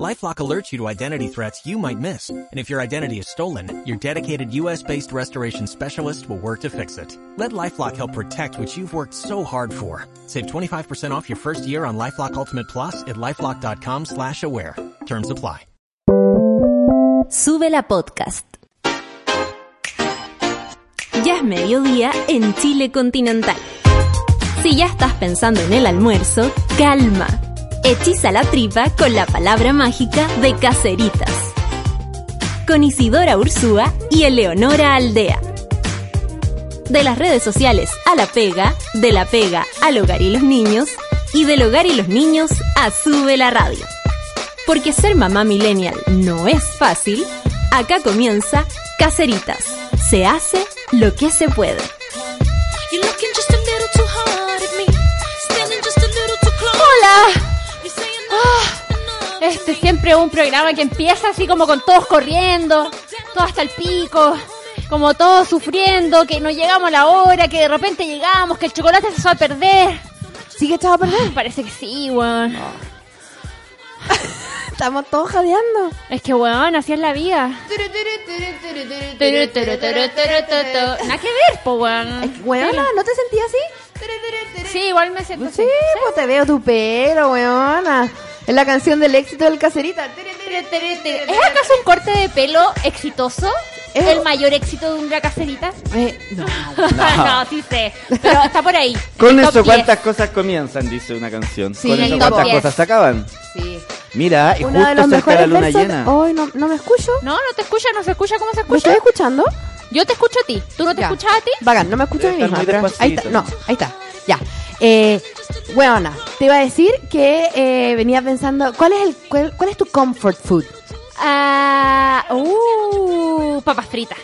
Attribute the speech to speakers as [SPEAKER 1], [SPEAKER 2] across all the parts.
[SPEAKER 1] LifeLock alerts you to identity threats you might miss, and if your identity is stolen, your dedicated U.S.-based restoration specialist will work to fix it. Let LifeLock help protect what you've worked so hard for. Save 25% off your first year on LifeLock Ultimate Plus at LifeLock.com slash aware. Terms apply.
[SPEAKER 2] Sube la podcast. Ya es mediodía en Chile continental. Si ya estás pensando en el almuerzo, calma. Hechiza la tripa con la palabra mágica de Caceritas. Con Isidora Ursúa y Eleonora Aldea. De las redes sociales a la pega, de la pega al hogar y los niños, y del hogar y los niños a Sube la radio. Porque ser mamá millennial no es fácil, acá comienza Caceritas. Se hace lo que se puede.
[SPEAKER 3] You're looking just a little too hard at me. Standing just a little too close.
[SPEAKER 4] Hola. Ah,
[SPEAKER 3] no,
[SPEAKER 4] Este es siempre un programa que empieza así como con todos corriendo, todo hasta el pico, como todos sufriendo, que no llegamos a la hora, que de repente llegamos, que el chocolate se va a perder.
[SPEAKER 5] ¿Sí que a perder?
[SPEAKER 4] Parece que sí, weón.
[SPEAKER 5] Estamos todos jadeando.
[SPEAKER 4] Es que, weón, así es la vida. Nada que ver, po, weón.
[SPEAKER 5] Es que, weona, ¿no te sentías así?
[SPEAKER 4] Sí, igual me siento
[SPEAKER 5] Sí,
[SPEAKER 4] así.
[SPEAKER 5] pues te veo tu pelo, weona. Es la canción del éxito del caserita.
[SPEAKER 4] ¿Es acaso un corte de pelo exitoso?
[SPEAKER 5] Es-
[SPEAKER 4] ¿El mayor éxito de una caserita?
[SPEAKER 5] Eh, no.
[SPEAKER 4] no, sí sé. Pero está por ahí.
[SPEAKER 6] Con eso,
[SPEAKER 4] 10.
[SPEAKER 6] ¿cuántas cosas comienzan? Dice una canción.
[SPEAKER 5] Sí,
[SPEAKER 6] Con eso, ¿cuántas
[SPEAKER 4] 10.
[SPEAKER 6] cosas se acaban?
[SPEAKER 5] Sí.
[SPEAKER 6] Mira, y
[SPEAKER 5] Uno de
[SPEAKER 6] justo
[SPEAKER 5] los
[SPEAKER 6] cerca de la
[SPEAKER 5] mejores
[SPEAKER 6] luna
[SPEAKER 5] versos.
[SPEAKER 6] llena.
[SPEAKER 5] Hoy no, no me escucho.
[SPEAKER 4] No, no te escucha, no se escucha. ¿Cómo se
[SPEAKER 5] ¿Me
[SPEAKER 4] escucha?
[SPEAKER 5] estoy escuchando?
[SPEAKER 4] Yo te escucho a ti. ¿Tú no te
[SPEAKER 5] Ya.
[SPEAKER 4] escuchas a ti?
[SPEAKER 5] Bacán, no me escucho a mí misma. pero- ahí está, no, ahí está. Ya. Eh, weona, te iba a decir que eh, venía pensando, ¿cuál es el cuál, cuál es tu comfort food?
[SPEAKER 4] Ah, uh, papas fritas.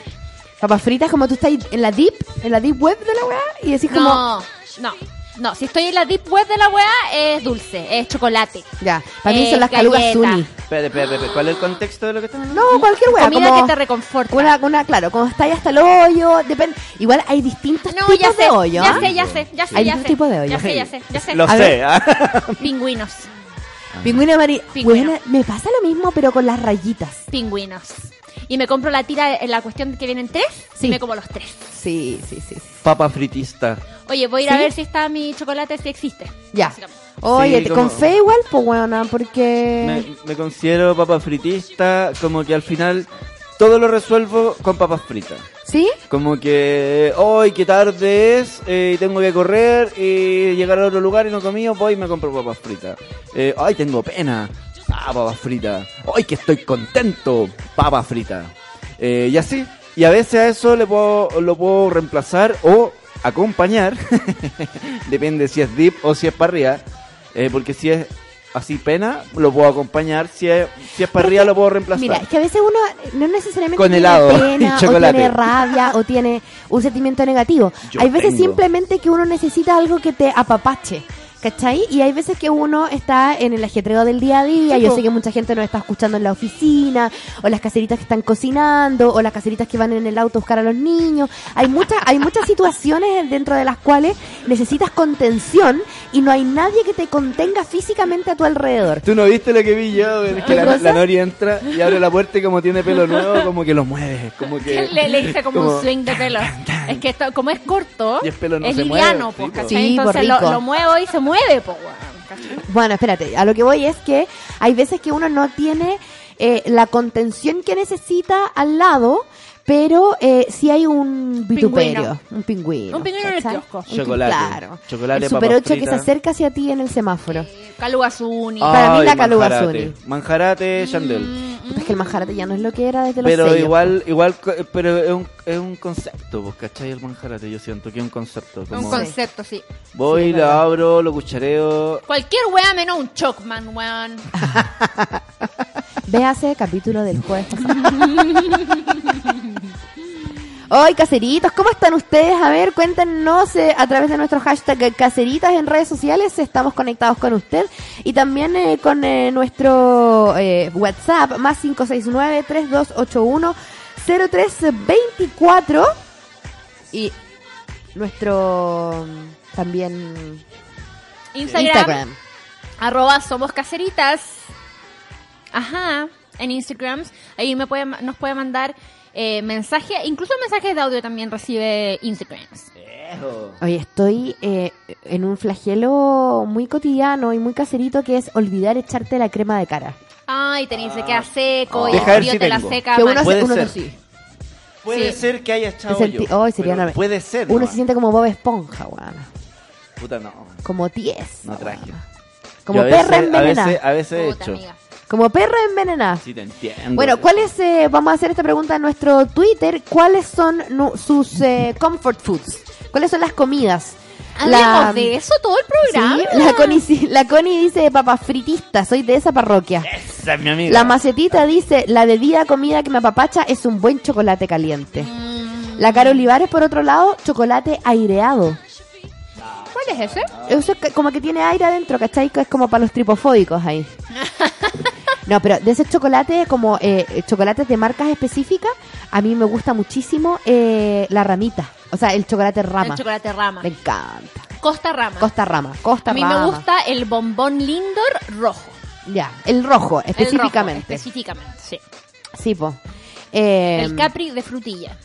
[SPEAKER 5] Papas fritas como tú estás en la deep, en la deep web de la weá y decís como
[SPEAKER 4] No, no, no. Si estoy en la deep web de la weá, es dulce, es chocolate.
[SPEAKER 5] ya, para mí
[SPEAKER 4] Eh,
[SPEAKER 5] son las calugas. Zuni.
[SPEAKER 6] Espérate, espérate, espérate, ¿cuál es el contexto de lo que están hablando?
[SPEAKER 5] No, cualquier weá,
[SPEAKER 4] Comida
[SPEAKER 5] como
[SPEAKER 4] que te reconforta.
[SPEAKER 5] una, una, claro, como está ahí hasta el hoyo, depende. Igual hay distintos
[SPEAKER 4] No,
[SPEAKER 5] tipos
[SPEAKER 4] ya sé,
[SPEAKER 5] de hoyo.
[SPEAKER 4] ya sé, ya sé, ya sé,
[SPEAKER 5] Hay
[SPEAKER 4] ya
[SPEAKER 5] distintos
[SPEAKER 4] sé.
[SPEAKER 5] tipos de hoyo.
[SPEAKER 4] Ya sé, ya sé, ya sé.
[SPEAKER 6] Lo
[SPEAKER 5] A
[SPEAKER 6] sé.
[SPEAKER 5] ver.
[SPEAKER 6] ah.
[SPEAKER 4] Pingüinos,
[SPEAKER 5] Pingüino amarillo.
[SPEAKER 4] Pingüino.
[SPEAKER 5] Weona, me pasa lo mismo, pero con las rayitas.
[SPEAKER 4] pingüinos. Y me compro la tira en la cuestión que vienen tres,
[SPEAKER 5] Sí.
[SPEAKER 4] y me como los tres.
[SPEAKER 5] Sí, sí, sí.
[SPEAKER 6] Papa fritista.
[SPEAKER 4] Oye, voy a ir a
[SPEAKER 5] ¿Sí?
[SPEAKER 4] ver si está mi chocolate, si existe.
[SPEAKER 5] Ya. Oye,
[SPEAKER 6] Sí,
[SPEAKER 5] te-
[SPEAKER 6] como-
[SPEAKER 5] con fe igual, pues weona, porque...
[SPEAKER 6] Me, me considero papa fritista, como que al final todo lo resuelvo con papas fritas.
[SPEAKER 5] ¿Sí?
[SPEAKER 6] Como que, hoy qué tarde es, eh, y tengo que correr y llegar a otro lugar y no comí, voy y me compro papas fritas. Eh, ay, tengo pena, ah, papas fritas. Ay, que estoy contento, papas fritas. Eh, y así, y a veces a eso le puedo, lo puedo reemplazar o acompañar, depende si es dip o si es para arriba, eh, porque si es así pena, lo puedo acompañar, si es, si es para arriba lo puedo reemplazar.
[SPEAKER 5] Mira, es que a veces uno no necesariamente
[SPEAKER 6] Con
[SPEAKER 5] tiene
[SPEAKER 6] helado y
[SPEAKER 5] pena, o
[SPEAKER 6] chocolate.
[SPEAKER 5] tiene rabia, o tiene un sentimiento negativo.
[SPEAKER 6] Yo
[SPEAKER 5] hay veces
[SPEAKER 6] tengo.
[SPEAKER 5] simplemente que uno necesita algo que te apapache. ¿Cachai? Y hay veces que uno está en el ajetreo del día a día. Yo sé que mucha gente nos está escuchando en la oficina, o las caseritas que están cocinando, o las caseritas que van en el auto a buscar a los niños. Hay muchas, hay muchas situaciones dentro de las cuales necesitas contención y no hay nadie que te contenga físicamente a tu alrededor.
[SPEAKER 6] Tú no viste lo que vi yo, es que
[SPEAKER 5] ¿Qué
[SPEAKER 6] la, la Nori entra y abre la puerta y como tiene pelo nuevo, como que lo mueve, como que...
[SPEAKER 4] Le, le hice como,
[SPEAKER 6] como-
[SPEAKER 4] un swing de pelo. Es que esto- como es corto,
[SPEAKER 6] Y el pelo no
[SPEAKER 4] es
[SPEAKER 6] se
[SPEAKER 4] liviano,
[SPEAKER 6] mueve,
[SPEAKER 4] pues, Entonces lo,
[SPEAKER 5] rico.
[SPEAKER 4] lo muevo y se mueve,
[SPEAKER 5] Bueno, espérate, a lo que voy es que hay veces que uno no tiene eh, la contención que necesita al lado, pero eh, sí hay un vituperio, un pingüino.
[SPEAKER 4] Un pingüino en el kiosco.
[SPEAKER 5] Un
[SPEAKER 6] Chocolate.
[SPEAKER 5] Claro.
[SPEAKER 6] Chocolate,
[SPEAKER 5] el Super
[SPEAKER 6] papas
[SPEAKER 5] 8 que se acerca hacia ti en el semáforo.
[SPEAKER 4] Caluga Zuni.
[SPEAKER 5] para mí la caluga
[SPEAKER 6] manjarate. Chandel.
[SPEAKER 4] Mm,
[SPEAKER 5] Puta, es que el manjarate ya no es lo que era desde los
[SPEAKER 6] Pero igual, igual, co- pero es un, es un concepto, pues, ¿cachai? El manjarate, yo siento que es un concepto.
[SPEAKER 4] Un
[SPEAKER 6] Como
[SPEAKER 4] concepto, sí.
[SPEAKER 6] voy,
[SPEAKER 5] Sí,
[SPEAKER 6] lo
[SPEAKER 5] verdad.
[SPEAKER 6] abro, lo cuchareo.
[SPEAKER 4] Cualquier wea menos un Chocman, weón.
[SPEAKER 5] Véase capítulo del jueves. Hoy, caseritos, ¿cómo están ustedes? A ver, cuéntenos eh, a través de nuestro hashtag eh, caseritas en redes sociales. Estamos conectados con usted y también eh, con eh, nuestro WhatsApp más 569-3281-0324 y nuestro también
[SPEAKER 4] Instagram,
[SPEAKER 5] Instagram.
[SPEAKER 4] arroba somos caseritas. Ajá, en Instagram. Ahí me puede, nos puede mandar eh, mensaje, incluso mensajes de audio también recibe Instagram.
[SPEAKER 5] Oye, estoy eh, en un flagelo muy cotidiano y muy caserito que es olvidar echarte la crema de cara.
[SPEAKER 4] Ay, tenés se queda seco y
[SPEAKER 6] Deja
[SPEAKER 4] el
[SPEAKER 6] ver
[SPEAKER 4] frío
[SPEAKER 6] si
[SPEAKER 4] te la
[SPEAKER 6] tengo.
[SPEAKER 4] seca.
[SPEAKER 5] Que
[SPEAKER 4] mal.
[SPEAKER 5] uno,
[SPEAKER 6] Puede
[SPEAKER 5] uno
[SPEAKER 6] ser.
[SPEAKER 5] sí.
[SPEAKER 6] Puede
[SPEAKER 4] Sí.
[SPEAKER 6] ser que haya echado yo.
[SPEAKER 5] Ay, sería
[SPEAKER 6] pero
[SPEAKER 5] una-
[SPEAKER 6] Puede ser.
[SPEAKER 5] Uno
[SPEAKER 6] nomás.
[SPEAKER 5] se siente como Bob Esponja, weón.
[SPEAKER 6] Puta, no.
[SPEAKER 5] Como ties.
[SPEAKER 6] No traje.
[SPEAKER 5] Como
[SPEAKER 6] Yo a veces-
[SPEAKER 5] perra envenenada.
[SPEAKER 6] A veces, a veces he
[SPEAKER 4] Puta,
[SPEAKER 6] hecho.
[SPEAKER 4] amiga.
[SPEAKER 5] Como perra envenenada.
[SPEAKER 6] Sí, te entiendo.
[SPEAKER 5] Bueno, ¿cuáles, eh, vamos a hacer esta pregunta en nuestro Twitter, ¿cuáles son nu- sus eh, comfort foods? ¿Cuáles son las comidas?
[SPEAKER 4] Hablemos de eso todo el programa.
[SPEAKER 5] Sí, la Connie, la Connie dice papas fritistas, soy de esa parroquia.
[SPEAKER 6] Esa es mi amiga.
[SPEAKER 5] La macetita dice, la bebida comida que me apapacha es un buen chocolate caliente.
[SPEAKER 4] Mm,
[SPEAKER 5] La Cara Olivares, por otro lado, chocolate aireado.
[SPEAKER 4] ¿Cuál es ese?
[SPEAKER 5] Eso es como que tiene aire adentro, ¿cachai? Que es como para los tripofóbicos ahí. No, pero de ese chocolate, como eh, chocolates de marcas específicas, a mí me gusta muchísimo eh, la ramita. O sea, el chocolate rama.
[SPEAKER 4] El chocolate rama.
[SPEAKER 5] Me encanta.
[SPEAKER 4] Costa rama.
[SPEAKER 5] Costa rama, costa
[SPEAKER 4] A mí
[SPEAKER 5] rama.
[SPEAKER 4] me gusta el bombón Lindor rojo.
[SPEAKER 5] Ya, el rojo,
[SPEAKER 4] El rojo,
[SPEAKER 5] específicamente.
[SPEAKER 4] específicamente, sí.
[SPEAKER 5] sí, po. Eh,
[SPEAKER 4] el Capri de frutilla.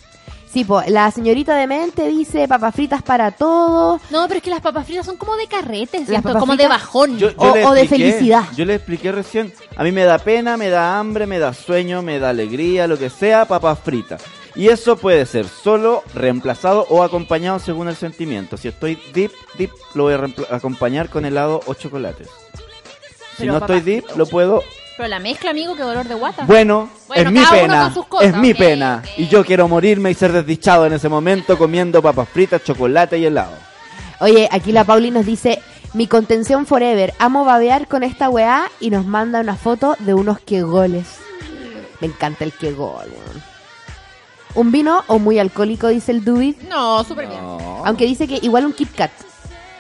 [SPEAKER 5] Sí, po. La señorita de mente dice papas fritas para todos.
[SPEAKER 4] No, pero es que las papas fritas son como de carrete,
[SPEAKER 5] Las
[SPEAKER 4] ¿cierto?
[SPEAKER 5] papas
[SPEAKER 4] Como de bajón.
[SPEAKER 6] Yo- yo
[SPEAKER 5] O- de felicidad.
[SPEAKER 6] Yo le expliqué recién. A mí me da pena, me da hambre, me da sueño, me da alegría, lo que sea, papas fritas. Y eso puede ser solo, reemplazado o acompañado según el sentimiento. Si estoy deep, deep, lo voy a acompañar con helado o chocolates. Si
[SPEAKER 4] Pero
[SPEAKER 6] no estoy deep, lo puedo
[SPEAKER 4] Pero la mezcla, amigo, qué dolor de guata.
[SPEAKER 6] Bueno,
[SPEAKER 4] Bueno,
[SPEAKER 6] es mi pena, es mi pena. Y yo quiero morirme y ser desdichado en ese momento comiendo papas fritas, chocolate y helado.
[SPEAKER 5] Oye, aquí la Pauli nos dice, mi contención forever, amo babear con esta weá y nos manda una foto de unos que goles. Me encanta el que gol, weón. Un vino o muy alcohólico, dice el Dubit,
[SPEAKER 4] No, súper bien.
[SPEAKER 5] aunque dice que igual un Kit Kat.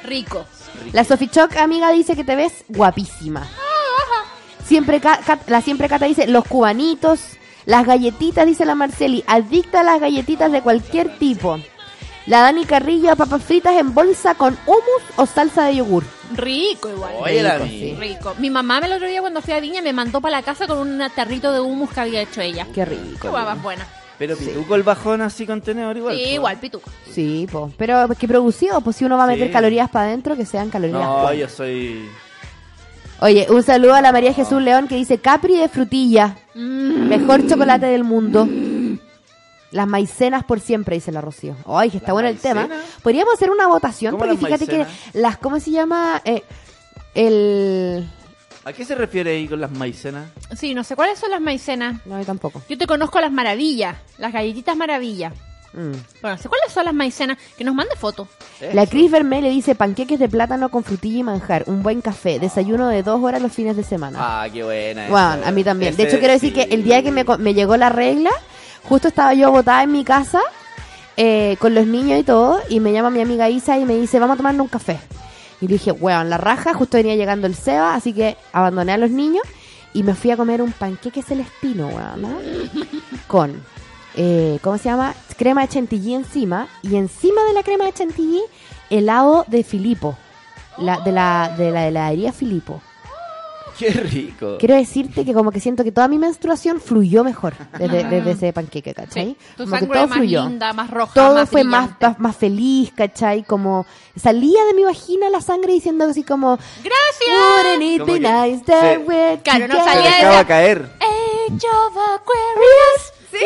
[SPEAKER 4] Rico.
[SPEAKER 5] La Sophie Choc, amiga, dice que te ves guapísima. Siempre la siempre Cata dice los cubanitos, las galletitas, dice la Marceli, adicta a las galletitas de cualquier tipo. La Dani Carrillo a papas fritas en bolsa con hummus o salsa de yogur.
[SPEAKER 4] Rico igual.
[SPEAKER 6] Oye,
[SPEAKER 5] Rico,
[SPEAKER 6] mi-
[SPEAKER 5] sí.
[SPEAKER 4] Rico. Mi mamá me el otro día cuando fui a Viña me mandó para la casa con un tarrito de hummus que había hecho ella.
[SPEAKER 5] Qué rico.
[SPEAKER 4] Qué guapas buenas.
[SPEAKER 6] Pero pituco el bajón así con tenedor igual.
[SPEAKER 4] Sí,
[SPEAKER 6] po.
[SPEAKER 4] igual, pituco.
[SPEAKER 5] Sí, po. pero que producido, pues si uno va a meter
[SPEAKER 6] Sí.
[SPEAKER 5] calorías para adentro, que sean calorías.
[SPEAKER 6] No, yo soy...
[SPEAKER 5] Oye, un saludo a la María Jesús León que dice Capri de frutilla, mejor chocolate del mundo. Las maicenas por siempre, dice la Rocío. Ay, que está
[SPEAKER 6] ¿Las
[SPEAKER 5] bueno el tema. Podríamos hacer una votación,
[SPEAKER 6] ¿Cómo
[SPEAKER 5] porque fíjate que las, ¿cómo se llama? Eh, el...
[SPEAKER 6] ¿A qué se refiere ahí con las maicenas?
[SPEAKER 4] Sí, no sé cuáles son las maicenas.
[SPEAKER 5] No, yo tampoco.
[SPEAKER 4] Yo te conozco las maravillas, las galletitas maravillas.
[SPEAKER 5] Mm.
[SPEAKER 4] Bueno, cuáles son las maicenas. Que nos mande fotos.
[SPEAKER 5] La Cris Vermé le dice panqueques de plátano con frutilla y manjar, un buen café, desayuno de dos horas los fines de semana.
[SPEAKER 6] Ah, qué buena.
[SPEAKER 5] Bueno,
[SPEAKER 6] esa.
[SPEAKER 5] a mí también. De hecho, quiero decir
[SPEAKER 6] sí.
[SPEAKER 5] que el día que me llegó la regla, justo estaba yo botada en mi casa eh, con los niños y todo, y me llama mi amiga Isa y me dice, vamos a tomarnos un café. Y le dije, weón, la raja, justo venía llegando el Seba, así que abandoné a los niños y me fui a comer un panqueque celestino, weón, ¿no? Con, eh, ¿cómo se llama? Crema de chantilly encima, y encima de la crema de chantilly, helado de Filipo, la, de, la, de la heladería Filipo.
[SPEAKER 6] Qué rico.
[SPEAKER 5] Quiero decirte que como que siento que toda mi menstruación fluyó mejor desde, desde ese panqueque, ¿cachai?
[SPEAKER 4] Sí. Tu
[SPEAKER 5] Como que
[SPEAKER 4] sangre
[SPEAKER 5] todo
[SPEAKER 4] más
[SPEAKER 5] fluyó.
[SPEAKER 4] linda, más roja,
[SPEAKER 5] Todo
[SPEAKER 4] más
[SPEAKER 5] fue más, más, más feliz, ¿cachai? Como salía de mi vagina la sangre diciendo así como
[SPEAKER 4] ¡Gracias!
[SPEAKER 5] Wouldn't it be
[SPEAKER 6] que
[SPEAKER 5] nice that
[SPEAKER 6] se-
[SPEAKER 5] we're
[SPEAKER 4] Claro, no salía de
[SPEAKER 6] dejaba
[SPEAKER 4] la-
[SPEAKER 6] caer.
[SPEAKER 4] Age of Aquarius. Sí.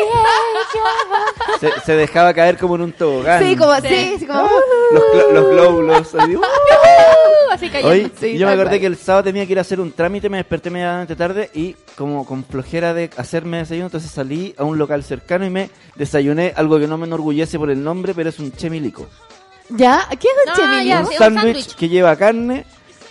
[SPEAKER 6] Se, se dejaba caer como en un tobogán.
[SPEAKER 5] Sí, como,
[SPEAKER 4] Sí.
[SPEAKER 5] sí, sí, como
[SPEAKER 6] Los, los glóbulos. así, ¡uh!
[SPEAKER 4] Así.
[SPEAKER 6] Hoy
[SPEAKER 5] Sí,
[SPEAKER 6] yo me acordé
[SPEAKER 5] cual.
[SPEAKER 6] que el sábado tenía que ir a hacer un trámite, me desperté medianamente tarde y como con flojera de hacerme desayuno, entonces salí a un local cercano y me desayuné algo que no me enorgullece por el nombre, pero es un chemilico.
[SPEAKER 5] ¿Ya? ¿Qué es un
[SPEAKER 4] Ah,
[SPEAKER 5] chemili?
[SPEAKER 4] ya,
[SPEAKER 6] un sándwich. que lleva carne,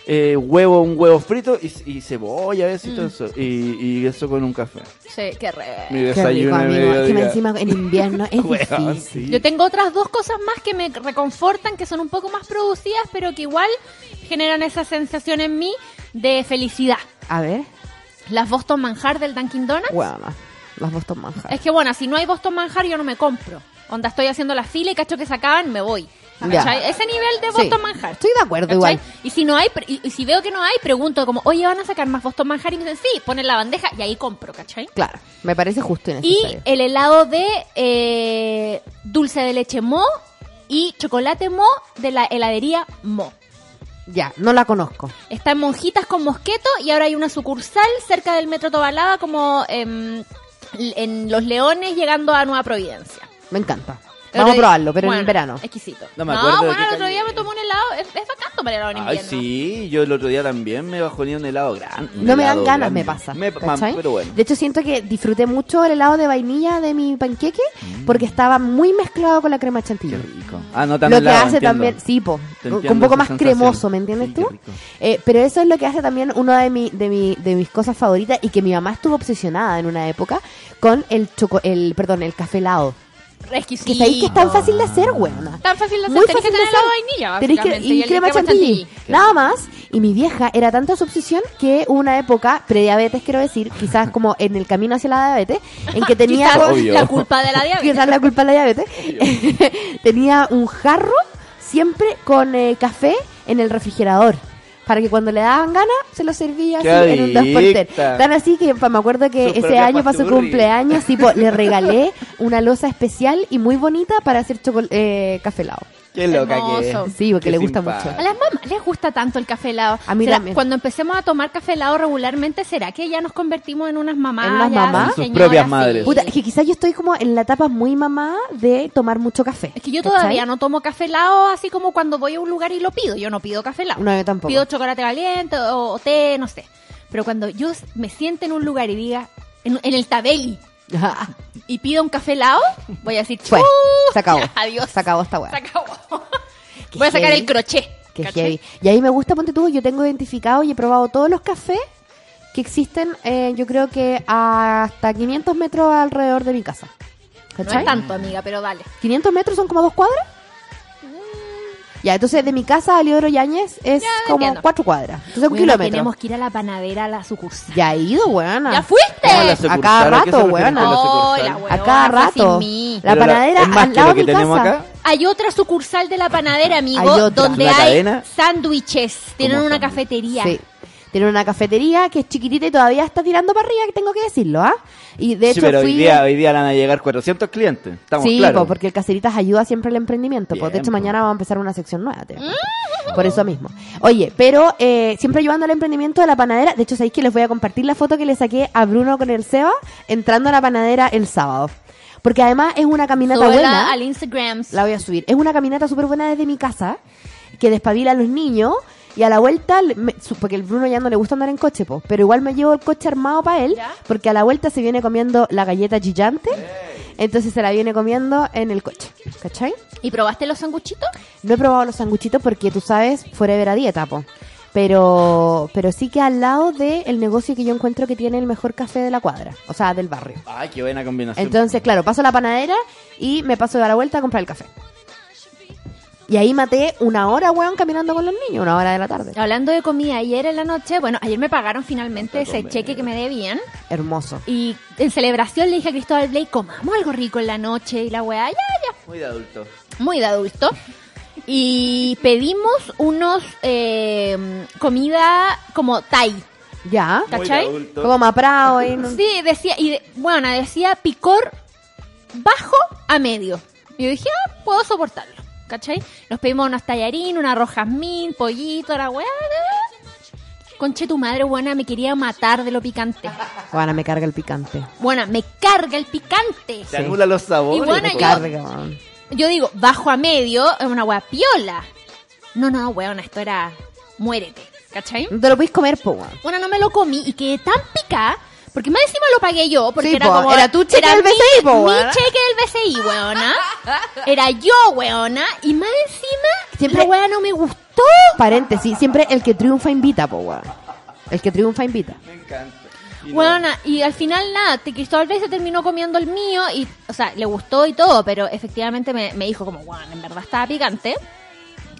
[SPEAKER 6] eh, huevo, un huevo frito y, y cebolla, a veces, y todo eso. Y, y eso con un café.
[SPEAKER 4] Sí, qué re.
[SPEAKER 6] Mi
[SPEAKER 5] Qué
[SPEAKER 6] desayuno
[SPEAKER 5] rico,
[SPEAKER 6] de
[SPEAKER 5] amigo. Que encima en invierno es
[SPEAKER 6] Weón,
[SPEAKER 5] difícil.
[SPEAKER 6] sí.
[SPEAKER 4] Yo tengo otras dos cosas más que me reconfortan, que son un poco más producidas, pero que igual generan esa sensación en mí de felicidad.
[SPEAKER 5] A ver,
[SPEAKER 4] Las Boston Manjar del Dunkin' Donuts.
[SPEAKER 5] bueno, las Boston Manjar.
[SPEAKER 4] Es que bueno, si no hay Boston Manjar yo no me compro. Onda, estoy haciendo la fila y cacho que se acaban, me voy. Ese nivel de
[SPEAKER 5] Sí,
[SPEAKER 4] Boston Manjar.
[SPEAKER 5] Estoy de acuerdo
[SPEAKER 4] ¿Cachai?
[SPEAKER 5] igual.
[SPEAKER 4] Y si no hay, y, y si veo que no hay, pregunto como, oye, ¿van a sacar más Boston Manjar? Y me dicen, sí, ponen la bandeja y ahí compro, ¿cachai?
[SPEAKER 5] Claro, me parece justo y
[SPEAKER 4] Y el helado de eh, dulce de leche Mo y chocolate Mo de la heladería Mo.
[SPEAKER 5] Ya, no la conozco.
[SPEAKER 4] Está en Monjitas con Mosqueto y ahora hay una sucursal cerca del Metro Tobalaba como em, en Los Leones llegando a Nueva Providencia.
[SPEAKER 5] Me encanta. Vamos a probarlo, pero en
[SPEAKER 4] bueno,
[SPEAKER 5] el verano.
[SPEAKER 4] Exquisito.
[SPEAKER 6] No
[SPEAKER 4] No,
[SPEAKER 6] me acuerdo de
[SPEAKER 4] bueno, el otro día me tomé un helado. Es, es bacán tomar helado en
[SPEAKER 6] Ay, sí, yo el otro día también me bajoné un helado grande. un
[SPEAKER 5] No me dan ganas,
[SPEAKER 6] grande.
[SPEAKER 5] me pasa.
[SPEAKER 6] Me- bueno.
[SPEAKER 5] De hecho, siento que disfruté mucho el helado de vainilla de mi panqueque
[SPEAKER 6] Mm.
[SPEAKER 5] porque estaba muy mezclado con la crema chantilly.
[SPEAKER 6] Qué rico. Ah, no tan
[SPEAKER 5] Lo que
[SPEAKER 6] helado,
[SPEAKER 5] hace
[SPEAKER 6] entiendo.
[SPEAKER 5] también, sí, po, un
[SPEAKER 6] entiendo
[SPEAKER 5] un poco más
[SPEAKER 6] sensación.
[SPEAKER 5] cremoso, ¿me entiendes
[SPEAKER 6] Sí,
[SPEAKER 5] tú? Eh, pero eso es lo que hace también una de, mi, de, mi, de mis cosas favoritas y que mi mamá estuvo obsesionada en una época con el choco, el, perdón, el café helado.
[SPEAKER 4] Exquisito.
[SPEAKER 5] Que sabéis que es tan fácil de hacer, weona.
[SPEAKER 4] Tan fácil de hacer.
[SPEAKER 5] Muy
[SPEAKER 4] Tenés
[SPEAKER 5] fácil
[SPEAKER 4] tener vainilla,
[SPEAKER 5] que-
[SPEAKER 4] básicamente,
[SPEAKER 5] y, crema chantilly. Nada más. Y mi vieja era tanta su obsesión que hubo una época, prediabetes quiero decir, quizás como en el camino hacia la diabetes, en que tenía...
[SPEAKER 4] Quizás la culpa de la diabetes.
[SPEAKER 5] Quizás la culpa de la diabetes. tenía un jarro siempre con eh, café en el refrigerador. Para que cuando le daban ganas, se lo servía así
[SPEAKER 6] ¡Qué
[SPEAKER 5] en un
[SPEAKER 6] adicta!
[SPEAKER 5] Tan así que pa, me acuerdo que ese año para su
[SPEAKER 6] pasturri.
[SPEAKER 5] cumpleaños, tipo, le regalé una losa especial y muy bonita para hacer eh, café helado.
[SPEAKER 6] Qué loca que es.
[SPEAKER 5] Sí, porque
[SPEAKER 6] Qué
[SPEAKER 5] le gusta mucho.
[SPEAKER 4] A las mamás les gusta tanto el café helado.
[SPEAKER 5] A mí
[SPEAKER 4] ¿Será-
[SPEAKER 5] también.
[SPEAKER 4] Cuando empecemos a tomar café helado regularmente, ¿será que ya nos convertimos en unas mamás?
[SPEAKER 5] ¿En unas
[SPEAKER 4] ya
[SPEAKER 5] mamás?
[SPEAKER 6] Sus
[SPEAKER 4] señoras,
[SPEAKER 6] propias
[SPEAKER 4] sí?
[SPEAKER 6] madres.
[SPEAKER 5] Puta, es que quizás yo estoy como en la etapa muy mamá de tomar mucho café.
[SPEAKER 4] Es que yo
[SPEAKER 5] ¿cachai?
[SPEAKER 4] todavía no tomo café helado así como cuando voy a un lugar y lo pido. Yo no pido café helado.
[SPEAKER 5] No, yo tampoco.
[SPEAKER 4] Pido chocolate caliente o, o té, no sé. Pero cuando yo me siente en un lugar y diga, en, en el tabeli, y pido un café helado, voy a decir,
[SPEAKER 5] Fue, se acabó.
[SPEAKER 4] Adiós.
[SPEAKER 5] Se acabó esta weá.
[SPEAKER 4] Se acabó.
[SPEAKER 5] Qué
[SPEAKER 4] voy a sacar
[SPEAKER 5] heavy.
[SPEAKER 4] el crochet.
[SPEAKER 5] Qué heavy. Y ahí me gusta, ponte tú, yo tengo identificado y he probado todos los cafés que existen, eh, yo creo que hasta 500 metros alrededor de mi casa.
[SPEAKER 4] No es tanto, amiga, pero dale.
[SPEAKER 5] 500 metros son como dos cuadras. Ya, entonces de mi casa a Leodoro Yáñez es
[SPEAKER 4] Ya,
[SPEAKER 5] como
[SPEAKER 4] entiendo.
[SPEAKER 5] cuatro cuadras. Entonces un
[SPEAKER 4] Bueno,
[SPEAKER 5] kilómetro.
[SPEAKER 4] tenemos que ir a la panadera a la sucursal.
[SPEAKER 5] Ya he ido, weona.
[SPEAKER 4] ¿Ya fuiste?
[SPEAKER 6] ¿Cómo la
[SPEAKER 5] A cada
[SPEAKER 6] ¿A qué se
[SPEAKER 5] rato, weona. A cada rato. La panadera
[SPEAKER 6] ¿Es más
[SPEAKER 5] al lado de mi casa.
[SPEAKER 6] acá?
[SPEAKER 4] Hay otra sucursal de la panadera, amigo,
[SPEAKER 5] Hay
[SPEAKER 4] donde
[SPEAKER 6] ¿Una
[SPEAKER 4] hay sándwiches. Tienen
[SPEAKER 6] ¿Cómo
[SPEAKER 4] una cafetería.
[SPEAKER 5] Sí. Tiene una cafetería que es chiquitita y todavía está tirando para arriba, que tengo que decirlo, ¿ah? Y de
[SPEAKER 6] Sí,
[SPEAKER 5] hecho
[SPEAKER 6] pero
[SPEAKER 5] fui...
[SPEAKER 6] hoy día, hoy día van a llegar 400 clientes. Estamos
[SPEAKER 5] sí,
[SPEAKER 6] claros.
[SPEAKER 5] po, porque el Caseritas ayuda siempre al emprendimiento. po. de
[SPEAKER 6] Bien,
[SPEAKER 5] hecho,
[SPEAKER 6] po.
[SPEAKER 5] mañana vamos a empezar una sección nueva. te. Por eso mismo. Oye, pero eh, siempre ayudando al emprendimiento de la panadera. De hecho, sabéis que les voy a compartir la foto que le saqué a Bruno con el Seba entrando a la panadera el sábado. Porque además es una caminata
[SPEAKER 4] Súbela
[SPEAKER 5] buena.
[SPEAKER 4] al Instagram.
[SPEAKER 5] La voy a subir. Es una caminata súper buena desde mi casa, que despabila a los niños. Y a la vuelta, me- porque el Bruno ya no le gusta andar en coche, po, pero igual me llevo el coche armado para él,
[SPEAKER 4] ¿Ya?
[SPEAKER 5] porque a la vuelta se viene comiendo la galleta gigante, entonces se la viene comiendo en el coche, ¿cachai?
[SPEAKER 4] ¿Y probaste los sanguchitos?
[SPEAKER 5] No he probado los sanguchitos porque tú sabes, forever a dieta, po. Pero, pero sí que al lado del negocio que yo encuentro que tiene el mejor café de la cuadra, o sea, del barrio.
[SPEAKER 6] Ay, qué buena combinación.
[SPEAKER 5] Entonces, claro, paso a la panadera y me paso de la vuelta a comprar el café. Y ahí maté una hora, weón, caminando con los niños, una hora de la tarde.
[SPEAKER 4] Hablando de comida, ayer en la noche, bueno, ayer me pagaron finalmente ese cheque que me debían.
[SPEAKER 5] Hermoso.
[SPEAKER 4] Y en celebración le dije a Cristóbal Blake, comamos algo rico en la noche. Y la weá, ya, ya.
[SPEAKER 6] Muy de adulto.
[SPEAKER 4] muy de adulto. Y pedimos unos eh, comida como Thai,
[SPEAKER 5] Ya.
[SPEAKER 6] Muy de
[SPEAKER 4] ¿cachai?
[SPEAKER 6] adulto.
[SPEAKER 5] Como Maprao y no-
[SPEAKER 4] Sí, decía, y de- bueno, decía picor bajo a medio. Y yo dije, ah, puedo soportarlo, ¿cachai? Nos pedimos unos tallarines, una arroz jazmín, pollito, la weá. Conche tu madre, buena, me quería matar de lo picante.
[SPEAKER 5] Bueno, me carga el picante.
[SPEAKER 4] Buena, me carga el picante.
[SPEAKER 6] Se anula los sabores.
[SPEAKER 4] Y
[SPEAKER 5] Me
[SPEAKER 4] yo-
[SPEAKER 5] carga.
[SPEAKER 4] Yo digo, bajo a medio, es una weá piola. No, no, weón, esto era muérete, ¿cachai?
[SPEAKER 5] No te lo puedes comer, po, weón.
[SPEAKER 4] Bueno, no me lo comí y quedé tan picada. Porque más encima lo pagué yo, porque
[SPEAKER 5] Sí,
[SPEAKER 4] era
[SPEAKER 5] po,
[SPEAKER 4] como...
[SPEAKER 5] era tu cheque del
[SPEAKER 4] mi-
[SPEAKER 5] BCI, po,
[SPEAKER 4] Mi
[SPEAKER 5] weona.
[SPEAKER 4] cheque del BCI, weona. Era yo, weona. Y más encima,
[SPEAKER 5] Siempre-
[SPEAKER 4] la weá no me gustó.
[SPEAKER 5] Paréntesis, siempre el que triunfa invita, po, weón. El que triunfa invita.
[SPEAKER 6] Me encanta. Y
[SPEAKER 4] Bueno, y al final nada, te- Cristóbal Rey se terminó comiendo el mío y, o sea, le gustó y todo, pero efectivamente me, me dijo como, bueno, en verdad estaba picante.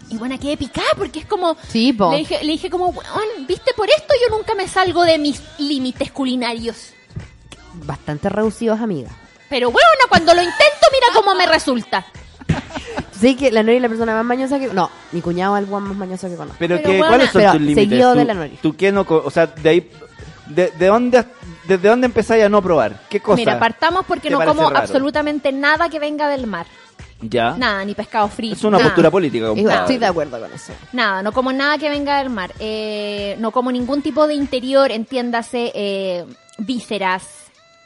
[SPEAKER 4] Y bueno, quedé picada porque es como...
[SPEAKER 5] Sí, po.
[SPEAKER 4] Le dije, le dije como, weón, viste, por esto yo nunca me salgo de mis límites culinarios.
[SPEAKER 5] Bastante reducidos, amiga.
[SPEAKER 4] Pero bueno, cuando lo intento, mira cómo me resulta.
[SPEAKER 5] Sí que la Nori es la persona más mañosa que... No, mi cuñado es el más mañoso que conozco.
[SPEAKER 6] Pero,
[SPEAKER 4] Pero
[SPEAKER 6] que, ¿cuáles son
[SPEAKER 5] pero
[SPEAKER 6] tus límites?
[SPEAKER 5] seguido
[SPEAKER 6] ¿Tú,
[SPEAKER 5] de la Nori.
[SPEAKER 6] ¿Tú qué no... O sea, de ahí... De, de dónde, ¿Desde dónde empezáis a no probar? ¿Qué cosa?
[SPEAKER 4] Mira, partamos porque no como
[SPEAKER 6] raro?
[SPEAKER 4] absolutamente nada que venga del mar.
[SPEAKER 6] Ya.
[SPEAKER 4] Nada, ni pescado frito.
[SPEAKER 6] Es una
[SPEAKER 4] nada.
[SPEAKER 6] postura política,
[SPEAKER 5] Igual, estoy de acuerdo con eso.
[SPEAKER 4] Nada, no como nada que venga del mar. Eh, no como ningún tipo de interior, entiéndase, eh, vísceras,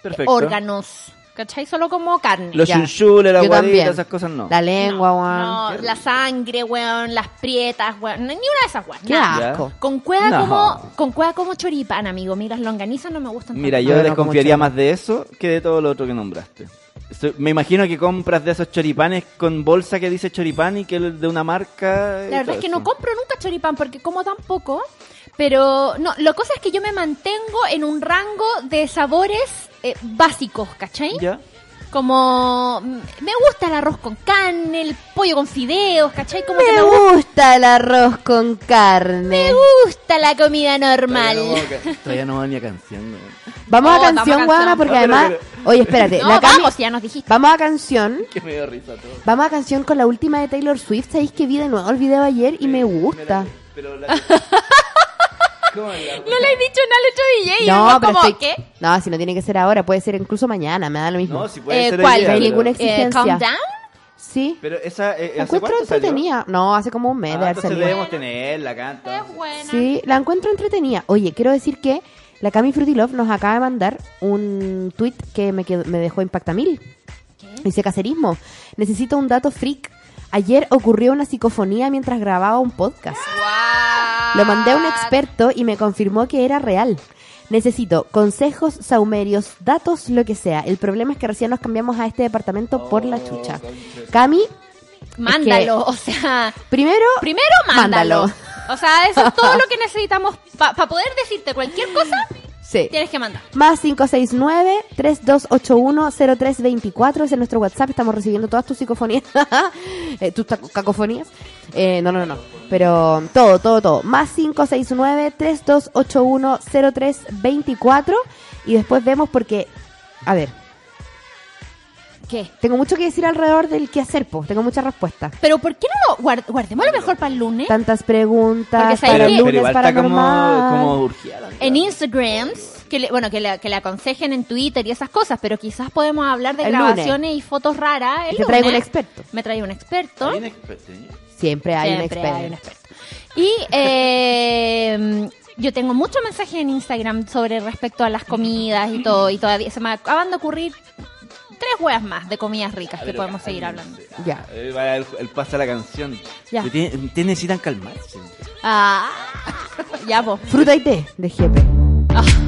[SPEAKER 6] Perfecto.
[SPEAKER 4] órganos. ¿Cachai? Solo como carne.
[SPEAKER 6] Los chunchules, la
[SPEAKER 5] también.
[SPEAKER 6] esas cosas no.
[SPEAKER 5] La lengua, weón.
[SPEAKER 4] No, la sangre, weón, las prietas, weón. Ni una de esas, weón.
[SPEAKER 5] Qué
[SPEAKER 4] nada.
[SPEAKER 5] asco.
[SPEAKER 4] Con cueva
[SPEAKER 6] No.
[SPEAKER 4] como, con cueva como choripán, amigo. Mira, las longanizas no me gustan
[SPEAKER 6] Mira,
[SPEAKER 4] tanto.
[SPEAKER 6] yo
[SPEAKER 5] No, no,
[SPEAKER 6] desconfiaría más de eso que de todo lo otro que nombraste. Me imagino que compras de esos choripanes con bolsa que dice choripán y que es de una marca.
[SPEAKER 4] La verdad es que
[SPEAKER 6] eso.
[SPEAKER 4] no compro nunca choripán porque como tan poco. Pero no, la cosa es que yo me mantengo en un rango de sabores eh, básicos, ¿cachai?
[SPEAKER 6] Ya.
[SPEAKER 4] Como mm, me gusta el arroz con carne, el pollo con fideos, ¿cachai? Como que
[SPEAKER 5] Me
[SPEAKER 4] me gusta,
[SPEAKER 5] gusta el arroz con carne.
[SPEAKER 4] me gusta la comida normal.
[SPEAKER 6] Todavía no, va- todavía no va ni a canción.
[SPEAKER 5] Vamos
[SPEAKER 4] Oh,
[SPEAKER 5] a canción, weona, porque
[SPEAKER 6] No, pero-
[SPEAKER 5] además...
[SPEAKER 6] pero-
[SPEAKER 5] Oye, espérate.
[SPEAKER 4] No,
[SPEAKER 5] la Cami-
[SPEAKER 4] vamos, ya nos dijiste.
[SPEAKER 5] Vamos a canción.
[SPEAKER 6] Que me dio risa todo.
[SPEAKER 5] Vamos a canción con la última de Taylor Swift. ¿Sabéis que vi de nuevo el video ayer y me gusta?
[SPEAKER 6] Pero la... ¿Cómo la-
[SPEAKER 4] No le he dicho nada al otro DJ. y
[SPEAKER 5] No, pero
[SPEAKER 4] como,
[SPEAKER 5] estoy...
[SPEAKER 4] ¿qué?
[SPEAKER 5] No, si no tiene que ser ahora, puede ser incluso mañana, me da lo mismo.
[SPEAKER 6] No, si puede
[SPEAKER 4] Eh,
[SPEAKER 6] ser
[SPEAKER 4] ¿cuál?
[SPEAKER 5] No hay ninguna
[SPEAKER 4] Eh,
[SPEAKER 5] exigencia.
[SPEAKER 4] calm down.
[SPEAKER 5] Sí.
[SPEAKER 6] Pero esa, eh,
[SPEAKER 5] La
[SPEAKER 6] ¿hace
[SPEAKER 5] encuentro entretenida. No, hace como un mes
[SPEAKER 6] Ah,
[SPEAKER 5] de haber salido.
[SPEAKER 6] debemos tenerla acá. entonces.
[SPEAKER 4] Es buena.
[SPEAKER 5] Sí, la encuentro entretenida. Oye, quiero decir que la Cami Fruity Love nos acaba de mandar un tweet que me, quedó- me dejó impacta mil. Dice cacerismo. Necesito un dato freak. Ayer ocurrió una psicofonía mientras grababa un podcast. Lo mandé a un experto y me confirmó que era real. Necesito consejos, saumerios, datos, lo que sea. El problema es que recién nos cambiamos a este departamento por la chucha. Cami,
[SPEAKER 4] Mándalo, o sea,
[SPEAKER 5] primero,
[SPEAKER 4] primero mándalo.
[SPEAKER 5] Mándalo.
[SPEAKER 4] O sea, eso es todo lo que necesitamos para poder decirte cualquier cosa.
[SPEAKER 5] Sí.
[SPEAKER 4] Tienes que mandar.
[SPEAKER 5] Más 569-3281-0324 ese es nuestro WhatsApp. Estamos recibiendo todas tus psicofonías, eh, tus cacofonías. Eh, no, no, no. Pero todo, todo, todo. Más 569-3281-0324 y después vemos porque, a ver,
[SPEAKER 4] ¿Qué?
[SPEAKER 5] tengo mucho que decir alrededor del qué hacer, po. Tengo muchas respuestas.
[SPEAKER 4] Pero ¿por qué no lo guard- guardemos lo mejor para el lunes?
[SPEAKER 5] Tantas preguntas
[SPEAKER 4] Porque
[SPEAKER 5] para el lunes
[SPEAKER 6] igual
[SPEAKER 5] para
[SPEAKER 6] está como,
[SPEAKER 5] normal.
[SPEAKER 6] como urgida.
[SPEAKER 4] En. Instagrams, que le, bueno, que le, que le aconsejen en Twitter y esas cosas, pero quizás podemos hablar de
[SPEAKER 5] El
[SPEAKER 4] grabaciones y fotos raras. El
[SPEAKER 5] Te traigo un experto.
[SPEAKER 4] Me traigo un experto.
[SPEAKER 6] Hay un experto.
[SPEAKER 5] Siempre hay
[SPEAKER 4] Siempre
[SPEAKER 5] un experto.
[SPEAKER 4] hay un experto. Y eh, yo tengo muchos mensajes en Instagram sobre respecto a las comidas y todo, y todavía se me acaban de ocurrir tres huevas más de comidas ricas que
[SPEAKER 6] Pero
[SPEAKER 4] podemos seguir hablando.
[SPEAKER 5] Ya.
[SPEAKER 6] Va El, el pasa la canción.
[SPEAKER 4] Ya.
[SPEAKER 6] Te necesitan calmarse.
[SPEAKER 4] Ah, ya, vos.
[SPEAKER 5] Fruta y té de Jepe.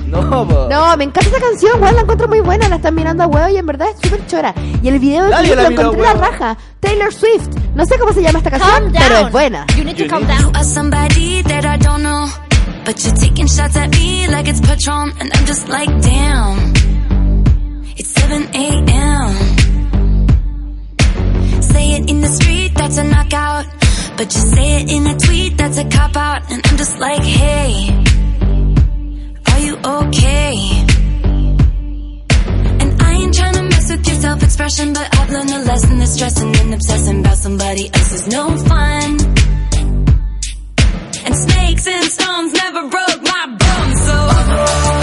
[SPEAKER 6] No, po.
[SPEAKER 5] No, me encanta esa canción, weón, la encuentro muy buena, la están mirando a huevo y en verdad es súper chora. Y el video de lo encontré la raja. Taylor Swift. No sé cómo se llama esta canción, pero es buena.
[SPEAKER 4] You need to calm down.
[SPEAKER 3] are somebody that I don't know. But you're taking shots at me like it's Patron. And I'm just like, damn. It's 7 a.m. Say it in the street, that's a knockout. But you say it in a tweet, that's a cop out. And I'm just like, hey. Are you okay? And I ain't trying to mess with your self-expression, but I've learned a lesson that stressing and obsessing about somebody else is no fun. And snakes and stones never broke my bones, so.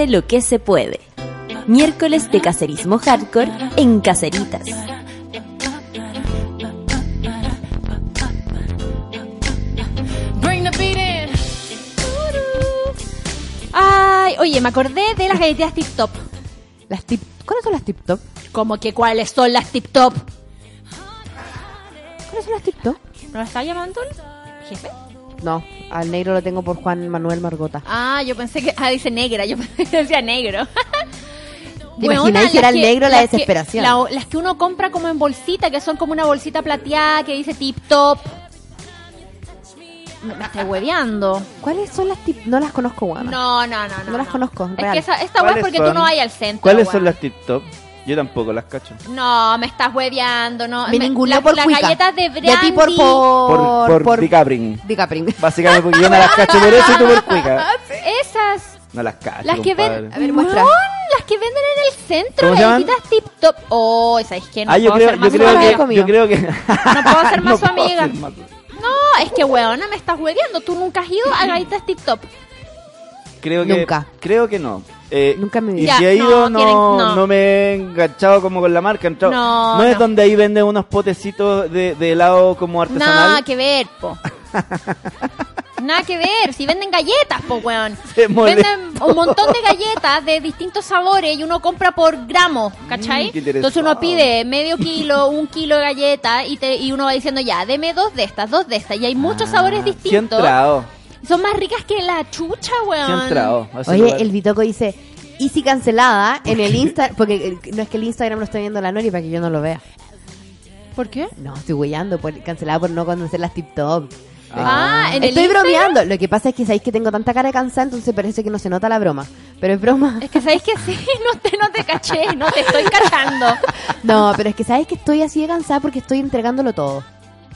[SPEAKER 2] Hace lo que se puede. Miércoles de cacerismo hardcore en Caceritas.
[SPEAKER 4] Ay, oye, me acordé de las galletitas Tip Top.
[SPEAKER 5] Las tip, ¿Cuáles son las tip top?
[SPEAKER 4] Como que cuáles son las Tip Top.
[SPEAKER 5] ¿Cuáles son las tip top?
[SPEAKER 4] ¿No la está llamando el jefe?
[SPEAKER 5] No, al negro lo tengo por Juan Manuel Margota.
[SPEAKER 4] Ah, yo pensé que. Ah, dice negra. Yo pensé que decía negro.
[SPEAKER 5] ¿Te imaginas que era el negro la
[SPEAKER 4] las que-
[SPEAKER 5] desesperación?
[SPEAKER 4] la- las que uno compra como en bolsita, que son como una bolsita plateada que dice tip top. Me, me estoy hueveando.
[SPEAKER 5] ¿Cuáles son las tip? No las conozco, guana.
[SPEAKER 4] No, no, no, no.
[SPEAKER 5] No las conozco,
[SPEAKER 4] Es que esa, esta
[SPEAKER 6] ¿Cuáles
[SPEAKER 4] porque
[SPEAKER 6] son?
[SPEAKER 4] tú no vas al centro.
[SPEAKER 6] ¿Cuáles son las tip top? Yo tampoco las cacho.
[SPEAKER 4] No, me estás hueveando, no.
[SPEAKER 5] Me
[SPEAKER 4] las-
[SPEAKER 5] por
[SPEAKER 4] Las
[SPEAKER 5] cuica.
[SPEAKER 4] galletas de
[SPEAKER 5] De
[SPEAKER 4] brandy.
[SPEAKER 5] ti por...
[SPEAKER 6] Por,
[SPEAKER 5] Por...
[SPEAKER 6] por, Dicapring.
[SPEAKER 5] Dicapring.
[SPEAKER 6] Básicamente porque yo no las cacho por eso y tú por cuica.
[SPEAKER 4] Esas.
[SPEAKER 6] No las cacho,
[SPEAKER 4] Las que
[SPEAKER 6] compadre.
[SPEAKER 4] ven.
[SPEAKER 5] A ver, muestra.
[SPEAKER 4] Weón, las que venden en el centro, galletitas tip top. Oh, ¿sabes qué? No
[SPEAKER 6] Ah, yo
[SPEAKER 4] puedo
[SPEAKER 6] creo,
[SPEAKER 4] ser
[SPEAKER 6] yo
[SPEAKER 4] más su
[SPEAKER 6] creo
[SPEAKER 4] amiga.
[SPEAKER 6] que... Yo creo que...
[SPEAKER 4] No puedo ser más su amiga.
[SPEAKER 6] más-
[SPEAKER 4] No, es que weona, me estás hueveando. Tú nunca has ido a galletas tip top.
[SPEAKER 6] Creo que...
[SPEAKER 5] Nunca.
[SPEAKER 6] Creo que no. Eh,
[SPEAKER 5] Nunca mi
[SPEAKER 6] Y.
[SPEAKER 4] Ya,
[SPEAKER 6] si he ido,
[SPEAKER 4] no,
[SPEAKER 6] no,
[SPEAKER 4] no.
[SPEAKER 6] no me he enganchado como con la marca. he entrado-
[SPEAKER 4] No,
[SPEAKER 6] es
[SPEAKER 4] no.
[SPEAKER 6] donde ahí venden unos potecitos de, de helado como artesanal.
[SPEAKER 4] Nada que ver, po. Nada que ver, si venden galletas, po, weón.
[SPEAKER 6] Se molestó.
[SPEAKER 4] Venden un montón de galletas de distintos sabores y uno compra por gramo, ¿cachai?
[SPEAKER 6] Mm, qué interesante.
[SPEAKER 4] Entonces uno pide medio kilo, un kilo de galletas y, te, y uno va diciendo, ya, deme dos de estas, dos de estas. Y hay muchos sabores
[SPEAKER 6] Ah, Sí he
[SPEAKER 4] distintos.
[SPEAKER 6] entrado.
[SPEAKER 4] Son más ricas que la chucha, weón.
[SPEAKER 6] entrado.
[SPEAKER 5] Oye,
[SPEAKER 6] lugar.
[SPEAKER 5] el Bitoco dice... Easy cancelada en el Insta... Porque eh, no es que el Instagram lo esté viendo la Nori para que yo no lo vea.
[SPEAKER 4] ¿Por qué?
[SPEAKER 5] No, estoy huellando. Por, cancelada por no conocer las tip top.
[SPEAKER 4] Ah, en el
[SPEAKER 5] Estoy
[SPEAKER 4] Instagram.
[SPEAKER 5] bromeando. Lo que pasa es que sabéis que tengo tanta cara de cansada, entonces parece que no se nota la broma. Pero es broma.
[SPEAKER 4] Es que sabéis que sí, no te, no te caché, no te estoy cachando.
[SPEAKER 5] No, pero es que sabes que estoy así de cansada porque estoy entregándolo todo.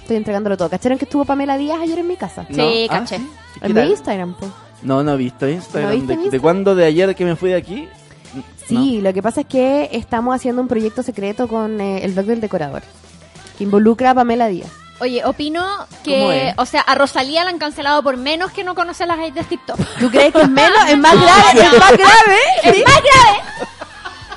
[SPEAKER 5] Estoy entregándolo todo. ¿Cacharon que estuvo Pamela Díaz ayer en mi casa?
[SPEAKER 6] No.
[SPEAKER 4] Sí,
[SPEAKER 6] Ah,
[SPEAKER 4] caché.
[SPEAKER 6] ¿sí? ¿Qué
[SPEAKER 5] En mi
[SPEAKER 6] tal?
[SPEAKER 5] Instagram, pues.
[SPEAKER 6] No, no he visto Instagram.
[SPEAKER 5] ¿No viste
[SPEAKER 6] ¿De, ¿De
[SPEAKER 5] Instagram?
[SPEAKER 6] cuándo? ¿De ayer que me fui de aquí?
[SPEAKER 5] Sí, lo que pasa es que estamos haciendo un proyecto secreto con eh, el blog del decorador. Que involucra a Pamela Díaz.
[SPEAKER 4] Oye, opino
[SPEAKER 6] ¿Cómo
[SPEAKER 4] que,
[SPEAKER 6] es?
[SPEAKER 4] o sea, a Rosalía la han cancelado por menos que no conoce las galletas TikTok.
[SPEAKER 5] ¿Tú crees que es menos? ¿Es más grave? ¿Es más grave?
[SPEAKER 4] Es más grave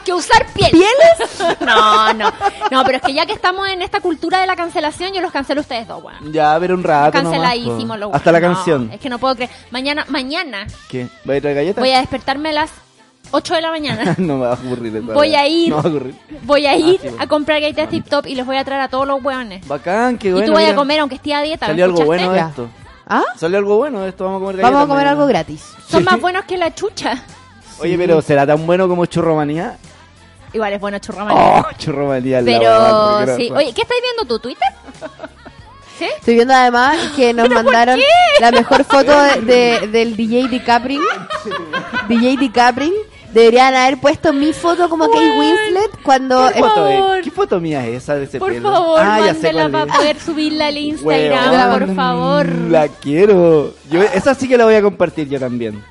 [SPEAKER 4] que usar piel. ¿Pieles? No, no. No, pero es que ya que estamos en esta cultura de la cancelación, yo los cancelo a ustedes dos, weón.
[SPEAKER 6] Ya, pero un rato
[SPEAKER 4] Canceladísimos
[SPEAKER 6] nomás,
[SPEAKER 4] los.
[SPEAKER 6] Hasta la canción.
[SPEAKER 4] No, es que no puedo creer. Mañana, mañana
[SPEAKER 6] ¿Qué? ¿Voy a traer galletas?
[SPEAKER 4] voy a despertarme a las 8 de la mañana.
[SPEAKER 6] no me va a ocurrir.
[SPEAKER 4] Voy a ir.
[SPEAKER 6] No va a ocurrir.
[SPEAKER 4] Voy a ir
[SPEAKER 6] sí, bueno.
[SPEAKER 4] a comprar galletas tip top y les voy a traer a todos los weones.
[SPEAKER 6] Bacán, qué
[SPEAKER 4] y
[SPEAKER 6] bueno.
[SPEAKER 4] tú vas a comer aunque esté a dieta. ¿me
[SPEAKER 6] Salió algo bueno de esto.
[SPEAKER 5] ¿Ah?
[SPEAKER 6] Salió algo bueno de esto. Vamos a comer galletas.
[SPEAKER 5] Vamos a comer
[SPEAKER 6] mañana.
[SPEAKER 5] algo gratis.
[SPEAKER 4] Son
[SPEAKER 6] Sí.
[SPEAKER 4] más buenos que la chucha.
[SPEAKER 6] Oye, pero ¿será tan bueno como churromanía?
[SPEAKER 4] Igual es bueno churra
[SPEAKER 6] Oh, la
[SPEAKER 4] Pero sí. Oye, ¿qué estáis viendo tú? ¿Twitter? ¿Sí?
[SPEAKER 5] Estoy viendo además que nos mandaron la mejor foto de, de- del DJ DiCaprio. DJ DiCaprio. Deberían haber puesto mi foto como Kate Winslet cuando...
[SPEAKER 6] ¿Qué foto, es?
[SPEAKER 4] favor.
[SPEAKER 6] ¿Qué foto mía es esa de ese
[SPEAKER 4] Por
[SPEAKER 6] pelo?
[SPEAKER 4] favor,
[SPEAKER 6] ah, ya sé
[SPEAKER 4] mándela
[SPEAKER 6] cuál
[SPEAKER 4] para
[SPEAKER 6] es.
[SPEAKER 4] poder subirla al Instagram, por favor.
[SPEAKER 6] La quiero. Yo, esa sí que la voy a compartir yo también.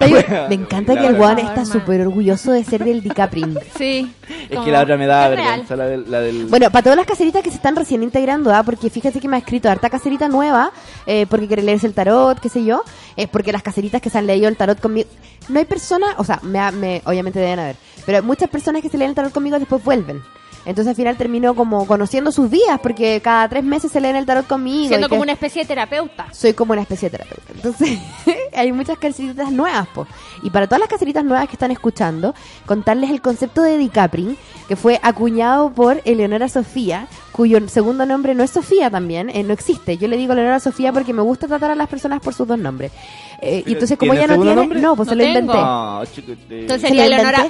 [SPEAKER 5] Me encanta que el weón está súper orgulloso de ser del DiCaprio.
[SPEAKER 4] Sí.
[SPEAKER 6] Es
[SPEAKER 4] como-
[SPEAKER 6] que la otra me da vergüenza, la del... La del...
[SPEAKER 5] Bueno, para todas las caseritas que se están recién integrando, ¿ah? porque fíjate que me ha escrito harta caserita nueva, eh, porque quiere leerse el tarot, qué sé yo, es porque las caseritas que se han leído el tarot conmigo, no hay personas, o sea, me, ha- me- obviamente deben haber, pero hay muchas personas que se leen el tarot conmigo después vuelven. Entonces al final termino como conociendo sus vidas, porque cada tres meses se leen el tarot conmigo.
[SPEAKER 4] Siendo
[SPEAKER 5] y que-
[SPEAKER 4] como una especie de terapeuta.
[SPEAKER 5] soy como una especie de terapeuta. Entonces, hay muchas caseritas nuevas, po. Y para todas las caseritas nuevas que están escuchando, contarles el concepto de DiCapri, que fue acuñado por Eleonora Sofía, cuyo segundo nombre no es Sofía también, eh, no existe. Yo le digo Eleonora Sofía porque me gusta tratar a las personas por sus dos nombres. Eh, y entonces, como
[SPEAKER 6] ¿tiene
[SPEAKER 5] ella no tiene,
[SPEAKER 6] nombre?
[SPEAKER 5] no, pues
[SPEAKER 4] No
[SPEAKER 5] se lo
[SPEAKER 4] tengo.
[SPEAKER 5] inventé.
[SPEAKER 6] Ah.
[SPEAKER 4] Entonces- Sería Eleonora-.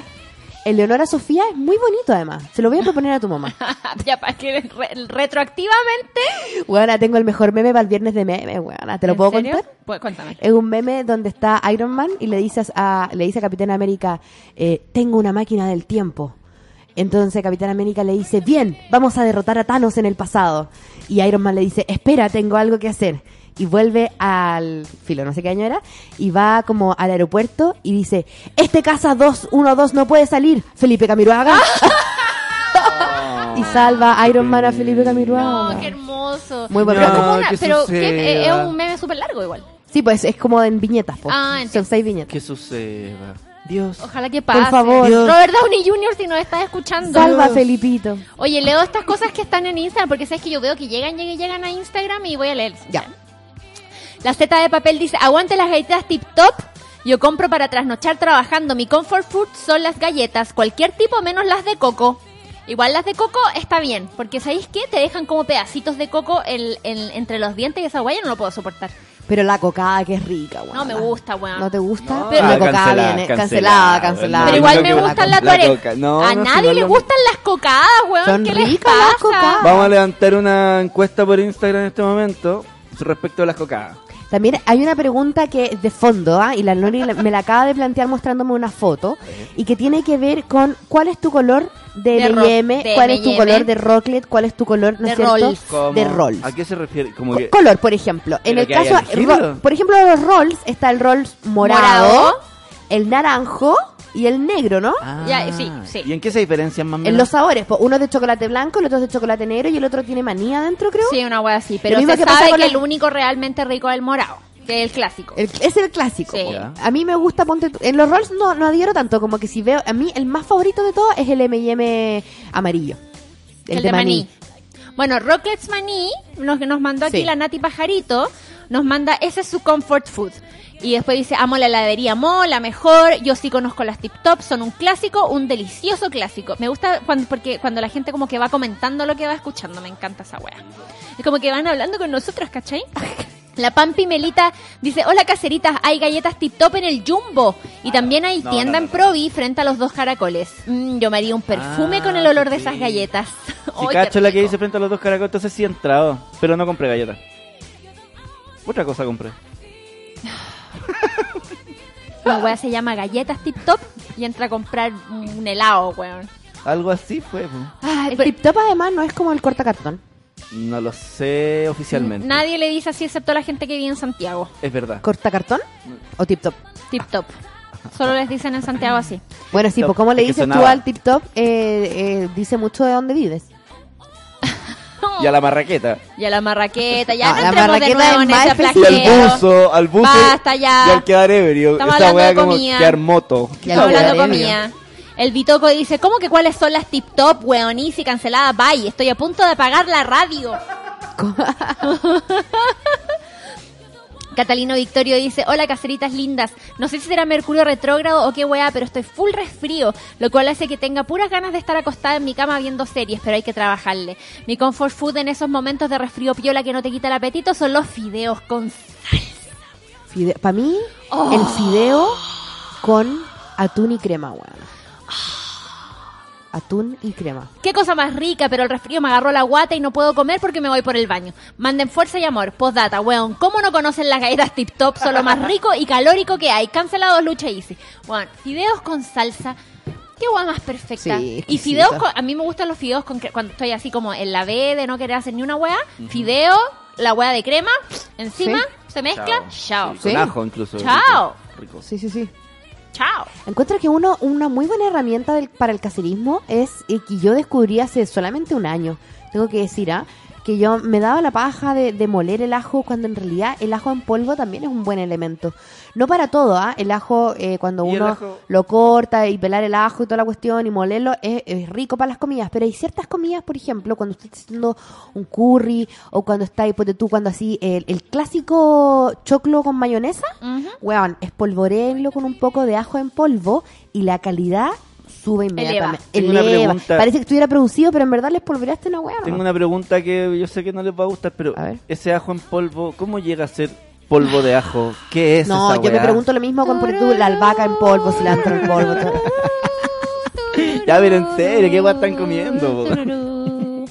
[SPEAKER 5] Eleonora Sofía es muy bonito además. Se lo voy a proponer a tu mamá.
[SPEAKER 4] ya para que re- retroactivamente.
[SPEAKER 5] Bueno, tengo el mejor meme para el viernes de meme, bueno, ¿te lo
[SPEAKER 4] ¿En
[SPEAKER 5] puedo
[SPEAKER 4] serio?
[SPEAKER 5] contar?
[SPEAKER 4] Pues cuéntame.
[SPEAKER 5] Es un meme donde está Iron Man y le dice a, le dice a Capitán América, eh, tengo una máquina del tiempo. Entonces Capitán América le dice, bien, vamos a derrotar a Thanos en el pasado. Y Iron Man le dice, espera, tengo algo que hacer. Y vuelve al filo, no sé qué año era, y va como al aeropuerto y dice, este casa 212 no puede salir, Felipe Camiroaga. y salva a Iron Man a Felipe Camiroaga.
[SPEAKER 4] No, qué hermoso.
[SPEAKER 5] Muy bueno.
[SPEAKER 4] Pero,
[SPEAKER 6] No,
[SPEAKER 4] como una-
[SPEAKER 6] que
[SPEAKER 4] pero. Eh, es un meme súper largo igual.
[SPEAKER 5] Sí, pues es como en viñetas, pues.
[SPEAKER 4] Ah,
[SPEAKER 5] Son seis viñetas.
[SPEAKER 6] Que suceda. Dios.
[SPEAKER 4] Ojalá que pase.
[SPEAKER 5] favor.
[SPEAKER 6] Dios.
[SPEAKER 4] Robert Downey Jr., si nos estás escuchando.
[SPEAKER 5] Salva a Felipito.
[SPEAKER 4] Oye, leo estas cosas que están en Instagram porque sabes que yo veo que llegan, llegan, llegan a Instagram y voy a leer.
[SPEAKER 5] Ya.
[SPEAKER 4] La Z de papel dice, aguante las galletas tip top. Yo compro para trasnochar trabajando. Mi comfort food son las galletas, cualquier tipo menos las de coco. Igual las de coco está bien, porque ¿sabéis qué? Te dejan como pedacitos de coco en- en- entre los dientes y esa guaya no lo puedo soportar.
[SPEAKER 5] Pero la cocada que es rica, weón.
[SPEAKER 4] No me gusta, weón.
[SPEAKER 5] ¿No te gusta?
[SPEAKER 6] No.
[SPEAKER 5] Pero la cocada
[SPEAKER 6] cancelada,
[SPEAKER 5] viene.
[SPEAKER 6] cancelada,
[SPEAKER 5] Cancelada, cancelada.
[SPEAKER 4] Pero igual me gustan
[SPEAKER 6] la
[SPEAKER 4] las
[SPEAKER 6] coca- no,
[SPEAKER 4] a nadie le
[SPEAKER 6] lo-
[SPEAKER 4] gustan las cocadas, weón.
[SPEAKER 5] Son
[SPEAKER 4] ¿Qué
[SPEAKER 5] ricas las
[SPEAKER 4] pasa?
[SPEAKER 5] cocadas.
[SPEAKER 6] Vamos a levantar una encuesta por Instagram en este momento respecto a las cocadas.
[SPEAKER 5] También hay una pregunta que es de fondo, ¿ah? y la Lori la- me la acaba de plantear mostrándome una foto, y que tiene que ver con cuál es tu color de,
[SPEAKER 4] De
[SPEAKER 5] M&M, cuál es tu color de Rocklet, cuál es tu color, ¿no
[SPEAKER 4] De
[SPEAKER 5] es cierto?
[SPEAKER 4] Rolls.
[SPEAKER 5] De Rolls.
[SPEAKER 6] ¿A qué se refiere? Como que...
[SPEAKER 5] Color, por ejemplo. En el caso, por ejemplo, de los Rolls está el Rolls morado,
[SPEAKER 4] Morado.
[SPEAKER 5] el naranjo y el negro, ¿no?
[SPEAKER 6] Ah,
[SPEAKER 4] Ya, sí, sí.
[SPEAKER 6] ¿Y en qué se diferencian más o
[SPEAKER 5] En los sabores, pues uno es de chocolate blanco, el otro es de chocolate negro y el otro tiene manía adentro, creo.
[SPEAKER 4] Sí, una wea así. Pero
[SPEAKER 5] Lo mismo
[SPEAKER 4] se
[SPEAKER 5] que pasa
[SPEAKER 4] sabe
[SPEAKER 5] con
[SPEAKER 4] que
[SPEAKER 5] la-
[SPEAKER 4] el único realmente rico es el morado, que es el clásico.
[SPEAKER 5] El- es el clásico.
[SPEAKER 4] Sí.
[SPEAKER 5] po.
[SPEAKER 6] Ya.
[SPEAKER 5] A mí me gusta, ponte tú- en los rolls no, no adhiero tanto, como que si veo, a mí el más favorito de todos es el M&M amarillo. El, de maní.
[SPEAKER 4] Bueno, Rockets Maní, nos, nos mandó aquí
[SPEAKER 5] Sí.
[SPEAKER 4] la Nati Pajarito, nos manda, ese es su comfort food. Y después dice, amo la heladería Mo, la mejor, yo sí conozco las Tip Top, son un clásico, un delicioso clásico. Me gusta cuando, porque cuando la gente como que va comentando lo que va escuchando, me encanta esa wea. Es como que van hablando con nosotros, ¿cachai? La Pampi Melita dice, hola caseritas, hay galletas tip top en el Jumbo y también hay
[SPEAKER 6] No,
[SPEAKER 4] tienda
[SPEAKER 6] no,
[SPEAKER 4] en. Provi frente a los dos caracoles. Mm, yo me haría un perfume
[SPEAKER 6] Ah,
[SPEAKER 4] con el olor de esas galletas.
[SPEAKER 6] Si
[SPEAKER 4] qué
[SPEAKER 6] cacho la que dice frente a los dos caracoles, entonces sí he entrado. Pero no compré galletas. Otra cosa compré.
[SPEAKER 4] La wea se llama galletas tip top y entra a comprar un helado, weón.
[SPEAKER 6] Algo así fue.
[SPEAKER 4] Ay,
[SPEAKER 5] El
[SPEAKER 4] pero
[SPEAKER 5] tip top además no es como el cortacartón.
[SPEAKER 6] No lo sé oficialmente.
[SPEAKER 4] nadie le dice así excepto la gente que vive en Santiago.
[SPEAKER 6] Es verdad.
[SPEAKER 5] ¿Cortacartón? ¿O tip top?
[SPEAKER 4] Tip top. Solo les dicen en Santiago así.
[SPEAKER 5] Bueno, sí,
[SPEAKER 6] Top,
[SPEAKER 5] pues como le
[SPEAKER 6] es que
[SPEAKER 5] dices tú
[SPEAKER 6] sonaba.
[SPEAKER 5] al tip top, eh, eh, dice mucho de dónde vives.
[SPEAKER 6] Y a la marraqueta.
[SPEAKER 4] Y a la marraqueta, ya
[SPEAKER 5] No,
[SPEAKER 4] no,
[SPEAKER 5] la
[SPEAKER 4] entremos de
[SPEAKER 5] marraqueta
[SPEAKER 4] nuevo en ese.
[SPEAKER 6] Y al buzo, al buzo.
[SPEAKER 4] Basta ya.
[SPEAKER 6] Y al quedar ebrio.
[SPEAKER 4] Estamos
[SPEAKER 6] Esa
[SPEAKER 4] hablando de
[SPEAKER 6] como
[SPEAKER 4] comida.
[SPEAKER 6] quedar moto.
[SPEAKER 5] Y
[SPEAKER 4] Estamos hablando de comida. El Bitoco dice, ¿cómo que cuáles son las tip top, weón? Easy, cancelada, bye. Estoy a punto de apagar la radio. Catalino Victorio dice, hola caseritas lindas, no sé si será Mercurio retrógrado o qué weá, pero estoy full resfrío, lo cual hace que tenga puras ganas de estar acostada en mi cama viendo series, pero hay que trabajarle. Mi comfort food en esos momentos de resfrío piola que no te quita el apetito son los fideos con sal.
[SPEAKER 5] Para mí,
[SPEAKER 4] Oh.
[SPEAKER 5] el fideo con atún y crema, weón. Atún y crema.
[SPEAKER 4] Qué cosa más rica, pero el resfrío me agarró la guata y no puedo comer porque me voy por el baño. Manden fuerza y amor. Postdata, weón. ¿Cómo no conocen las galletas tip top? Son lo más rico y calórico que hay. Cancelados lucha easy. Weón, fideos con salsa. Qué guay más perfecta.
[SPEAKER 5] Sí,
[SPEAKER 4] y fideos con, a mí me gustan los fideos con cuando estoy así como en la B de no querer hacer ni una hueá. Fideo, la hueá de crema, encima,
[SPEAKER 5] Sí.
[SPEAKER 4] se mezcla, chao.
[SPEAKER 6] Sí,
[SPEAKER 5] Sí.
[SPEAKER 6] Con ajo incluso.
[SPEAKER 4] Chao.
[SPEAKER 6] Rico. rico.
[SPEAKER 5] Sí, sí, sí.
[SPEAKER 4] Chao.
[SPEAKER 5] Encuentro que uno, una muy buena herramienta del- para el caserismo es eh, que yo descubrí hace solamente un año, tengo que decir, ¿ah? Que yo me daba la paja de, de moler el ajo cuando en realidad el ajo en polvo también es un buen elemento. No para todo, ¿ah? El ajo, eh, cuando
[SPEAKER 6] ¿Y
[SPEAKER 5] uno
[SPEAKER 6] ajo?
[SPEAKER 5] lo corta y pelar el ajo y toda la cuestión y molerlo, es, es rico para las comidas. Pero hay ciertas comidas, por ejemplo, cuando usted está haciendo un curry o cuando está, ponte tú, cuando así, el, el clásico choclo con mayonesa, weón, espolvoréenlo con un poco de ajo en polvo y la calidad sube inmediatamente.
[SPEAKER 6] Tengo una
[SPEAKER 5] Eleva.
[SPEAKER 6] pregunta.
[SPEAKER 5] Parece que estuviera producido, pero en verdad le espolvoreaste una weá.
[SPEAKER 6] Tengo una pregunta que yo sé que no les va a gustar, pero
[SPEAKER 5] A ver.
[SPEAKER 6] ese ajo en polvo, ¿cómo llega a ser polvo de ajo? ¿Qué es
[SPEAKER 5] No,
[SPEAKER 6] esa
[SPEAKER 5] yo me pregunto lo mismo con ponte tú, la albahaca en polvo, cilantro en polvo.
[SPEAKER 6] Ya, pero en serio, ¿qué weá están comiendo?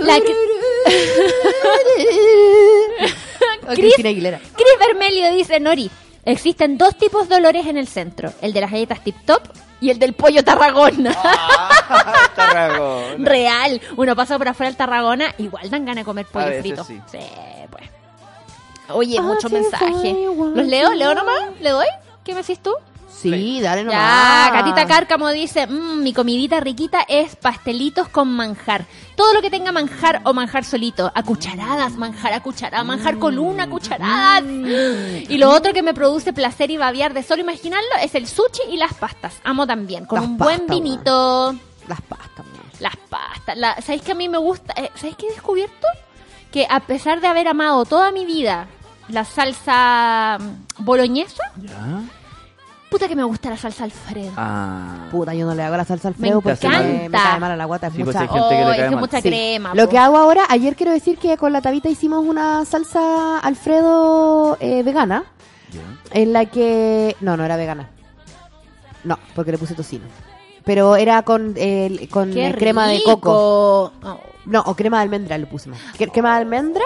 [SPEAKER 4] La Cris-
[SPEAKER 5] Cristina Aguilera.
[SPEAKER 4] Chris Vermelio dice, Nori, existen dos tipos de olores en el centro, el de las galletas Tip Top y el del pollo Tarragona.
[SPEAKER 6] Tarragona.
[SPEAKER 4] Real, uno pasa por afuera del Tarragona, igual dan ganas de comer pollo
[SPEAKER 6] veces
[SPEAKER 4] frito.
[SPEAKER 6] sí.
[SPEAKER 4] pues. Oye,
[SPEAKER 5] Ah,
[SPEAKER 4] mucho
[SPEAKER 5] sí,
[SPEAKER 4] mensaje. ¿Los leo? ¿Leo nomás? ¿Le doy? ¿Qué me decís tú?
[SPEAKER 5] Sí, dale nomás.
[SPEAKER 4] Ya, Catita Cárcamo dice, "Mm, mi comidita riquita es pastelitos con manjar. Todo lo que tenga manjar o manjar solito. A cucharadas, manjar a cucharadas, manjar con una cucharada. Y lo otro que me produce placer y babiar de solo imaginarlo es el sushi y las pastas. Amo también, con
[SPEAKER 5] Las
[SPEAKER 4] un buen vinito.
[SPEAKER 5] Las pastas, man.
[SPEAKER 4] Las pastas. La, ¿Sabéis que a mí me gusta? eh, ¿Sabéis qué he descubierto? Que a pesar de haber amado toda mi vida la salsa mm, boloñesa,
[SPEAKER 6] ¿Ya?
[SPEAKER 4] Puta que me gusta la salsa Alfredo.
[SPEAKER 6] Ah.
[SPEAKER 5] Puta, yo no le hago la salsa al Alfredo porque
[SPEAKER 6] encanta.
[SPEAKER 5] me, me cae mal a la guata. es
[SPEAKER 6] Sí, pues
[SPEAKER 5] mucha-
[SPEAKER 6] hay gente que le
[SPEAKER 4] Oh,
[SPEAKER 6] cae
[SPEAKER 4] es que mucha
[SPEAKER 5] Sí.
[SPEAKER 4] crema.
[SPEAKER 5] Lo
[SPEAKER 4] po.
[SPEAKER 5] que hago ahora, ayer quiero decir que con la Tabita hicimos una salsa Alfredo eh, vegana,
[SPEAKER 6] Ya.
[SPEAKER 5] en la que... No, no era vegana. No, porque le puse tocino. Pero era con, eh, con
[SPEAKER 4] Qué
[SPEAKER 5] eh, crema de coco.
[SPEAKER 4] Oh.
[SPEAKER 5] No, o crema de almendra le puse más. Cre- Crema de almendra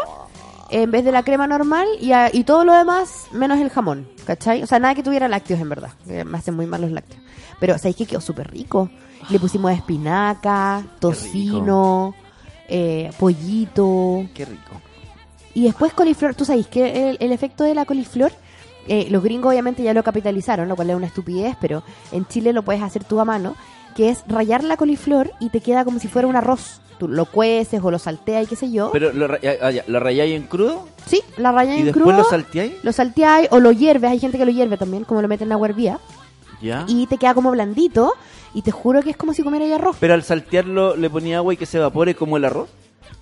[SPEAKER 5] en vez de la crema normal y, a- y todo lo demás menos el jamón, ¿cachai? O sea, nada que tuviera lácteos en verdad. que me hacen muy mal los lácteos. Pero, ¿sabéis que quedó súper rico? Le pusimos espinaca, tocino, eh, pollito.
[SPEAKER 6] Qué rico.
[SPEAKER 5] Y después coliflor. ¿Tú sabéis que el, el efecto de la coliflor? eh, los gringos obviamente ya lo capitalizaron, lo cual es una estupidez, pero en Chile lo puedes hacer tú a mano, que es rayar la coliflor y te queda como si fuera un arroz. Tú lo cueces o lo salteas y qué sé yo.
[SPEAKER 6] Pero lo, ah, ¿lo rayáis en crudo
[SPEAKER 5] sí, la rayas
[SPEAKER 6] y
[SPEAKER 5] en
[SPEAKER 6] después
[SPEAKER 5] crudo,
[SPEAKER 6] lo salteáis.
[SPEAKER 5] lo salteáis o lo hierves. Hay gente que lo hierve también, como lo meten en agua hervía.
[SPEAKER 6] Ya.
[SPEAKER 5] Y te queda como blandito y te juro que es como si comierais arroz.
[SPEAKER 6] Pero al saltearlo le ponía agua y que se evapore como el arroz.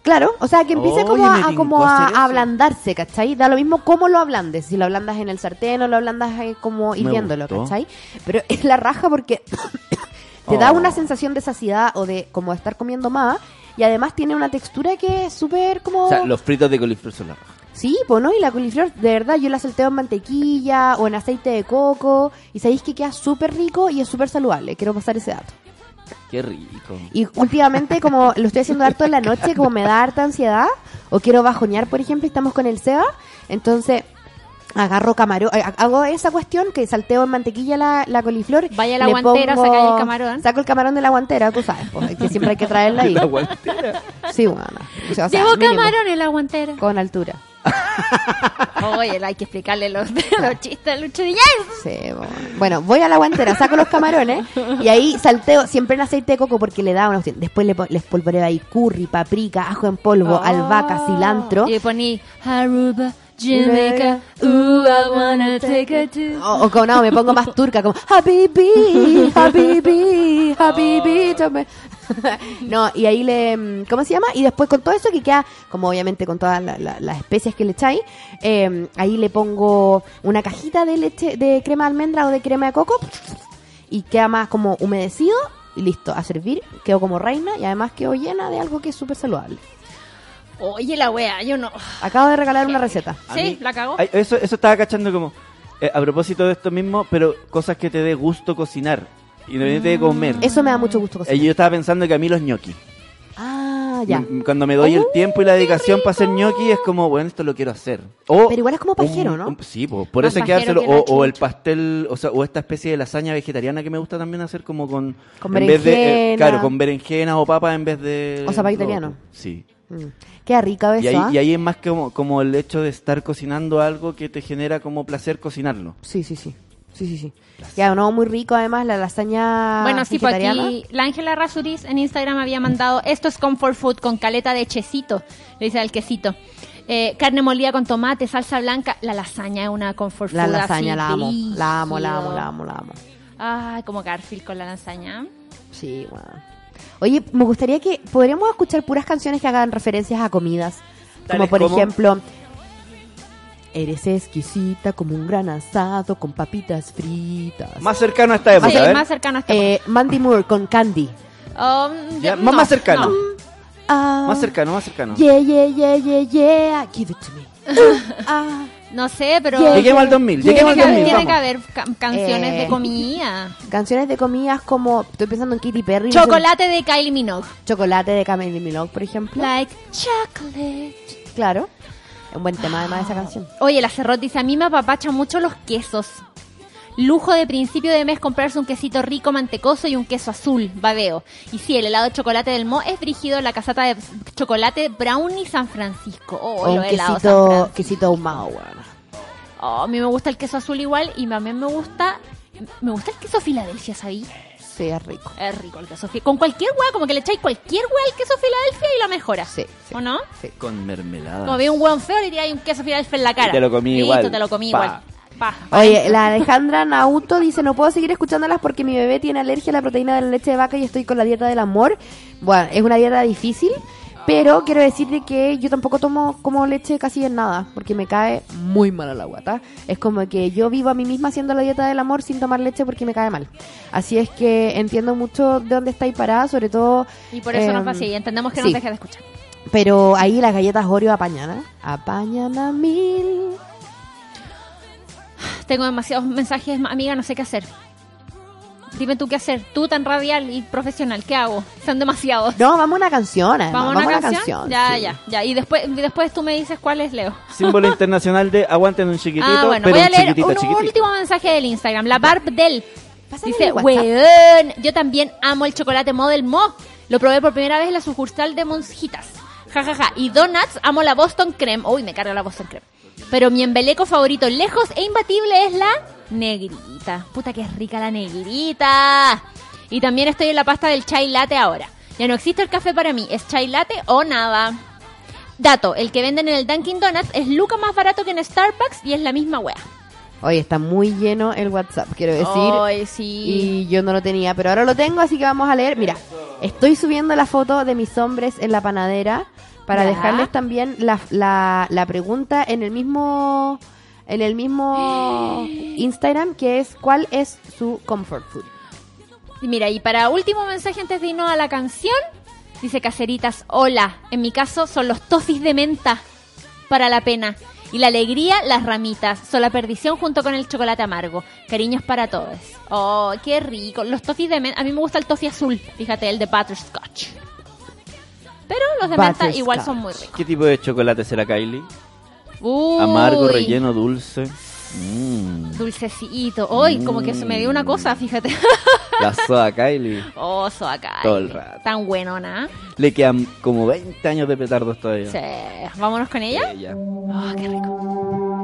[SPEAKER 5] Claro, o sea, que empiece como,
[SPEAKER 6] Oye,
[SPEAKER 5] a, a como a, a ablandarse, ¿cachai? Da lo mismo cómo lo ablandes, si lo ablandas en el sartén o lo ablandas eh, como hirviéndolo. ¿cachai? Pero es la raja porque te da
[SPEAKER 6] Oh.
[SPEAKER 5] una sensación de saciedad o de como estar comiendo más y además tiene una textura que es súper como...
[SPEAKER 6] O sea, los fritos de coliflor son la.
[SPEAKER 5] Sí, pues no, y la coliflor, de verdad, yo la salteo en mantequilla o en aceite de coco y sabéis que queda súper rico y es súper saludable, quiero pasar ese dato.
[SPEAKER 6] Qué rico.
[SPEAKER 5] Y últimamente, como lo estoy haciendo harto en la noche, como me da harta ansiedad, o quiero bajonear, por ejemplo, estamos con el Seba, entonces agarro camarón, eh, hago esa cuestión que salteo en mantequilla la, la coliflor.
[SPEAKER 4] Vaya la
[SPEAKER 5] le
[SPEAKER 4] guantera, sacáis el camarón.
[SPEAKER 5] Saco el camarón de la guantera, tú sabes, pues, que siempre hay que traerla ahí.
[SPEAKER 6] La guantera.
[SPEAKER 5] Sí, bueno. o sea,
[SPEAKER 4] Llevo camarón en la guantera.
[SPEAKER 5] Con altura.
[SPEAKER 4] Oye, hay que explicarle los, los chistes a Lucho Díaz.
[SPEAKER 5] Sí, bueno. Bueno, voy a la guantera, saco los camarones y ahí salteo siempre en aceite de coco porque le da una opción. Después le, pon- les polvoreo ahí curry, paprika, ajo en polvo, albahaca, cilantro.
[SPEAKER 4] Y poní Aruba, Jamaica, ooh, I wanna take her to...
[SPEAKER 5] O, o como no, me pongo más turca, como Habibi, Habibi, Habibi. tome". No, y ahí le. mm, ¿Cómo se llama? Y después con todo eso que queda, como obviamente con todas la- la- las especias que le echáis, eh, ahí le pongo una cajita de leche, de crema de almendra o de crema de coco, y queda más como humedecido, y listo, a servir. Quedo como reina y además quedo llena de algo que es súper saludable.
[SPEAKER 4] Oye, la wea, yo no...
[SPEAKER 5] Acabo de regalar una receta.
[SPEAKER 6] A
[SPEAKER 4] Sí,
[SPEAKER 6] mí-
[SPEAKER 4] la cagó.
[SPEAKER 6] Ay, eso, eso estaba cachando como, eh, a propósito de esto mismo, pero cosas que te dé gusto cocinar, independiente de comer.
[SPEAKER 5] Eso me da mucho gusto
[SPEAKER 6] Eh,
[SPEAKER 5] cocinar.
[SPEAKER 6] yo estaba pensando que a mí los ñoquis.
[SPEAKER 5] Ah, ya.
[SPEAKER 6] M- Cuando me doy el
[SPEAKER 5] Oh,
[SPEAKER 6] tiempo y la dedicación para hacer ñoqui es como, bueno, esto lo quiero hacer. O
[SPEAKER 5] Pero igual es como pajero,
[SPEAKER 6] un-
[SPEAKER 5] ¿no?
[SPEAKER 6] un- sí, po, por
[SPEAKER 4] Más
[SPEAKER 6] eso hay que
[SPEAKER 4] pajero
[SPEAKER 6] dárselo.
[SPEAKER 4] que la
[SPEAKER 6] O, o el
[SPEAKER 4] chucha.
[SPEAKER 6] pastel, o sea, o esta especie de lasaña vegetariana que me gusta también hacer como con...
[SPEAKER 5] Con
[SPEAKER 6] en vez de, eh,
[SPEAKER 5] berenjena.
[SPEAKER 6] claro, con berenjena o papa en vez de...
[SPEAKER 5] O zapallo
[SPEAKER 6] no,
[SPEAKER 5] italiano.
[SPEAKER 6] Sí.
[SPEAKER 5] Mm. Queda rico eso,
[SPEAKER 6] Y ahí,
[SPEAKER 5] ¿ah?
[SPEAKER 6] y ahí es más como, como el hecho de estar cocinando algo que te genera como placer cocinarlo.
[SPEAKER 5] Sí, sí, sí. Sí, sí, sí. Ya, no, muy rico además la lasaña
[SPEAKER 4] Bueno, sí,
[SPEAKER 5] vegetariana.
[SPEAKER 4] aquí la Ángela Razuriz en Instagram había mandado esto es comfort food con caleta de checito, le dice al quesito. Eh, carne molida con tomate, salsa blanca. La lasaña es una comfort
[SPEAKER 5] La
[SPEAKER 4] food.
[SPEAKER 5] lasaña
[SPEAKER 4] así,
[SPEAKER 5] la amo, la amo, la amo, la amo, la amo.
[SPEAKER 4] Ay, como Garfield con la lasaña.
[SPEAKER 5] Sí, bueno. Oye, me gustaría que podríamos escuchar puras canciones que hagan referencias a comidas. Como por
[SPEAKER 6] como-
[SPEAKER 5] ejemplo, eres exquisita como un gran asado con papitas fritas.
[SPEAKER 6] Más cercano a esta época,
[SPEAKER 4] Sí,
[SPEAKER 6] ¿eh?
[SPEAKER 4] más cercano a este.
[SPEAKER 5] Eh, Mandy Moore con Candy.
[SPEAKER 4] Um,
[SPEAKER 6] Ya,
[SPEAKER 4] no,
[SPEAKER 6] más, más cercano.
[SPEAKER 4] no.
[SPEAKER 5] Ah,
[SPEAKER 6] Más cercano, más cercano.
[SPEAKER 5] Yeah, yeah, yeah, yeah, yeah. Give it to me. Ah,
[SPEAKER 4] No sé, pero
[SPEAKER 6] Lleguemos al 2000,
[SPEAKER 4] tiene,
[SPEAKER 6] lleguemos
[SPEAKER 4] que,
[SPEAKER 6] al 2000,
[SPEAKER 4] tiene que haber ca- canciones
[SPEAKER 5] Eh,
[SPEAKER 4] de comida.
[SPEAKER 5] canciones de comidas como estoy pensando en Katy Perry.
[SPEAKER 4] Chocolate de Kylie Minogue.
[SPEAKER 5] Chocolate de Camille Minogue, por ejemplo.
[SPEAKER 4] Like chocolate.
[SPEAKER 5] Claro. Es un buen tema además esa canción.
[SPEAKER 4] Oye, la Cerrot dice, a mí me apapachan mucho los quesos. Lujo de principio de mes comprarse un quesito rico, mantecoso y un queso azul, babeo. Y sí, el helado de chocolate del Mo es brígido, la casata de chocolate Brownie San Francisco. Oh,
[SPEAKER 5] o un
[SPEAKER 4] los helados San
[SPEAKER 5] quesito,
[SPEAKER 4] Francisco.
[SPEAKER 5] quesito ahumado, bueno.
[SPEAKER 4] Oh, a mí me gusta el queso azul igual y también me gusta me gusta el queso Filadelfia, ¿sabí?
[SPEAKER 5] Sí, es rico.
[SPEAKER 4] Es rico el queso Filadelfia. Con cualquier hueá, como que le echáis cualquier hueá al queso Filadelfia y lo mejora.
[SPEAKER 5] Sí, sí.
[SPEAKER 4] ¿O no?
[SPEAKER 6] Con mermelada.
[SPEAKER 4] Como ve un hueón feo, le tiráis un queso Filadelfia en la cara.
[SPEAKER 6] Y te lo comí
[SPEAKER 4] Listo,
[SPEAKER 6] igual.
[SPEAKER 4] te lo comí
[SPEAKER 6] Pa.
[SPEAKER 4] igual.
[SPEAKER 5] Oye, la Alejandra Nauto dice, no puedo seguir escuchándolas porque mi bebé tiene alergia a la proteína de la leche de vaca y estoy con la dieta del amor. Bueno, es una dieta difícil, pero quiero decirte que yo tampoco tomo como leche casi en nada, porque me cae muy mal a la guata. Es como que yo vivo a mí misma haciendo la dieta del amor sin tomar leche porque me cae mal. Así es que entiendo mucho de dónde estáis parada, sobre todo...
[SPEAKER 4] Y por eso nos
[SPEAKER 5] em,
[SPEAKER 4] va así. Entendemos que
[SPEAKER 5] sí.
[SPEAKER 4] nos deja de escuchar.
[SPEAKER 5] Pero ahí las galletas Oreo apañan, ¿eh? Apañan a mil.
[SPEAKER 4] Tengo demasiados mensajes, amiga, no sé qué hacer. Dime tú qué hacer. Tú tan radial y profesional, ¿qué hago? Son demasiados.
[SPEAKER 5] No, vamos a una canción, además.
[SPEAKER 4] ¿Vamos, a una
[SPEAKER 5] a
[SPEAKER 4] canción?
[SPEAKER 5] canción.
[SPEAKER 4] ya,
[SPEAKER 5] sí.
[SPEAKER 4] ya, ya. Y después, y después tú me dices cuál es Leo.
[SPEAKER 6] Símbolo internacional de aguanten un chiquitito,
[SPEAKER 4] ah, bueno,
[SPEAKER 6] pero
[SPEAKER 4] voy a
[SPEAKER 6] un
[SPEAKER 4] leer
[SPEAKER 6] chiquitito,
[SPEAKER 4] un
[SPEAKER 6] chiquitito.
[SPEAKER 4] último mensaje del Instagram. La Barb del dice, weón, yo también amo el chocolate Model Mo. Lo probé por primera vez en la sucursal de Monjitas. Ja, ja, ja. Y donuts, amo la Boston Creme. Uy, me carga la Boston Creme. Pero mi embeleco favorito, lejos e imbatible, es la negrita. Puta que es rica la negrita. Y también estoy en la pasta del chai latte ahora. Ya no existe el café para mí, es chai latte o nada. Dato, el que venden en el Dunkin' Donuts es luca más barato que en Starbucks y es la misma wea.
[SPEAKER 5] Oye, está muy lleno el WhatsApp, quiero decir.
[SPEAKER 4] Ay, sí.
[SPEAKER 5] Y yo no lo tenía, pero ahora lo tengo, así que vamos a leer. Mira, estoy subiendo la foto de mis hombres en la panadera para
[SPEAKER 4] Ya.
[SPEAKER 5] dejarles también la, la, la pregunta en el mismo en el mismo Instagram, que es ¿cuál es su comfort food?
[SPEAKER 4] Mira, y para último mensaje antes de irnos a la canción, dice Caceritas, hola, en mi caso son los toffis de menta para la pena. Y la alegría, las ramitas. Son la perdición junto con el chocolate amargo. Cariños para todos. Oh, qué rico. Los toffis de menta. A mí me gusta el toffee azul. Fíjate, el de butterscotch. Pero los de menta igual son muy ricos.
[SPEAKER 6] ¿Qué tipo de chocolate será Kylie?
[SPEAKER 4] Uy,
[SPEAKER 6] Amargo, relleno, dulce. Mm.
[SPEAKER 4] Dulcecito. Hoy, como que se me dio una cosa, fíjate.
[SPEAKER 6] La soda Kylie.
[SPEAKER 4] Oso acá.
[SPEAKER 6] Todo el rato.
[SPEAKER 4] Tan bueno, ¿no?
[SPEAKER 6] Le quedan como 20 años de petardos todavía.
[SPEAKER 4] Sí. Vámonos con ella.
[SPEAKER 6] Ella.
[SPEAKER 4] Oh, qué rico.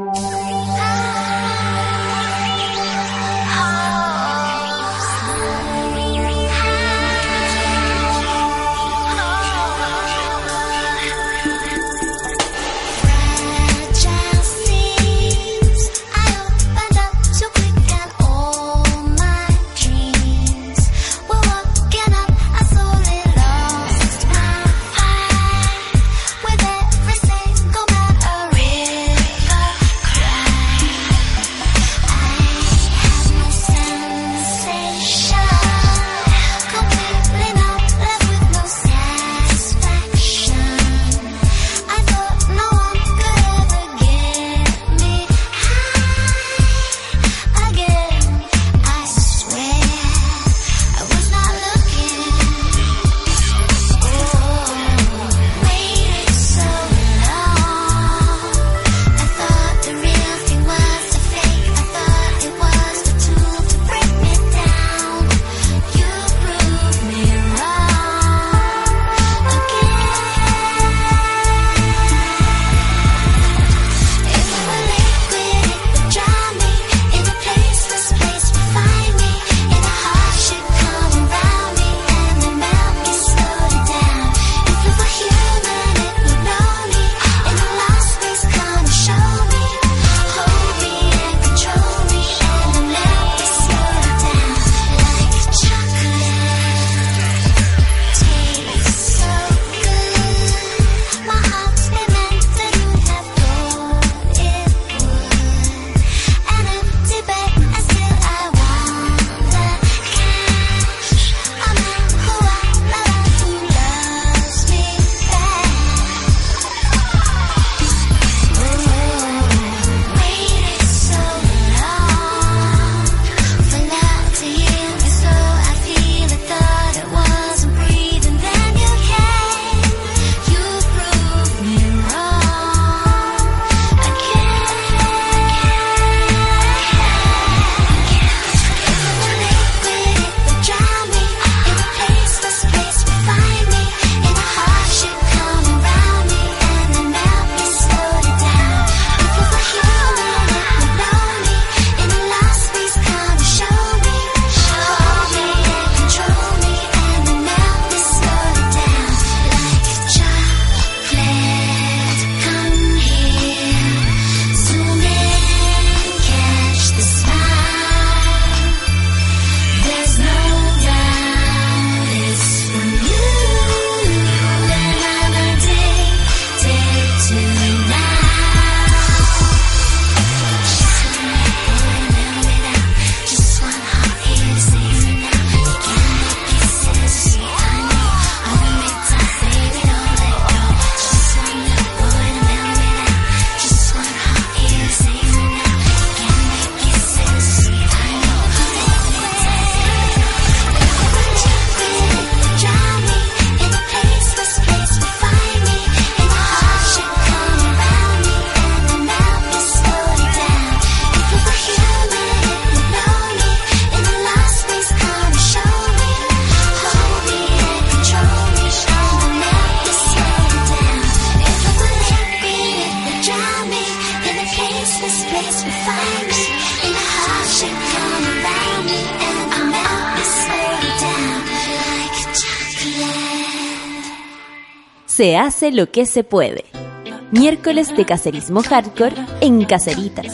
[SPEAKER 2] Hace lo que se puede. Miércoles de cacerismo hardcore en Caseritas.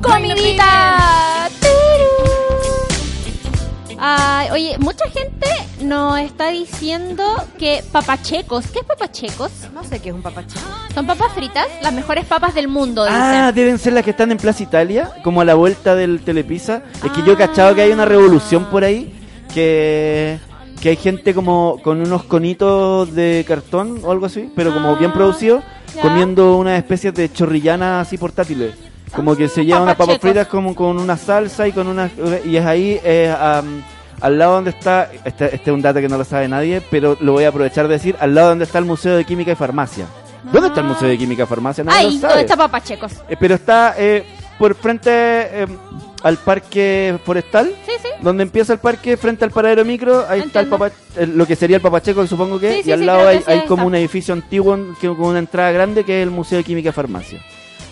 [SPEAKER 4] ¡Comidita! Ay, oye, mucha gente nos está diciendo que papachecos. ¿Qué es papachecos?
[SPEAKER 5] No sé qué es un papache.
[SPEAKER 4] Son papas fritas, las mejores papas del mundo, dicen.
[SPEAKER 6] Ah, deben ser las que están en Plaza Italia, como a la vuelta del Telepisa. Es que yo he cachado que hay una revolución por ahí, que, que hay gente como con unos conitos de cartón o algo así, pero como
[SPEAKER 4] Ah,
[SPEAKER 6] bien producido,
[SPEAKER 4] ya.
[SPEAKER 6] comiendo unas especies de chorrillanas así portátiles. Como que se llevan unas papas fritas como con una salsa y con una... Y es ahí, eh, am, al lado donde está... Este, este es un dato que no lo sabe nadie, pero lo voy a aprovechar de decir, al lado donde está el Museo de Química y Farmacia. ¿Dónde está el Museo de Química y Farmacia? Nadie
[SPEAKER 4] Ahí,
[SPEAKER 6] lo
[SPEAKER 4] ¿dónde
[SPEAKER 6] sabe.
[SPEAKER 4] está papachecos?
[SPEAKER 6] Eh, pero está eh, por frente eh, al parque forestal,
[SPEAKER 4] Sí, sí.
[SPEAKER 6] donde empieza el parque, frente al paradero micro, ahí está el papa, eh, lo que sería el papacheco, supongo que,
[SPEAKER 4] Sí, sí,
[SPEAKER 6] y al
[SPEAKER 4] sí,
[SPEAKER 6] lado hay, como un edificio antiguo que, con una entrada grande que es el Museo de Química y Farmacia.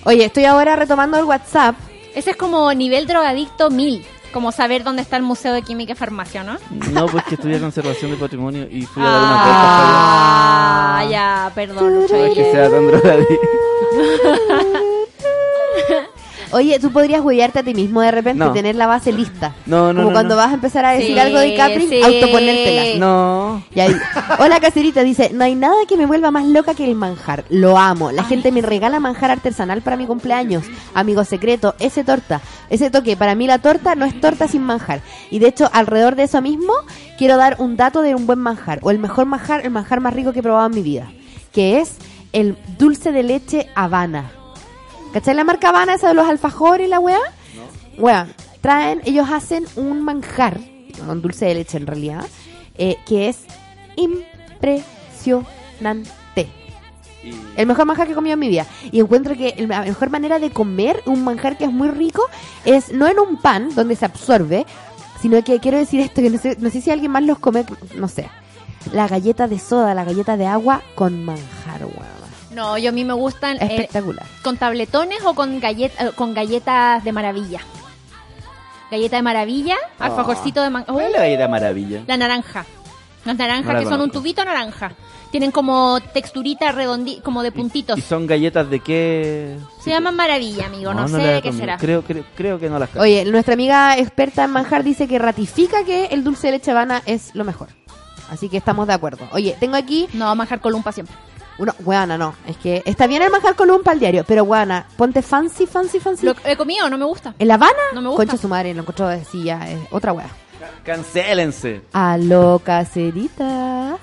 [SPEAKER 5] Oye, estoy ahora retomando el WhatsApp.
[SPEAKER 4] Ese es como nivel drogadicto mil. Como saber dónde está el Museo de Química y Farmacia, ¿no?
[SPEAKER 6] No, pues que estudié conservación de patrimonio y fui a dar una
[SPEAKER 4] Ah, ya, perdón,
[SPEAKER 6] vuelta. No es que sea tan drogadicto.
[SPEAKER 5] Oye, tú podrías huevearte a ti mismo de repente
[SPEAKER 6] No.
[SPEAKER 5] y tener la base lista.
[SPEAKER 6] No, no,
[SPEAKER 5] Como
[SPEAKER 6] no,
[SPEAKER 5] cuando
[SPEAKER 6] no.
[SPEAKER 5] vas a empezar a decir
[SPEAKER 4] Sí,
[SPEAKER 5] algo de Capri,
[SPEAKER 4] sí.
[SPEAKER 5] autoponértela.
[SPEAKER 6] No.
[SPEAKER 5] Y ahí, hola caserita, dice, no hay nada que me vuelva más loca que el manjar. Lo amo. La gente me regala manjar artesanal para mi cumpleaños. Amigo secreto, ese torta, ese toque. Para mí la torta no es torta sin manjar. Y de hecho, alrededor de eso mismo, quiero dar un dato de un buen manjar. O el mejor manjar, el manjar más rico que he probado en mi vida. Que es el dulce de leche Habana. ¿Cachai la marca Habana, esa de los alfajores y la weá? Weá, traen, ellos hacen un manjar, un dulce de leche en realidad, eh, que es impresionante. El mejor manjar que he comido en mi vida. Y encuentro que la mejor manera de comer un manjar que es muy rico es no en un pan donde se absorbe, sino que quiero decir esto, que no sé, no sé si alguien más los come, no sé. La galleta de soda, la galleta de agua con manjar, weón.
[SPEAKER 4] No, yo a mí me gustan eh,
[SPEAKER 5] Espectacular.
[SPEAKER 4] con tabletones o con, galleta, con galletas de maravilla. Galleta de maravilla, alfajorcito de man-
[SPEAKER 6] ¿Cuál es la galleta maravilla?
[SPEAKER 4] La naranja. Las naranjas
[SPEAKER 6] No la
[SPEAKER 4] que son un tubito naranja. Tienen como texturita redondi como de puntitos.
[SPEAKER 6] ¿Y son galletas de qué?
[SPEAKER 4] Se llaman maravilla, amigo. No, sé de qué será.
[SPEAKER 6] Creo, creo, creo que no las
[SPEAKER 5] Oye, nuestra amiga experta en manjar dice que ratifica que el dulce de leche Habana es lo mejor. Así que estamos de acuerdo. Oye, tengo aquí
[SPEAKER 4] No, manjar columpa siempre.
[SPEAKER 5] Uno, weana, no, es que está bien el manjar columpa al diario, pero weana, ponte fancy, fancy, fancy.
[SPEAKER 4] Lo he comido, no me gusta.
[SPEAKER 5] ¿En La Habana?
[SPEAKER 4] No me gusta.
[SPEAKER 5] Concha su madre, lo encontró así ya, es otra wea.
[SPEAKER 6] Cancélense.
[SPEAKER 5] Aló, caserita.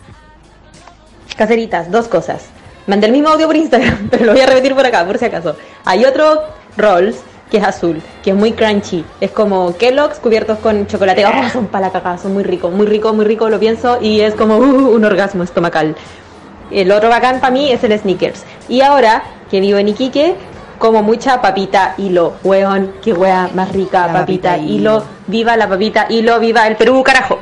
[SPEAKER 7] Caseritas, dos cosas. Mandé el mismo audio por Instagram, pero lo voy a repetir por acá, por si acaso. Hay otro Rolls que es azul, que es muy crunchy. Es como Kellogg's cubiertos con chocolate. Oh, son para la cagada, son muy ricos, muy rico, muy rico, lo pienso y es como uh, un orgasmo estomacal. El otro bacán para mí es el Snickers. Y ahora que vivo en Iquique, como mucha papita hilo. Weón, qué wea más rica,
[SPEAKER 5] La
[SPEAKER 7] papita,
[SPEAKER 5] papita hilo.
[SPEAKER 7] hilo. Viva la papita hilo, viva el Perú, carajo.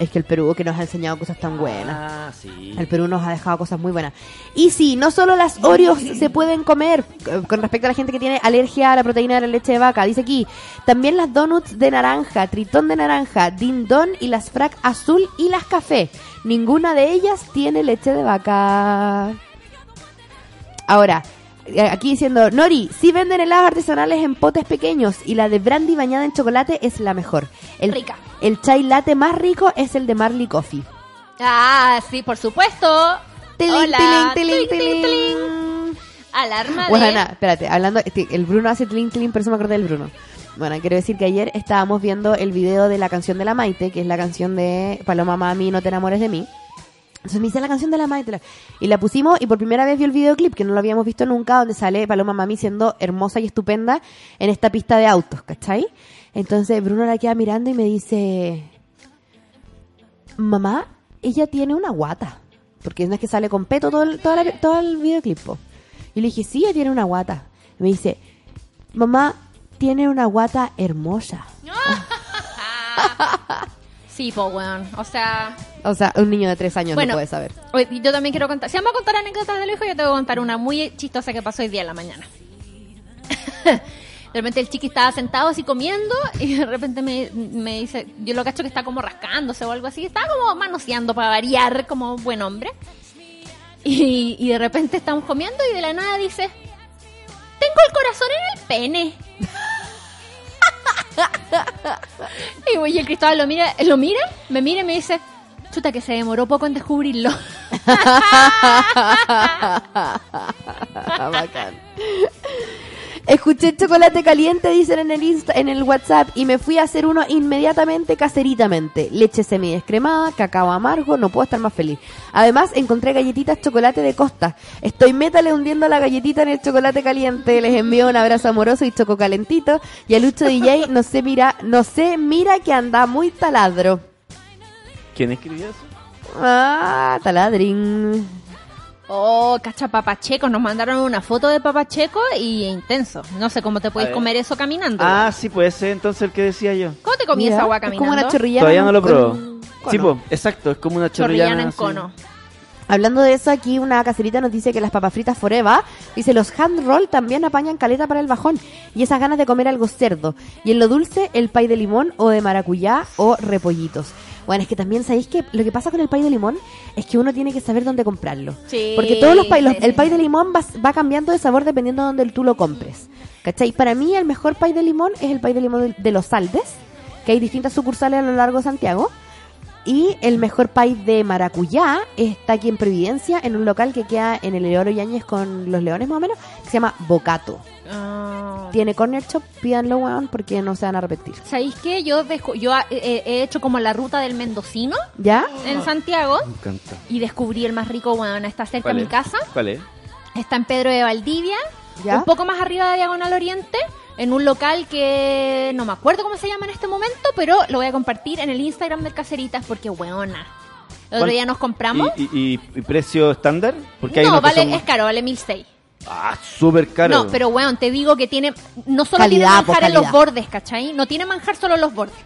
[SPEAKER 5] Es que el Perú que nos ha enseñado cosas tan buenas.
[SPEAKER 6] Ah, sí.
[SPEAKER 5] El Perú nos ha dejado cosas muy buenas. Y sí, no solo las Oreos se pueden comer, eh, con respecto a la gente que tiene alergia a la proteína de la leche de vaca, dice aquí, también las donuts de naranja, tritón de naranja, din don y las frac azul y las café. Ninguna de ellas tiene leche de vaca. Ahora, aquí diciendo, Nori, sí venden helados artesanales en potes pequeños y la de brandy bañada en chocolate es la mejor. El,
[SPEAKER 4] Rica.
[SPEAKER 5] El chai latte más rico es el de Marley Coffee.
[SPEAKER 4] Ah, sí, por supuesto.
[SPEAKER 5] Tiling,
[SPEAKER 4] Hola.
[SPEAKER 5] tiling, tiling.
[SPEAKER 4] Alarma de...
[SPEAKER 5] Bueno, espérate, hablando, este, el Bruno hace tiling, tiling, por eso me acordé del Bruno. Bueno, quiero decir que ayer estábamos viendo el video de la canción de la Maite, que es la canción de Paloma Mami, no te enamores de mí. Entonces me hice la canción de la Maite la- y la pusimos y por primera vez vi el videoclip, que no lo habíamos visto nunca, donde sale Paloma Mami siendo hermosa y estupenda en esta pista de autos, ¿cachai? Entonces Bruno la queda mirando y me dice, mamá, ella tiene una guata. Porque no es que sale con peto todo el, toda la- todo el videoclip. po. Y le dije, sí, ella tiene una guata. Y me dice, mamá, tiene una guata hermosa.
[SPEAKER 4] Sí, po, weón. O sea...
[SPEAKER 5] O sea, un niño de tres años
[SPEAKER 4] Bueno.
[SPEAKER 5] no puede saber.
[SPEAKER 4] Yo también quiero contar. Si vamos a contar anécdotas del hijo, yo te voy a contar una muy chistosa que pasó hoy día en la mañana. De repente el chiqui estaba sentado así comiendo y de repente me, me dice, yo lo cacho que está como rascándose o algo así, estaba como manoseando para variar como buen hombre. Y, y de repente estamos comiendo y de la nada dice, tengo el corazón en el pene. Y, el Cristóbal lo mira, lo mira, me mira y me dice, chuta que se demoró poco en descubrirlo.
[SPEAKER 5] Bacán. Escuché chocolate caliente, dicen en el Insta, en el WhatsApp, y me fui a hacer uno inmediatamente, caseritamente. Leche semidescremada, cacao amargo, no puedo estar más feliz. Además, encontré galletitas chocolate de costa. Estoy métale hundiendo la galletita en el chocolate caliente. Les envío un abrazo amoroso y choco calentito. Y a Lucho DJ, no sé, mira, no sé, mira que anda muy taladro.
[SPEAKER 6] ¿Quién escribió eso?
[SPEAKER 5] Ah, taladrín.
[SPEAKER 4] Oh, cacha papachecos, nos mandaron una foto de papacheco y intenso. No sé cómo te puedes comer eso caminando.
[SPEAKER 6] Ah, sí, puede ser entonces el que decía yo.
[SPEAKER 4] ¿Cómo te comí esa agua
[SPEAKER 5] es
[SPEAKER 4] caminando?
[SPEAKER 5] como una chorrillana.
[SPEAKER 6] Todavía no lo probó. Sí, exacto, es como una
[SPEAKER 4] Chorrillana
[SPEAKER 6] chorrillana.
[SPEAKER 4] en
[SPEAKER 6] así.
[SPEAKER 4] cono.
[SPEAKER 5] Hablando de eso, aquí una caserita nos dice que las papas fritas forever, dice los hand roll también apañan caleta para el bajón y esas ganas de comer algo cerdo. Y en lo dulce, el pay de limón o de maracuyá o repollitos. Bueno, es que también sabéis que lo que pasa con el pay de limón es que uno tiene que saber dónde comprarlo.
[SPEAKER 4] Sí,
[SPEAKER 5] Porque todos los pay, los- el pay de limón va, va cambiando de sabor dependiendo de donde tú lo compres. ¿Cachai? Para mí el mejor pay de limón es el pay de limón de, de los Saldes, que hay distintas sucursales a lo largo de Santiago. Y el mejor pay de maracuyá está aquí en Providencia, en un local que queda en el Leoro Yáñez con los leones más o menos, que se llama Bocato.
[SPEAKER 4] Ah.
[SPEAKER 5] Tiene corner shop, pídanlo, weón, porque no se van a repetir.
[SPEAKER 4] ¿Sabéis qué? Yo, descu- yo eh, eh, he hecho como la ruta del mendocino
[SPEAKER 5] ¿Ya?
[SPEAKER 4] en Santiago
[SPEAKER 6] Me encanta.
[SPEAKER 4] y descubrí el más rico, bueno, está cerca
[SPEAKER 6] ¿Cuál
[SPEAKER 4] de mi casa.
[SPEAKER 6] ¿Cuál es?
[SPEAKER 4] Está en Pedro de Valdivia,
[SPEAKER 5] ¿Ya?
[SPEAKER 4] un poco más arriba de Diagonal Oriente, en un local que no me acuerdo cómo se llama en este momento, pero lo voy a compartir en el Instagram del Caseritas porque weona. El otro
[SPEAKER 6] ¿Cuál-
[SPEAKER 4] día nos compramos.
[SPEAKER 6] ¿Y, y, y- y precio estándar? Porque hay
[SPEAKER 4] no, vale,
[SPEAKER 6] son-
[SPEAKER 4] es caro, vale 1006.
[SPEAKER 6] Ah, súper caro.
[SPEAKER 4] No, pero weón, te digo que tiene. No solo
[SPEAKER 5] Calidad,
[SPEAKER 4] tiene manjar en los bordes, ¿cachai? No tiene manjar solo en los bordes.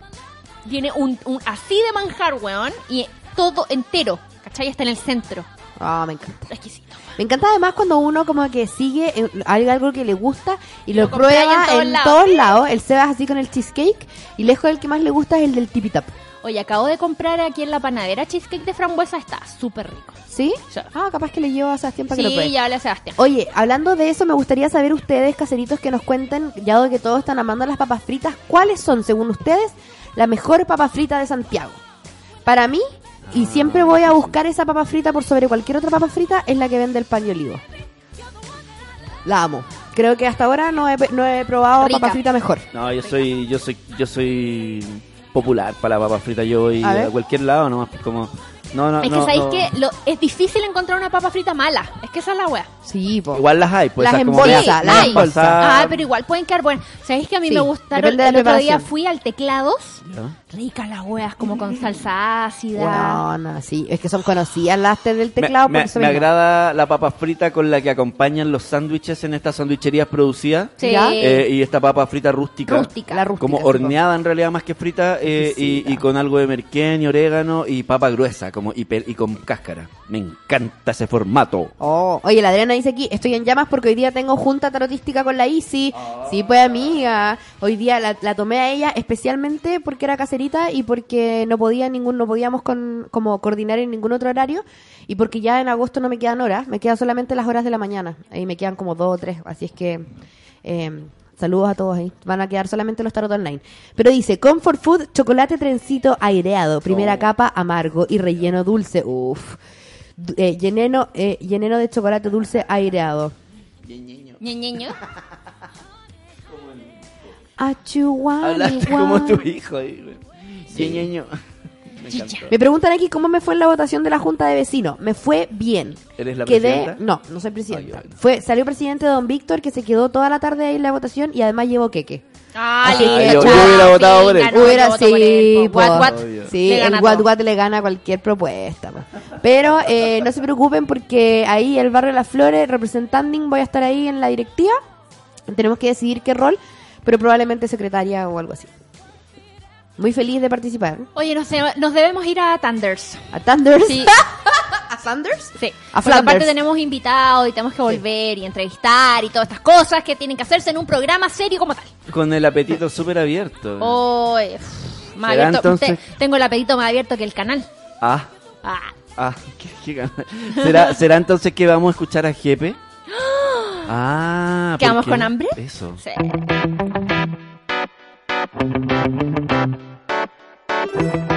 [SPEAKER 4] Tiene un, un así de manjar, weón, y todo entero, ¿cachai? Está en el centro.
[SPEAKER 5] Ah, me encanta.
[SPEAKER 4] Exquisito.
[SPEAKER 5] Me encanta además cuando uno como que sigue eh, hay algo que le gusta y lo, prueba
[SPEAKER 4] en todos
[SPEAKER 5] en
[SPEAKER 4] lados.
[SPEAKER 5] todos lados. El Sebas así con el cheesecake y lejos el que más le gusta es el del tipi tap.
[SPEAKER 4] Oye, acabo de comprar aquí en la panadera cheesecake de frambuesa, está súper rico.
[SPEAKER 5] ¿Sí?
[SPEAKER 4] Sí.
[SPEAKER 5] Ah, capaz que le llevo a Sebastián para que lo
[SPEAKER 4] Sí,
[SPEAKER 5] pruebe.
[SPEAKER 4] ya hablé a Sebastián.
[SPEAKER 5] Oye, hablando de eso, me gustaría saber ustedes, caseritos, que nos cuenten, ya de que todos están amando las papas fritas, ¿cuáles son, según ustedes, la mejor papa frita de Santiago? Para mí, y siempre voy a buscar esa papa frita por sobre cualquier otra papa frita, es la que vende el paño olivo. La amo. Creo que hasta ahora no he, no he probado
[SPEAKER 4] Rica.
[SPEAKER 5] papa frita mejor.
[SPEAKER 6] No, yo soy, yo soy, yo soy popular para la papa frita. Yo voy
[SPEAKER 5] A
[SPEAKER 6] a, cualquier lado nomás, como... No, no,
[SPEAKER 4] es que
[SPEAKER 6] no,
[SPEAKER 4] sabéis
[SPEAKER 6] no.
[SPEAKER 4] que lo, es difícil encontrar una papa frita mala. Es que esa es la wea.
[SPEAKER 5] Sí, po.
[SPEAKER 6] Igual las hay, pues
[SPEAKER 5] Las en bolsa, las en bolsa.
[SPEAKER 4] Ah, pero igual pueden quedar buenas. ¿Sabéis que a mí
[SPEAKER 5] Sí,
[SPEAKER 4] me gustaron? El otro día fui al Teclados.
[SPEAKER 6] Ya.
[SPEAKER 4] Ricas las weas, como con salsa ácida.
[SPEAKER 5] No, no, sí. Es que son conocidas las del teclado.
[SPEAKER 6] Me, agrada la papa frita con la que acompañan los sándwiches en estas sandwicherías producidas.
[SPEAKER 4] Sí.
[SPEAKER 6] Eh, y esta papa frita rústica.
[SPEAKER 4] Rústica.
[SPEAKER 5] La rústica,
[SPEAKER 6] Como horneada en realidad más que frita eh, y, con algo de merquén y orégano y papa gruesa como y, y con cáscara. Me encanta ese formato.
[SPEAKER 5] Oh, oye, la Adriana dice aquí, estoy en llamas porque hoy día tengo junta tarotística con la Isi. Sí, pues amiga. Hoy día la, la tomé a ella especialmente porque era caserita y porque no podía ningún, no podíamos con, como coordinar en ningún otro horario y porque ya en agosto no me quedan horas, me quedan solamente las horas de la mañana. Ahí me quedan como dos o tres, así es que eh, saludos a todos ahí. Van a quedar solamente los tarot online. Pero dice, comfort food, chocolate trencito aireado, primera capa amargo y relleno dulce. Uf. Eh, lleneno, eh, lleneno de chocolate dulce aireado.
[SPEAKER 4] Ñeñeño.
[SPEAKER 6] Hablaste como tu hijo. ahí, güey. Me encantó.
[SPEAKER 5] Me preguntan aquí cómo me fue en la votación de la Junta de Vecinos. Me fue bien.
[SPEAKER 6] ¿Eres la
[SPEAKER 5] Quedé,
[SPEAKER 6] presidenta?
[SPEAKER 5] no, no soy presidenta.
[SPEAKER 6] Ah.
[SPEAKER 5] Fue, salió presidente Don Víctor que se quedó toda la tarde ahí en la votación y además llevó queque.
[SPEAKER 4] Ah,
[SPEAKER 5] que
[SPEAKER 6] yo- hubiera votado por él.
[SPEAKER 4] no,
[SPEAKER 5] Hubiera
[SPEAKER 4] por él,
[SPEAKER 5] sí.
[SPEAKER 4] What, what?
[SPEAKER 6] Obvio.
[SPEAKER 5] Sí,
[SPEAKER 4] Le
[SPEAKER 5] el
[SPEAKER 4] gana
[SPEAKER 5] What. What le gana cualquier propuesta. po. Pero eh, no se preocupen porque ahí el barrio Las Flores, representando, voy a estar ahí en la directiva. Tenemos que decidir qué rol, pero probablemente secretaria o algo así. Muy feliz de participar.
[SPEAKER 4] Oye, nos, nos debemos ir a Thunders.
[SPEAKER 5] A Thunders.
[SPEAKER 4] Sí,
[SPEAKER 5] ¿A Thunders?
[SPEAKER 4] sí.
[SPEAKER 5] A
[SPEAKER 4] Porque aparte tenemos invitados y tenemos que volver y entrevistar y todas estas cosas que tienen que hacerse en un programa serio como tal.
[SPEAKER 6] con el apetito súper abierto.
[SPEAKER 4] Oh, pff, más
[SPEAKER 6] ¿Será
[SPEAKER 4] abierto.
[SPEAKER 6] entonces?
[SPEAKER 4] Te- tengo el apetito más abierto que el canal.
[SPEAKER 6] Ah,
[SPEAKER 4] Ah.
[SPEAKER 6] ah, qué, qué ganas. ¿Será, ¿Será entonces que vamos a escuchar a Jepe? Ah, ¿por
[SPEAKER 4] ¿Quedamos con hambre?
[SPEAKER 6] Eso.
[SPEAKER 4] Sí. Thank you.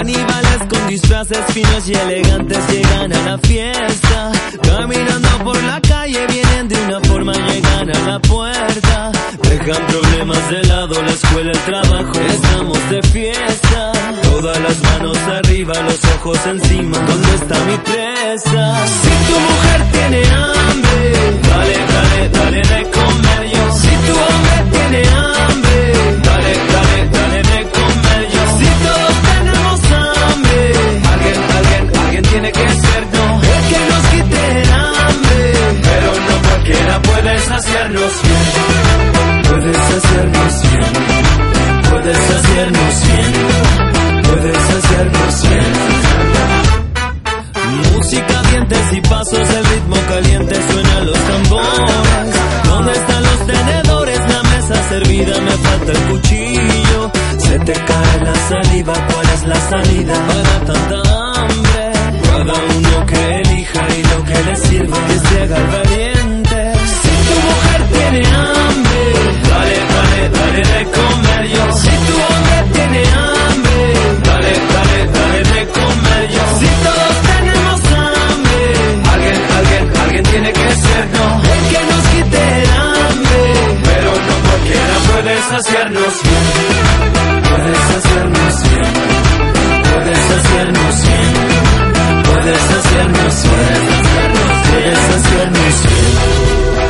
[SPEAKER 8] Caníbales con disfraces finos y elegantes llegan a la fiesta. Caminando por la calle vienen de una forma, llegan a la puerta. Dejan problemas de lado, la escuela, el trabajo, estamos de fiesta. Todas las manos arriba, los ojos encima, ¿dónde está mi presa? Si tu mujer tiene hambre, dale, dale, dale de comer yo. Si tu hombre tiene hambre, saciarnos bien. Puedes saciarnos bien, puedes saciarnos bien, puedes saciarnos bien. Música, dientes y pasos, el ritmo caliente suena los tambores. ¿Dónde están los tenedores? La mesa servida, me falta el cuchillo. Se te cae la saliva, ¿cuál es la salida para tanta hambre? Cada uno que elija y lo que le sirva que se haga el mujer tiene hambre, dale, dale, dale de comer yo. Si tu hombre tiene hambre, dale, dale, dale de comer yo. Si todos tenemos hambre, alguien, alguien, alguien tiene que ser no. El que nos quite el hambre, pero no cualquiera puede saciarnos bien. Puede saciarnos bien, puede saciarnos bien, puede saciarnos bien, puede saciarnos bien.
[SPEAKER 9] Yo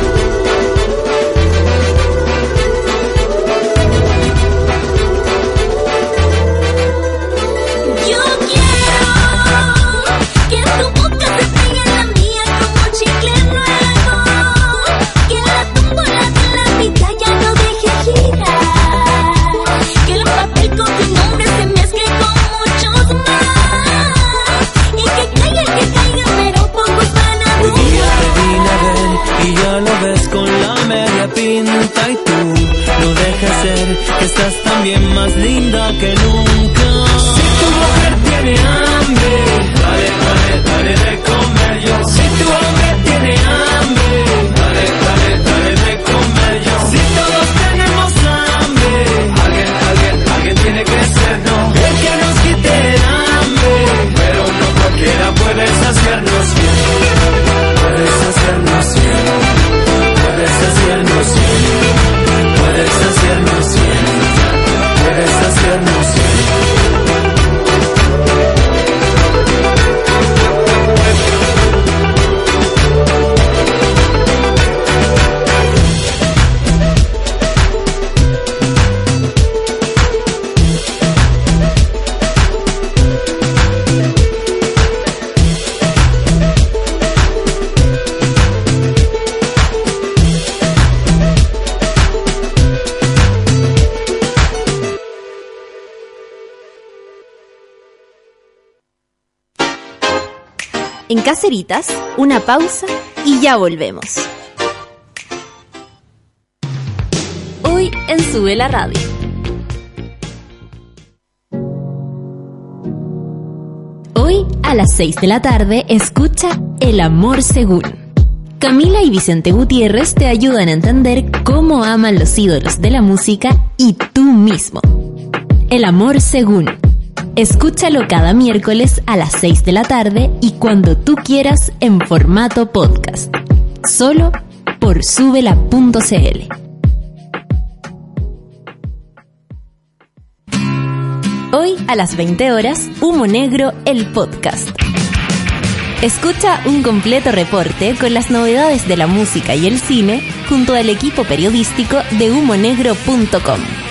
[SPEAKER 8] pinta y tú no dejes ser que estás también más linda
[SPEAKER 2] Caceritas, una pausa y ya volvemos. Hoy en Sube la Radio. Hoy a las 6 de la tarde escucha El Amor Según. Camila y Vicente Gutiérrez te ayudan a entender cómo aman los ídolos de la música y tú mismo. El Amor Según. Escúchalo cada miércoles a las 6 de la tarde y cuando tú quieras en formato podcast. Solo por subela.cl. Hoy a las 20 horas, Humo Negro, el podcast. Escucha un completo reporte con las novedades de la música y el cine junto al equipo periodístico de humonegro.com.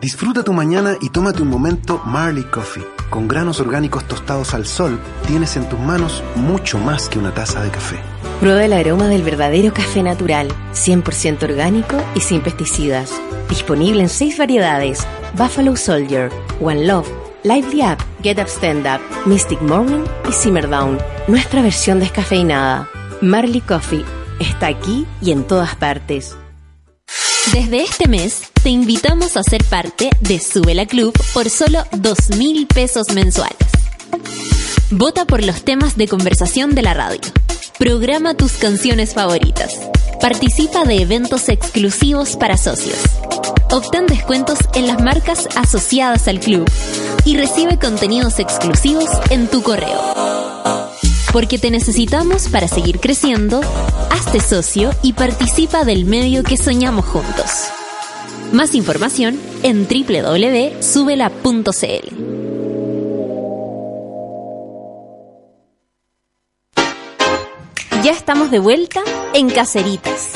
[SPEAKER 10] Disfruta tu mañana y tómate un momento Marley Coffee. Con granos orgánicos tostados al sol, tienes en tus manos mucho más que una taza de café.
[SPEAKER 11] Prueba el aroma del verdadero café natural, 100% orgánico y sin pesticidas. Disponible en seis variedades: Buffalo Soldier, One Love, Lively Up, Get Up Stand Up, Mystic Morning y Simmer Down. Nuestra versión descafeinada. Marley Coffee está aquí y en todas partes.
[SPEAKER 2] Desde este mes, te invitamos a ser parte de Sube la Club por solo dos mil pesos mensuales. Vota por los temas de conversación de la radio. Programa tus canciones favoritas. Participa de eventos exclusivos para socios. Obtén descuentos en las marcas asociadas al club. Y recibe contenidos exclusivos en tu correo. Porque te necesitamos para seguir creciendo, hazte socio y participa del medio que soñamos juntos. Más información en www.subela.cl. Ya estamos de vuelta en Caceritas.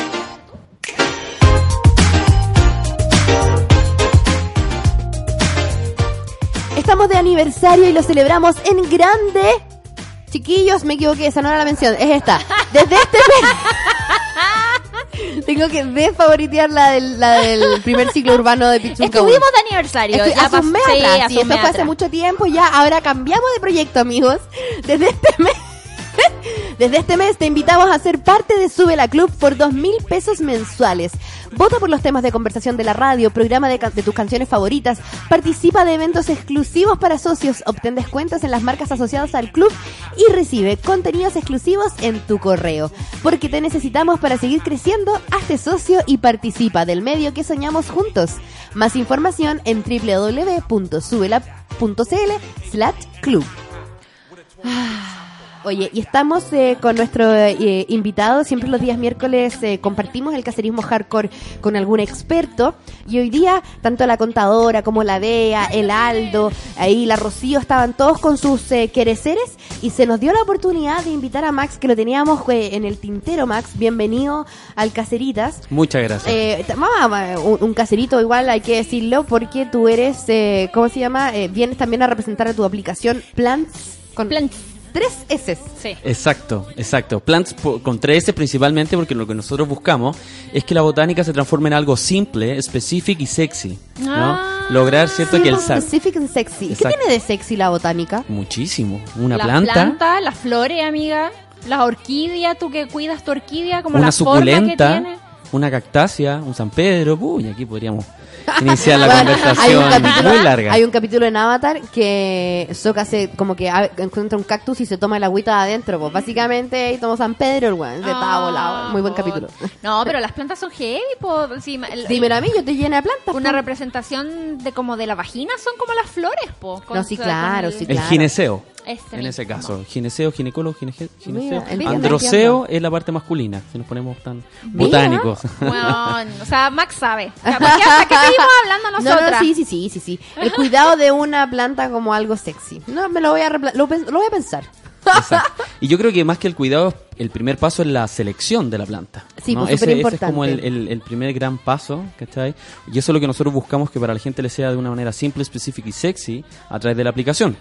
[SPEAKER 5] Estamos de aniversario y lo celebramos en grande. Chiquillos, me equivoqué, esa no era la mención, es esta. Desde este mes. Tengo que desfavoritear la del, la del primer ciclo urbano de Pichunca.
[SPEAKER 4] Estuvimos de aniversario. Ya
[SPEAKER 5] hace un mes
[SPEAKER 4] sí,
[SPEAKER 5] atrás, sí, esto fue hace mucho tiempo ya. Ahora cambiamos de proyecto, amigos. Desde este mes. Desde este mes te invitamos a ser parte de Sube la Club por dos mil pesos mensuales. Vota por los temas de conversación de la radio, programa de, tus canciones favoritas, participa de eventos exclusivos para socios, obtén descuentos en las marcas asociadas al club y recibe contenidos exclusivos en tu correo. Porque te necesitamos para seguir creciendo, hazte socio y participa del medio que soñamos juntos. Más información en www.subela.cl slash club. Oye, y estamos eh, con nuestro eh, invitado. Siempre los días miércoles eh, compartimos el caserismo hardcore con algún experto. Y hoy día, tanto la contadora como la Bea, el Aldo, ahí la Rocío, estaban todos con sus eh, quereceres. Y se nos dio la oportunidad de invitar a Max, que lo teníamos eh, en el tintero, Max. Bienvenido al Caseritas.
[SPEAKER 12] Muchas gracias.
[SPEAKER 5] Eh, vamos a- un, un caserito igual hay que decirlo porque tú eres, eh, ¿cómo se llama? Eh, vienes también a representar a tu aplicación Plants con tres S.
[SPEAKER 4] Sí.
[SPEAKER 12] Exacto, exacto. Plants con 3S principalmente porque lo que nosotros buscamos es que la botánica se transforme en algo simple, específico y sexy. ¿no?
[SPEAKER 4] Ah.
[SPEAKER 12] Lograr, ¿cierto? que el
[SPEAKER 5] specific and sexy. ¿Qué
[SPEAKER 12] Exacto.
[SPEAKER 5] tiene de sexy la botánica?
[SPEAKER 12] Muchísimo. Una
[SPEAKER 4] las
[SPEAKER 12] planta,
[SPEAKER 4] plantas, las flores, amiga. Las orquídeas, tú que cuidas tu orquídea, como
[SPEAKER 12] una
[SPEAKER 4] la forma que
[SPEAKER 12] suculenta,
[SPEAKER 4] tiene.
[SPEAKER 12] Una cactácea, un San Pedro. Uy, aquí podríamos iniciar la conversación
[SPEAKER 5] hay un capítulo,
[SPEAKER 12] muy larga.
[SPEAKER 5] Hay un capítulo en Avatar que Sokka se como que encuentra un cactus y se toma el agüita de adentro. Pues básicamente ahí toma San Pedro, el weón. Se estaba volado. Muy buen capítulo.
[SPEAKER 4] No, pero las plantas son heavy, ma- el-
[SPEAKER 5] Dímelo a mí, yo te llena de plantas.
[SPEAKER 4] Una
[SPEAKER 5] po.
[SPEAKER 4] representación de como de la vagina son como las flores. Con-
[SPEAKER 5] No, sí, claro,
[SPEAKER 4] el-
[SPEAKER 5] sí,
[SPEAKER 12] El
[SPEAKER 5] claro.
[SPEAKER 12] gineceo.
[SPEAKER 4] Este
[SPEAKER 12] en
[SPEAKER 4] mismo.
[SPEAKER 12] ese caso, gineceo, ginecólogo, gine- gineceo.
[SPEAKER 5] Mira, entiendo,
[SPEAKER 12] Androceo
[SPEAKER 5] entiendo.
[SPEAKER 12] es la parte masculina, si nos ponemos tan
[SPEAKER 5] Mira.
[SPEAKER 12] botánicos.
[SPEAKER 4] Bueno, o sea, Max sabe. O sea, ¿por qué, ¿Hasta qué seguimos hablando
[SPEAKER 5] No,
[SPEAKER 4] nosotras?
[SPEAKER 5] no, sí, sí, sí, sí, sí. El cuidado de una planta como algo sexy. No, me lo voy a, repla- lo, lo voy a pensar.
[SPEAKER 12] Exacto. Y yo creo que más que el cuidado, el primer paso es la selección de la planta.
[SPEAKER 5] Sí,
[SPEAKER 12] ¿no?
[SPEAKER 5] pues,
[SPEAKER 12] ese, ese es como el, el- el primer gran paso, ¿cachai? Y eso es lo que nosotros buscamos que para la gente le sea de una manera simple, específica y sexy a través de la aplicación.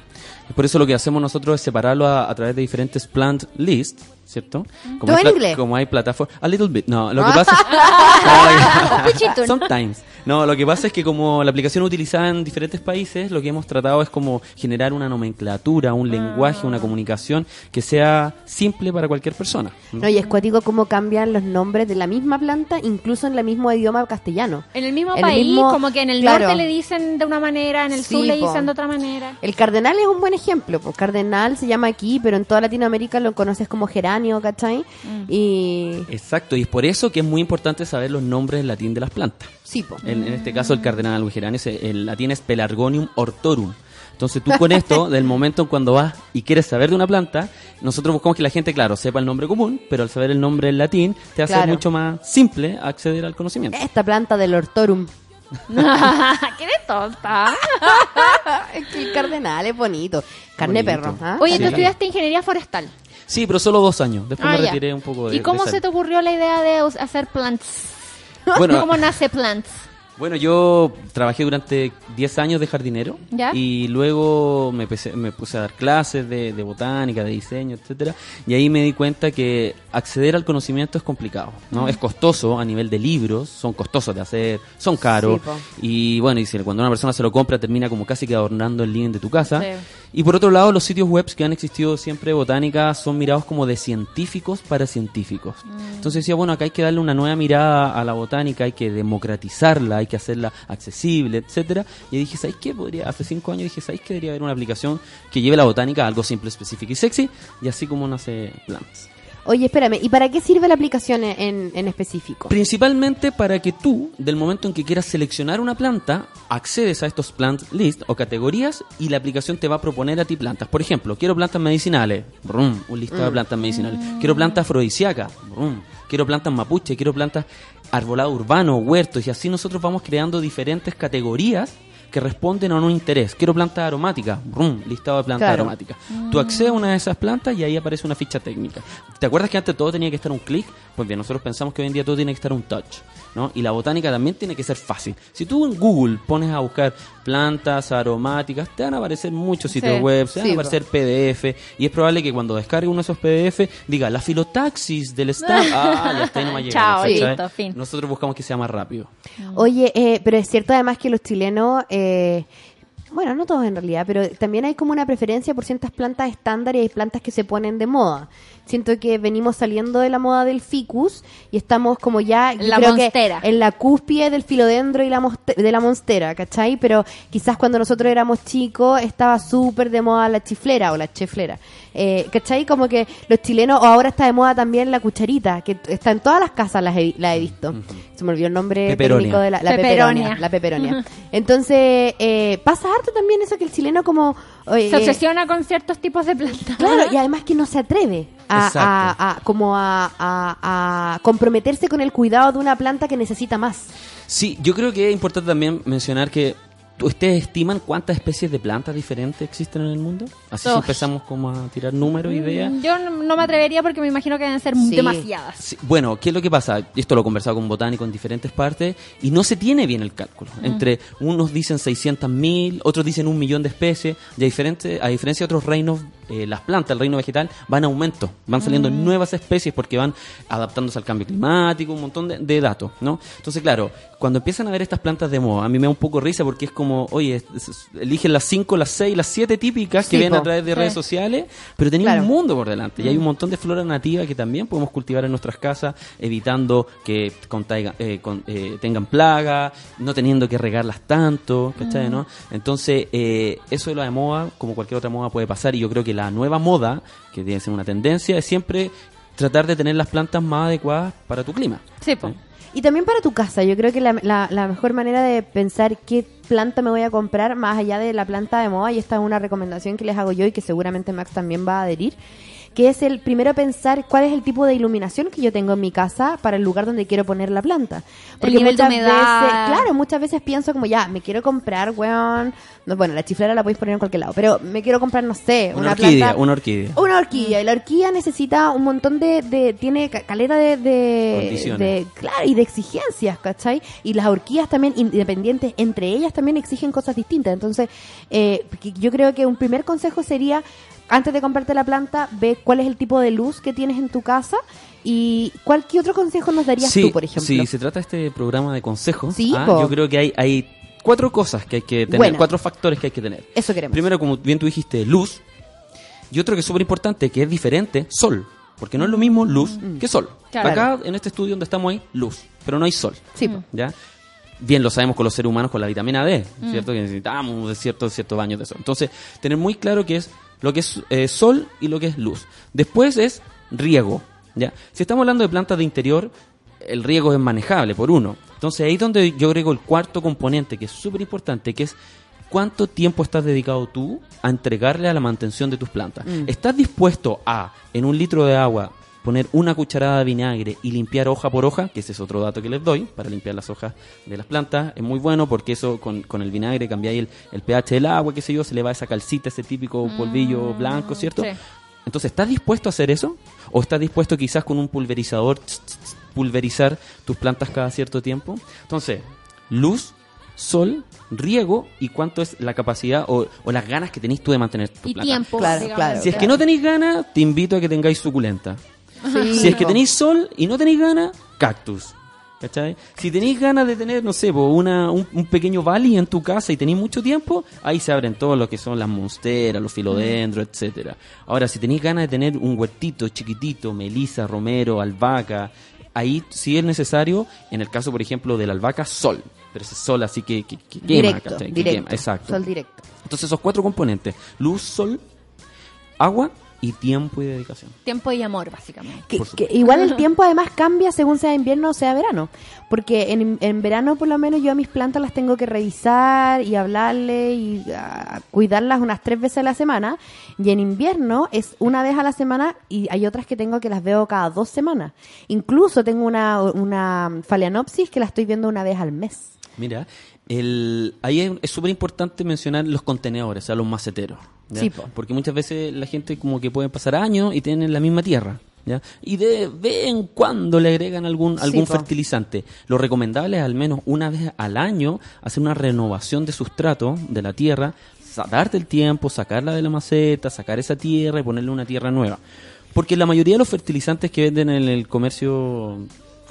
[SPEAKER 12] Por eso lo que hacemos nosotros es separarlo a, a través de diferentes plant list, ¿cierto?
[SPEAKER 5] ¿Todo
[SPEAKER 12] hay
[SPEAKER 5] en inglés?
[SPEAKER 12] Como hay plataformas... A little bit, no. Lo que
[SPEAKER 5] Ah.
[SPEAKER 12] pasa
[SPEAKER 4] Pichitun.
[SPEAKER 12] Sometimes. No, lo que pasa es que como la aplicación es utilizada en diferentes países, lo que hemos tratado es como generar una nomenclatura, un lenguaje, una comunicación que sea simple para cualquier persona. ¿no?
[SPEAKER 5] No, y es cuático cómo cambian los nombres de la misma planta, incluso en el mismo idioma castellano.
[SPEAKER 4] En el mismo
[SPEAKER 5] En el
[SPEAKER 4] país,
[SPEAKER 5] mismo-
[SPEAKER 4] como que en el
[SPEAKER 5] claro.
[SPEAKER 4] norte le dicen de una manera, en el
[SPEAKER 5] Sí,
[SPEAKER 4] sur le
[SPEAKER 5] po.
[SPEAKER 4] dicen de otra manera.
[SPEAKER 5] El cardenal es un buen ejemplo. Pues cardenal se llama aquí, pero en toda Latinoamérica lo conoces como geranio, ¿cachai?
[SPEAKER 4] Mm.
[SPEAKER 5] Y
[SPEAKER 12] Exacto, y es por eso que es muy importante saber los nombres en latín de las plantas.
[SPEAKER 5] sí, po.
[SPEAKER 12] En, en este caso el cardenal albugerano, el latín es Pelargonium hortorum. Entonces tú con esto, del momento en cuando vas y quieres saber de una planta, nosotros buscamos que la gente, claro, sepa el nombre común, pero al saber el nombre en latín, te hace
[SPEAKER 5] Claro.
[SPEAKER 12] mucho más simple acceder al conocimiento.
[SPEAKER 5] Esta planta del Hortorum.
[SPEAKER 4] ¿Qué eres tonta?
[SPEAKER 5] es que el cardenal es bonito. Carne de
[SPEAKER 12] Bonito.
[SPEAKER 5] perro. ¿ah?
[SPEAKER 4] Oye, tú
[SPEAKER 12] Sí.
[SPEAKER 4] estudiaste ingeniería forestal.
[SPEAKER 12] Sí, pero solo dos años. Después
[SPEAKER 4] Ah,
[SPEAKER 12] me
[SPEAKER 4] ya.
[SPEAKER 12] retiré un poco de
[SPEAKER 4] ¿Y cómo
[SPEAKER 12] de
[SPEAKER 4] se te ocurrió la idea de us- hacer plants?
[SPEAKER 12] Bueno,
[SPEAKER 4] ¿Cómo nace plants?
[SPEAKER 12] Bueno, yo trabajé durante 10 años de jardinero
[SPEAKER 4] ¿Ya?
[SPEAKER 12] y luego me, puse- me puse a dar clases de, de botánica, de diseño, etcétera, y ahí me di cuenta que acceder al conocimiento es complicado, ¿no?
[SPEAKER 13] Mm.
[SPEAKER 12] Es costoso a nivel de libros, son costosos de hacer, son caros
[SPEAKER 13] Sí,
[SPEAKER 12] y bueno, y si cuando una persona se lo compra termina como casi que adornando el living de tu casa.
[SPEAKER 13] Sí.
[SPEAKER 12] Y por otro lado, los sitios web que han existido siempre de botánica son mirados como de científicos para científicos. Entonces decía, bueno, acá hay que darle una nueva mirada a la botánica, hay que democratizarla, hay que hacerla accesible, etcétera. Y dije, ¿sabéis qué? Podría, hace cinco años dije, ¿sabéis que debería haber una aplicación que lleve la botánica a algo simple, específico y sexy? Y así como nace Plants.
[SPEAKER 5] Oye, espérame, ¿y para qué sirve la aplicación en, en específico?
[SPEAKER 12] Principalmente para que tú, del momento en que quieras seleccionar una planta, accedes a estos plant list o categorías y la aplicación te va a proponer a ti plantas. Por ejemplo, quiero plantas medicinales, brum, un listado de
[SPEAKER 13] Mm.
[SPEAKER 12] plantas medicinales. Quiero plantas afrodisíacas, brum. quiero plantas mapuche, quiero plantas arbolado urbano, huertos y así nosotros vamos creando diferentes categorías que responden a un interés. Quiero plantas aromáticas, brum, listado de plantas
[SPEAKER 13] Claro.
[SPEAKER 12] aromáticas. Tú accedes a una de esas plantas y ahí aparece una ficha técnica. ¿Te acuerdas que antes todo tenía que estar un clic? Pues bien, nosotros pensamos que hoy en día todo tiene que estar un touch. ¿No? Y la botánica también tiene que ser fácil. Si tú en Google pones a buscar plantas aromáticas, te van a aparecer muchos sitios
[SPEAKER 13] Sí.
[SPEAKER 12] web, te van
[SPEAKER 13] Sí,
[SPEAKER 12] a aparecer PDF, y es probable que cuando descargue uno de esos PDF diga la filotaxis del staff. Ah, ya está ahí no me
[SPEAKER 4] Chao, listo, fin.
[SPEAKER 12] Nosotros buscamos que sea más rápido.
[SPEAKER 5] Oye, eh, pero es cierto además que los chilenos, eh, bueno, no todos en realidad, pero también hay como una preferencia por ciertas plantas estándar y hay plantas que se ponen de moda. Siento que venimos saliendo de la moda del ficus y estamos como ya,
[SPEAKER 4] La
[SPEAKER 5] creo que
[SPEAKER 4] monstera.
[SPEAKER 5] en la cúspide del filodendro y la moste- de la monstera, ¿cachai? Pero quizás cuando nosotros éramos chicos estaba súper de moda la chiflera o la cheflera. Eh, ¿Cachai? Como que los chilenos, o ahora está de moda también la cucharita, que está en todas las casas, las he, la he visto. Se me olvidó el nombre
[SPEAKER 12] Peperonia.
[SPEAKER 5] técnico de la, la
[SPEAKER 4] Peperonia.
[SPEAKER 5] peperonia. La peperonia. Entonces, eh, pasa harto también eso que el chileno como...
[SPEAKER 4] Se obsesiona con ciertos tipos de plantas.
[SPEAKER 5] Claro, y además que no se atreve a,
[SPEAKER 12] Exacto.
[SPEAKER 5] a- a- como a, a- a comprometerse con el cuidado de una planta que necesita más.
[SPEAKER 12] Sí, yo creo que es importante también mencionar que ¿tú- ¿ustedes estiman cuántas especies de plantas diferentes existen en el mundo? Así si empezamos como a tirar números, ideas.
[SPEAKER 4] Yo no, no me atrevería porque me imagino que deben ser
[SPEAKER 5] Sí.
[SPEAKER 4] demasiadas.
[SPEAKER 12] Sí, bueno, ¿qué es lo que pasa? Esto lo he conversado con botánicos en diferentes partes y no se tiene bien el cálculo.
[SPEAKER 4] Mm.
[SPEAKER 12] Entre unos dicen 600.000, otros dicen un millón de especies, y a, diferente, a diferencia de otros reinos, eh, las plantas, el reino vegetal, van a aumento, van saliendo
[SPEAKER 4] Mm.
[SPEAKER 12] nuevas especies porque van adaptándose al cambio climático, un montón de, de datos, ¿no? Entonces, claro, cuando empiezan a ver estas plantas de moda, a mí me da un poco risa porque es como, oye, es- es- eligen las 5, las 6, las 7 típicas que
[SPEAKER 5] Sí,
[SPEAKER 12] ven
[SPEAKER 5] po.
[SPEAKER 12] a través de
[SPEAKER 5] Sí.
[SPEAKER 12] redes sociales, pero tenía
[SPEAKER 5] Claro.
[SPEAKER 12] un mundo por delante y hay
[SPEAKER 5] Mm.
[SPEAKER 12] un montón de flora nativa que también podemos cultivar en nuestras casas, evitando que contaiga- eh, con- eh, tengan plaga, no teniendo que regarlas tanto, ¿cachai?
[SPEAKER 13] Mm.
[SPEAKER 12] ¿no? Entonces, eh, eso de la de moda, como cualquier otra moda puede pasar, y yo creo que la nueva moda, que debe ser una tendencia, es siempre tratar de tener las plantas más adecuadas para tu clima.
[SPEAKER 4] Sí, po.
[SPEAKER 5] Y también para tu casa, yo creo que la, la- la mejor manera de pensar qué planta me voy a comprar, más allá de la planta de moda, y esta es una recomendación que les hago yo y que seguramente Max también va a adherir, que es el primero pensar cuál es el tipo de iluminación que yo tengo en mi casa para el lugar donde quiero poner la planta. Porque
[SPEAKER 4] nivel de
[SPEAKER 5] muchas
[SPEAKER 4] humedad.
[SPEAKER 5] veces, claro, muchas veces pienso como ya, me quiero comprar, weón, no, bueno, la chiflera la podéis poner en cualquier lado, pero me quiero comprar, no sé,
[SPEAKER 12] Una,
[SPEAKER 5] una,
[SPEAKER 12] orquídea,
[SPEAKER 5] planta...
[SPEAKER 12] una orquídea.
[SPEAKER 5] Una orquídea, y la orquídea necesita un montón de, de tiene ca- caleta de, de, claro, y de exigencias, ¿cachai? Y las orquídeas también independientes, entre ellas también exigen cosas distintas. Entonces, eh, yo creo que un primer consejo sería, antes de comprarte la planta, ve cuál es el tipo de luz que tienes en tu casa y cuál qué otro consejo nos darías
[SPEAKER 12] sí,
[SPEAKER 5] tú, por ejemplo.
[SPEAKER 12] Sí, se trata de este programa de consejos.
[SPEAKER 5] Sí,
[SPEAKER 12] ah, yo creo que hay, hay cuatro cosas que hay que tener, cuatro factores que hay que tener.
[SPEAKER 5] Eso queremos.
[SPEAKER 12] Primero, como bien tú dijiste, luz. Y otro que es súper importante, que es diferente, sol. Porque no es lo mismo luz que sol.
[SPEAKER 5] Claro.
[SPEAKER 12] Acá, en este estudio donde estamos, hay luz, pero no hay sol.
[SPEAKER 5] Sí.
[SPEAKER 12] ¿Ya? Bien lo sabemos con los seres humanos con la vitamina D,
[SPEAKER 5] Mm.
[SPEAKER 12] ¿cierto? Que necesitamos de ciertos ciertos baños de sol. Entonces, tener muy claro qué es lo que es eh, sol y lo que es luz. Después es riego, ¿ya? Si estamos hablando de plantas de interior, el riego es manejable, por uno. Entonces, ahí es donde yo agrego el cuarto componente, que es súper importante, que es cuánto tiempo estás dedicado tú a entregarle a la mantención de tus plantas.
[SPEAKER 5] Mm.
[SPEAKER 12] ¿Estás dispuesto a, en un litro de agua, poner una cucharada de vinagre y limpiar hoja por hoja? Que ese es otro dato que les doy para limpiar las hojas de las plantas. Es muy bueno porque eso con, con el vinagre cambiáis el, el pH del agua, qué sé yo, se le va esa calcita, ese típico polvillo blanco, ¿cierto?
[SPEAKER 4] sí.
[SPEAKER 12] Entonces, ¿estás dispuesto a hacer eso? ¿O estás dispuesto quizás con un pulverizador tss, tss, tss, pulverizar tus plantas cada cierto tiempo? Entonces, luz, sol, riego y cuánto es la capacidad o, o las ganas que tenéis tú de mantener tu
[SPEAKER 4] Y
[SPEAKER 12] planta.
[SPEAKER 4] tiempo,
[SPEAKER 5] Claro, claro.
[SPEAKER 12] Si es que no tenéis ganas, te invito a que tengáis suculenta.
[SPEAKER 5] Sí.
[SPEAKER 12] Si es que tenéis sol y no tenéis ganas, cactus. ¿Cachai? Si tenéis ganas de tener, no sé, una, un, un pequeño valley en tu casa y tenéis mucho tiempo, ahí se abren todo lo que son las monsteras, los filodendros, etcétera. Ahora, si tenéis ganas de tener un huertito chiquitito, melisa, romero, albahaca, ahí sí es necesario, en el caso, por ejemplo, de la albahaca, sol. Pero ese sol así que, que, que quema,
[SPEAKER 5] Directo,
[SPEAKER 12] ¿cachai? Que
[SPEAKER 5] directo.
[SPEAKER 12] quema, exacto.
[SPEAKER 5] Sol directo.
[SPEAKER 12] Entonces, esos cuatro componentes, luz, sol, agua y tiempo y dedicación.
[SPEAKER 4] Tiempo y amor, básicamente.
[SPEAKER 5] Que- igual el tiempo además cambia según sea invierno o sea verano. Porque en, en verano por lo menos yo a mis plantas las tengo que revisar y hablarle y ah, cuidarlas unas tres veces a la semana. Y en invierno es una vez a la semana y hay otras que tengo que las veo cada dos semanas. Incluso tengo una, una phalaenopsis que la estoy viendo una vez al mes.
[SPEAKER 12] Mira, el, ahí es- es súper importante mencionar los contenedores, o sea, los maceteros. ¿ya?
[SPEAKER 5] Sí, po.
[SPEAKER 12] Porque muchas veces la gente como que pueden pasar años y tienen la misma tierra. ¿ya? Y de vez en cuando le agregan algún, algún fertilizante. Lo recomendable es al menos una vez al año hacer una renovación de sustrato de la tierra, darte el tiempo, sacarla de la maceta, sacar esa tierra y ponerle una tierra nueva. Porque la mayoría de los fertilizantes que venden en el comercio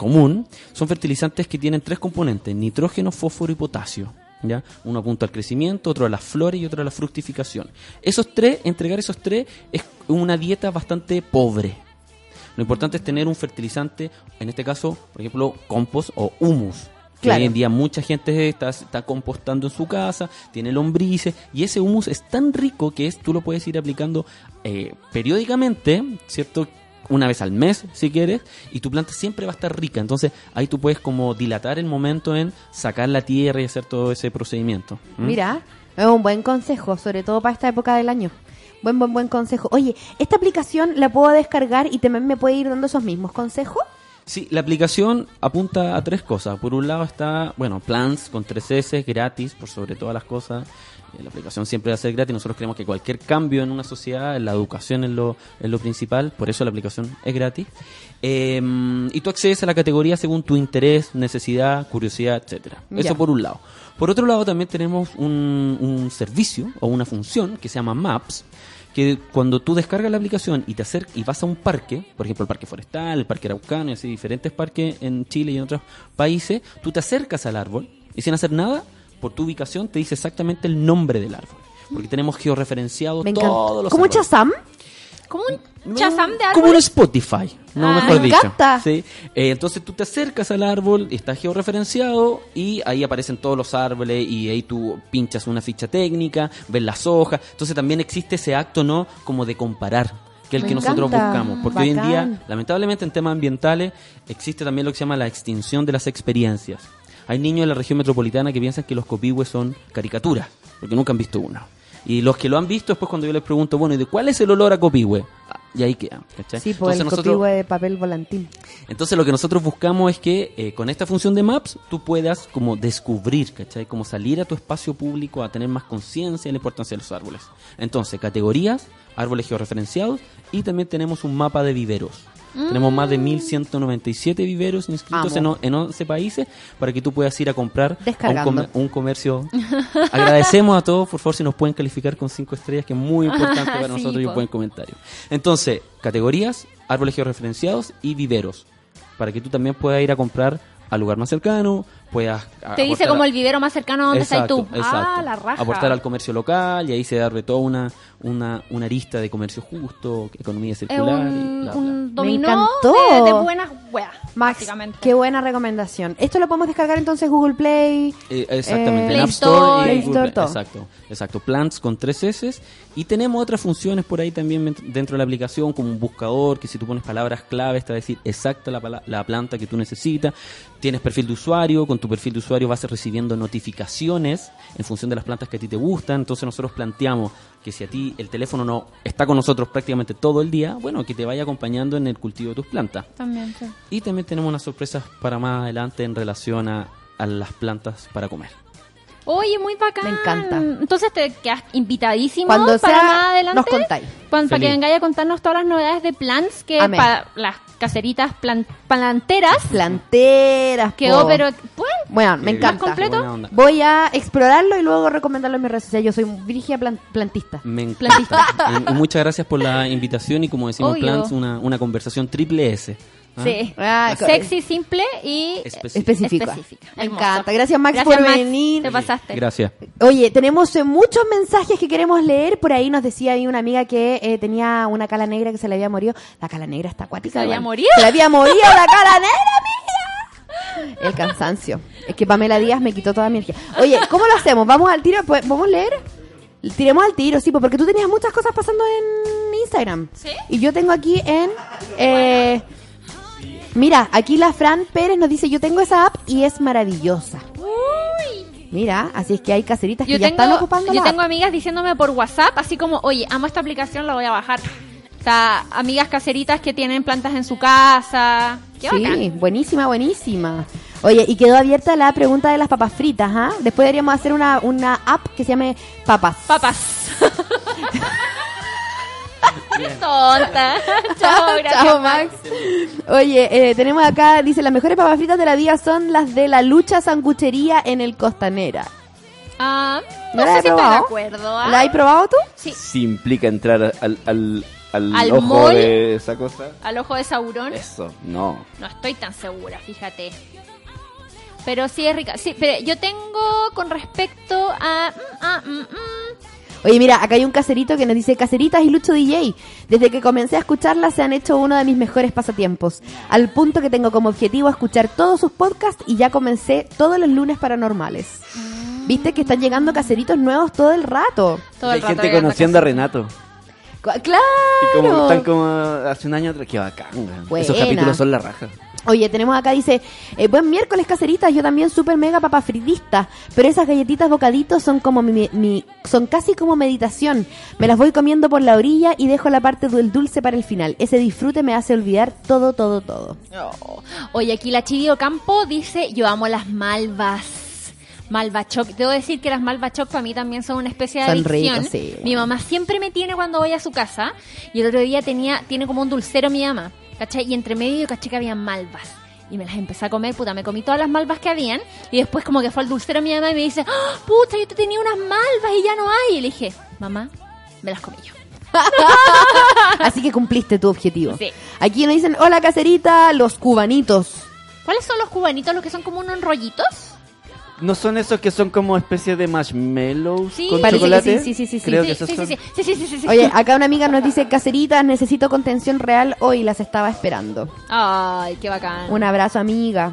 [SPEAKER 12] común son fertilizantes que tienen tres componentes, nitrógeno, fósforo y potasio. ¿ya? Uno apunta al crecimiento, otro a las flores y otro a la fructificación. Esos tres, entregar esos tres es una dieta bastante pobre. Lo importante es tener un fertilizante, en este caso, por ejemplo, compost o humus. Que
[SPEAKER 5] Claro.
[SPEAKER 12] hoy en día mucha gente está, está compostando en su casa, tiene lombrices, y ese humus es tan rico que es, tú lo puedes ir aplicando eh, periódicamente, ¿cierto? Una vez al mes, si quieres, y tu planta siempre va a estar rica. Entonces, ahí tú puedes como dilatar el momento en sacar la tierra y hacer todo ese procedimiento. ¿Mm?
[SPEAKER 5] Mira, es un buen consejo, sobre todo para esta época del año. Buen, buen, buen consejo. Oye, ¿esta aplicación la puedo descargar y también me puede ir dando esos mismos consejos?
[SPEAKER 12] Sí, la aplicación apunta a tres cosas. Por un lado está, bueno, Plans con tres S, gratis, por sobre todas las cosas. Eh, La aplicación siempre va a ser gratis. Nosotros creemos que cualquier cambio en una sociedad, la educación es lo, es lo principal, por eso la aplicación es gratis. Eh, y tú accedes a la categoría según tu interés, necesidad, curiosidad, etcétera. Eso por un lado. Por otro lado también tenemos un, un servicio o una función que se llama Maps, que cuando tú descargas la aplicación y te acercas y vas a un parque, por ejemplo el parque forestal, el parque araucano y así diferentes parques en Chile y en otros países, tú te acercas al árbol y sin hacer nada, por tu ubicación te dice exactamente el nombre del árbol. Porque tenemos georreferenciados
[SPEAKER 5] Me
[SPEAKER 12] todos los
[SPEAKER 5] ¿Como un
[SPEAKER 12] árboles.
[SPEAKER 5] Chazam?
[SPEAKER 4] Como un chazam de
[SPEAKER 12] Como un. Spotify, no
[SPEAKER 4] Ah,
[SPEAKER 12] mejor
[SPEAKER 5] me
[SPEAKER 12] dicho.
[SPEAKER 5] encanta.
[SPEAKER 12] Sí. Eh, entonces tú te acercas al árbol, está georreferenciado y ahí aparecen todos los árboles y ahí tú pinchas una ficha técnica, ves las hojas. Entonces también existe ese acto, ¿no? Como de comparar que es el
[SPEAKER 5] Me
[SPEAKER 12] que nosotros buscamos. Porque hoy en día, lamentablemente en temas ambientales, existe también lo que se llama la extinción de las experiencias. Hay niños en la región metropolitana que piensan que los copihue son caricaturas, porque nunca han visto una. Y los que lo han visto, después cuando yo les pregunto, bueno, ¿y de cuál es el olor a copihue? Ah, y ahí queda. ¿cachai?
[SPEAKER 5] Sí, por el
[SPEAKER 12] nosotros-
[SPEAKER 5] copihue de papel volantín.
[SPEAKER 12] entonces lo que nosotros buscamos es que eh, con esta función de Maps tú puedas como descubrir, ¿cachai? Como salir a tu espacio público a tener más conciencia de la importancia de los árboles. Entonces, categorías, árboles georreferenciados y también tenemos un mapa de viveros. Tenemos más de 1197 viveros inscritos en, en 11 países para que tú puedas ir a comprar a un, comercio. Agradecemos a todos, por favor, si nos pueden calificar con 5 estrellas, que es muy importante para
[SPEAKER 4] Sí,
[SPEAKER 12] nosotros y un buen comentario. Entonces, categorías, árboles georreferenciados y viveros. Para que tú también puedas ir a comprar al lugar más cercano, puedas...
[SPEAKER 4] Te dice como
[SPEAKER 12] a-
[SPEAKER 4] el vivero más cercano a donde estás tú.
[SPEAKER 12] exacto.
[SPEAKER 4] Ah, la raja.
[SPEAKER 12] Aportar al comercio local y ahí se darle toda una, una, una arista de comercio justo, economía
[SPEAKER 4] es
[SPEAKER 12] circular y
[SPEAKER 4] un,
[SPEAKER 12] bla, bla.
[SPEAKER 4] un dominó
[SPEAKER 5] encantó.
[SPEAKER 4] de, de buenas weas,
[SPEAKER 5] Max,
[SPEAKER 4] básicamente.
[SPEAKER 5] qué buena recomendación. Esto lo podemos descargar entonces Google Play.
[SPEAKER 12] Eh, exactamente,
[SPEAKER 5] Eh,
[SPEAKER 12] en
[SPEAKER 4] Play
[SPEAKER 12] App Store,
[SPEAKER 4] Store,
[SPEAKER 12] y
[SPEAKER 5] Play
[SPEAKER 12] Google
[SPEAKER 5] Store, todo.
[SPEAKER 12] Exacto, exacto. Plants con tres S. Y tenemos otras funciones por ahí también dentro de la aplicación, como un buscador, que si tú pones palabras claves te va a decir exacta la, la planta que tú necesitas. Tienes perfil de usuario con tu perfil de usuario vas recibiendo notificaciones en función de las plantas que a ti te gustan. Entonces nosotros planteamos que si a ti el teléfono no está con nosotros prácticamente todo el día, bueno, que te vaya acompañando en el cultivo de tus plantas.
[SPEAKER 4] También, sí.
[SPEAKER 12] Y también tenemos unas sorpresas para más adelante en relación a, a las plantas para comer.
[SPEAKER 4] Oye, muy bacán.
[SPEAKER 5] Me encanta.
[SPEAKER 4] Entonces te quedas invitadísimo
[SPEAKER 5] Cuando
[SPEAKER 4] para
[SPEAKER 5] sea,
[SPEAKER 4] más adelante.
[SPEAKER 5] nos contáis.
[SPEAKER 4] Para que vengáis a contarnos todas las novedades de plants que
[SPEAKER 5] Amén.
[SPEAKER 4] para las caseritas plan- planteras
[SPEAKER 5] Planteras.
[SPEAKER 4] quedó,
[SPEAKER 5] po.
[SPEAKER 4] pero bueno,
[SPEAKER 5] Bueno, me encanta.
[SPEAKER 4] ¿Más completo?
[SPEAKER 5] Voy a explorarlo y luego recomendarlo en mis redes sociales. Yo soy Virgia plan- plantista.
[SPEAKER 12] Me encanta. y, y muchas gracias por la invitación y como decimos
[SPEAKER 4] Obvio.
[SPEAKER 12] Plants, una, una conversación triple S. ¿ah?
[SPEAKER 4] sí.
[SPEAKER 5] Ah,
[SPEAKER 4] Sexy, simple y
[SPEAKER 12] Específica.
[SPEAKER 5] Me
[SPEAKER 4] Hermoso.
[SPEAKER 5] encanta. Gracias, Max,
[SPEAKER 4] Gracias,
[SPEAKER 5] por
[SPEAKER 4] Max.
[SPEAKER 5] venir.
[SPEAKER 4] Te pasaste.
[SPEAKER 12] Gracias.
[SPEAKER 5] Oye, tenemos eh, muchos mensajes que queremos leer. Por ahí nos decía ahí una amiga que eh, tenía una cala negra que se le había morido. La cala negra está acuática.
[SPEAKER 4] ¿Se había morido?
[SPEAKER 5] Se le había morido la cala negra, amiga. El cansancio. Es que Pamela Díaz me quitó toda mi energía. Oye, ¿cómo lo hacemos? ¿Vamos al tiro? ¿Vamos a leer? Tiremos al tiro, sí, porque tú tenías muchas cosas pasando en Instagram.
[SPEAKER 4] ¿Sí?
[SPEAKER 5] Y yo tengo aquí en... eh, mira, aquí la Fran Pérez nos dice, yo tengo esa app y es maravillosa. Mira, así es que hay caseritas que ya están ocupando
[SPEAKER 4] yo
[SPEAKER 5] la
[SPEAKER 4] tengo
[SPEAKER 5] app.
[SPEAKER 4] amigas diciéndome por WhatsApp, así como, oye, amo esta aplicación, la voy a bajar. O sea, amigas caseritas que tienen plantas en su casa. Qué
[SPEAKER 5] Sí,
[SPEAKER 4] bacán.
[SPEAKER 5] buenísima, buenísima. Oye, y quedó abierta la pregunta de las papas fritas, ¿ah? Después deberíamos hacer una, una app que se llame Papas.
[SPEAKER 4] Papas. Qué tonta. Chao, gracias,
[SPEAKER 5] Chao,
[SPEAKER 4] Max.
[SPEAKER 5] Oye, eh, tenemos acá, dice, las mejores papas fritas de la vida son las de la lucha sanguchería en el Costanera.
[SPEAKER 4] Ah,
[SPEAKER 5] ¿No
[SPEAKER 4] no, sé
[SPEAKER 5] he
[SPEAKER 4] si estoy de
[SPEAKER 5] probado?
[SPEAKER 4] acuerdo. ¿ah?
[SPEAKER 5] ¿La has probado tú?
[SPEAKER 4] Sí,
[SPEAKER 6] Si implica entrar al, al, al,
[SPEAKER 4] ¿Al
[SPEAKER 6] ojo
[SPEAKER 4] mall?
[SPEAKER 6] de esa cosa.
[SPEAKER 4] al ojo de Sauron.
[SPEAKER 6] Eso, no.
[SPEAKER 4] No estoy tan segura, fíjate. Pero sí es rica. Sí, pero yo tengo con respecto a... mm, ah, mm, mm.
[SPEAKER 5] Oye, mira, acá hay un caserito que nos dice, Caseritas y Lucho DJ. Desde que comencé a escucharlas se han hecho uno de mis mejores pasatiempos. Al punto que tengo como objetivo escuchar todos sus podcasts y ya comencé todos los lunes paranormales. Viste que están llegando caseritos nuevos todo el rato.
[SPEAKER 4] Todo
[SPEAKER 6] Hay
[SPEAKER 4] el rato
[SPEAKER 6] gente conociendo a. Renato.
[SPEAKER 5] ¡Claro!
[SPEAKER 6] Y como están como hace un año atrás. Qué bacán. Esos capítulos son la raja.
[SPEAKER 5] Oye, tenemos acá, dice, eh, buen miércoles caseritas, yo también súper mega papafritista, pero esas galletitas bocaditos son como mi, mi- son casi como meditación. Me las voy comiendo por la orilla y dejo la parte del dulce para el final. Ese disfrute me hace olvidar todo, todo, todo.
[SPEAKER 4] Oye, aquí la Chidio Campo dice, yo amo las malvas. Malvachoc. Debo decir que las malvachoc para mí también son una especie de
[SPEAKER 5] Son
[SPEAKER 4] adicción.
[SPEAKER 5] ricos, sí,
[SPEAKER 4] Mi mamá siempre me tiene cuando voy a su casa. Y el otro día tenía, tiene como un dulcero mi mamá. ¿Cachai? Y entre medio yo caché que había malvas. Y me las empecé a comer, puta, me comí todas las malvas que habían. Y después como que fue al dulcero mi mamá y me dice, ¡Ah, puta, yo te tenía unas malvas y ya no hay. Y le dije, mamá, me las comí yo.
[SPEAKER 5] Así que cumpliste tu objetivo.
[SPEAKER 4] Sí.
[SPEAKER 5] Aquí nos dicen, hola caserita, los cubanitos.
[SPEAKER 4] ¿Cuáles son los cubanitos, los que son como unos rollitos?
[SPEAKER 6] ¿No son esos que son como especie de marshmallows
[SPEAKER 4] Sí.
[SPEAKER 6] con chocolate?
[SPEAKER 5] sí, sí, sí, sí,
[SPEAKER 6] Creo
[SPEAKER 5] sí.
[SPEAKER 6] que esos
[SPEAKER 4] sí,
[SPEAKER 6] son.
[SPEAKER 4] sí, sí, sí.
[SPEAKER 5] Oye, acá una amiga nos dice, caseritas, necesito contención real hoy, las estaba esperando.
[SPEAKER 4] Ay, qué bacán.
[SPEAKER 5] Un abrazo, amiga.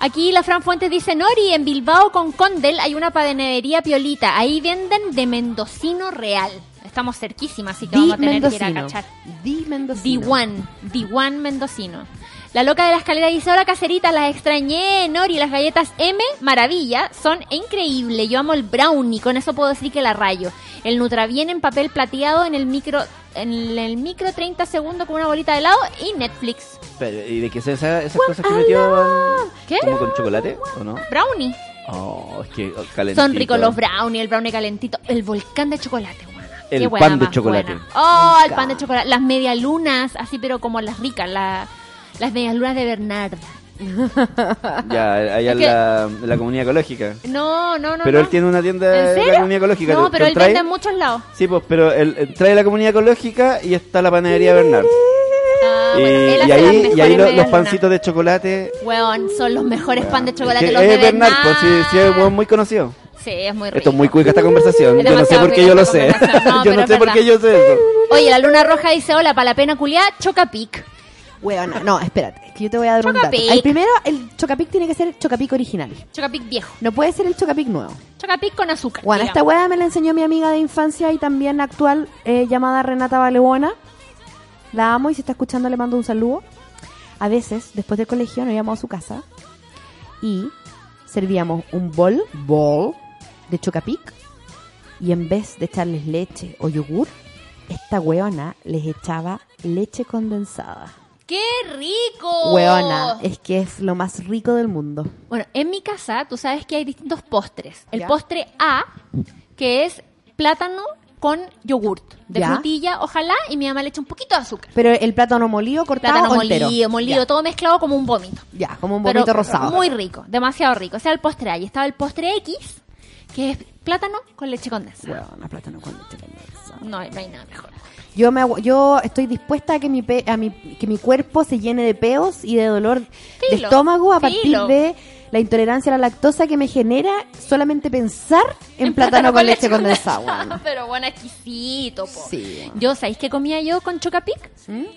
[SPEAKER 4] Aquí la Fran Fuentes dice, Nori, en Bilbao con Condel hay una panadería piolita. Ahí venden de mendocino real. Estamos cerquísimas, así que
[SPEAKER 5] Di
[SPEAKER 4] vamos a tener que ir a cachar.
[SPEAKER 5] Di mendocino.
[SPEAKER 4] Diwan, Diwan mendocino. La loca de la escalera dice, hola caserita, las extrañé, Nori, las galletas M, maravilla, son increíbles. Yo amo el brownie, con eso puedo decir que la rayo. El Nutravien en papel plateado en el micro, en el micro 30 segundos con una bolita de helado y Netflix.
[SPEAKER 6] Pero, ¿Y de qué es esa, esas cosas que metió?
[SPEAKER 4] ¿Qué?
[SPEAKER 6] ¿Como con chocolate o no?
[SPEAKER 4] Brownie.
[SPEAKER 6] Oh, es que oh, calentito.
[SPEAKER 4] Son ricos los brownie, el brownie calentito, el volcán de chocolate, buena.
[SPEAKER 6] El
[SPEAKER 4] Qué buena
[SPEAKER 6] pan de chocolate.
[SPEAKER 4] buena. Oh, el pan de chocolate, las medialunas, así pero como las ricas, la- las medialunas de Bernard.
[SPEAKER 6] Ya, allá
[SPEAKER 4] Es
[SPEAKER 6] en la, en la comunidad ecológica.
[SPEAKER 4] No, no, no.
[SPEAKER 6] pero
[SPEAKER 4] no.
[SPEAKER 6] él tiene una tienda
[SPEAKER 4] ¿En
[SPEAKER 6] la comunidad ecológica.
[SPEAKER 4] No,
[SPEAKER 6] ¿Te-
[SPEAKER 4] pero él
[SPEAKER 6] trae?
[SPEAKER 4] vende en muchos lados.
[SPEAKER 6] Sí, pues, pero él, él trae la comunidad ecológica y está la panadería Bernard.
[SPEAKER 4] Ah,
[SPEAKER 6] y,
[SPEAKER 4] bueno, él
[SPEAKER 6] y
[SPEAKER 4] hace
[SPEAKER 6] ahí, y ahí lo- los
[SPEAKER 4] medialunas.
[SPEAKER 6] pancitos de chocolate.
[SPEAKER 4] Weón, son los mejores pan de chocolate,
[SPEAKER 6] que
[SPEAKER 4] los
[SPEAKER 6] es
[SPEAKER 4] de
[SPEAKER 6] Bernard,
[SPEAKER 4] Bernard.
[SPEAKER 6] pues sí, sí, es un weón muy conocido.
[SPEAKER 4] Sí, es muy rico.
[SPEAKER 6] Esto es muy cuica esta conversación.
[SPEAKER 4] Es
[SPEAKER 6] Yo no sé por qué yo lo sé.
[SPEAKER 4] No,
[SPEAKER 6] yo no
[SPEAKER 4] es
[SPEAKER 6] sé por qué yo sé eso.
[SPEAKER 4] Oye, la luna roja dice, hola, para la pena culiá, chocapic.
[SPEAKER 5] Weona, no, espérate, que yo te voy a dar un dato.
[SPEAKER 4] Chocapic.
[SPEAKER 5] El primero, el Chocapic tiene que ser Chocapic original.
[SPEAKER 4] Chocapic viejo.
[SPEAKER 5] No puede ser el Chocapic nuevo.
[SPEAKER 4] Chocapic con azúcar.
[SPEAKER 5] Bueno,
[SPEAKER 4] digamos.
[SPEAKER 5] esta weá me la enseñó mi amiga de infancia y también actual, eh, llamada Renata Valebuena. La amo y si está escuchando le mando un saludo. A veces, después del colegio, nos íbamos a su casa y servíamos un bol, bol de chocapic y en vez de echarles leche o yogur, esta weona les echaba leche condensada.
[SPEAKER 4] ¡Qué rico!
[SPEAKER 5] Weona, es que es lo más rico del mundo.
[SPEAKER 4] Bueno, en mi casa, tú sabes que hay distintos postres. El
[SPEAKER 5] Ya.
[SPEAKER 4] postre A, que es plátano con yogurt, de
[SPEAKER 5] Ya.
[SPEAKER 4] frutilla, ojalá, y mi mamá le echa un poquito de azúcar.
[SPEAKER 5] Pero el plátano molido, cortado
[SPEAKER 4] Plátano
[SPEAKER 5] o entero.
[SPEAKER 4] molido, molido,
[SPEAKER 5] Ya.
[SPEAKER 4] todo mezclado como un vómito.
[SPEAKER 5] Ya, como un bonito rosado.
[SPEAKER 4] Muy rico, demasiado rico. O sea, el postre A. Y estaba el postre X, que es plátano con leche condensada.
[SPEAKER 5] Weona, plátano con leche condensada.
[SPEAKER 4] No, hay- no hay nada mejor.
[SPEAKER 5] Yo me hago- yo estoy dispuesta a que mi pe- a mi que mi cuerpo se llene de peos y de dolor de
[SPEAKER 4] Filo,
[SPEAKER 5] estómago a partir
[SPEAKER 4] filo.
[SPEAKER 5] de la intolerancia a la lactosa que me genera solamente pensar en, plátano, con leche condensada. weona.
[SPEAKER 4] Pero bueno, exquisito, po.
[SPEAKER 5] Sí. ¿Mm?
[SPEAKER 4] Yo, ¿sabéis qué comía yo con Chocapic?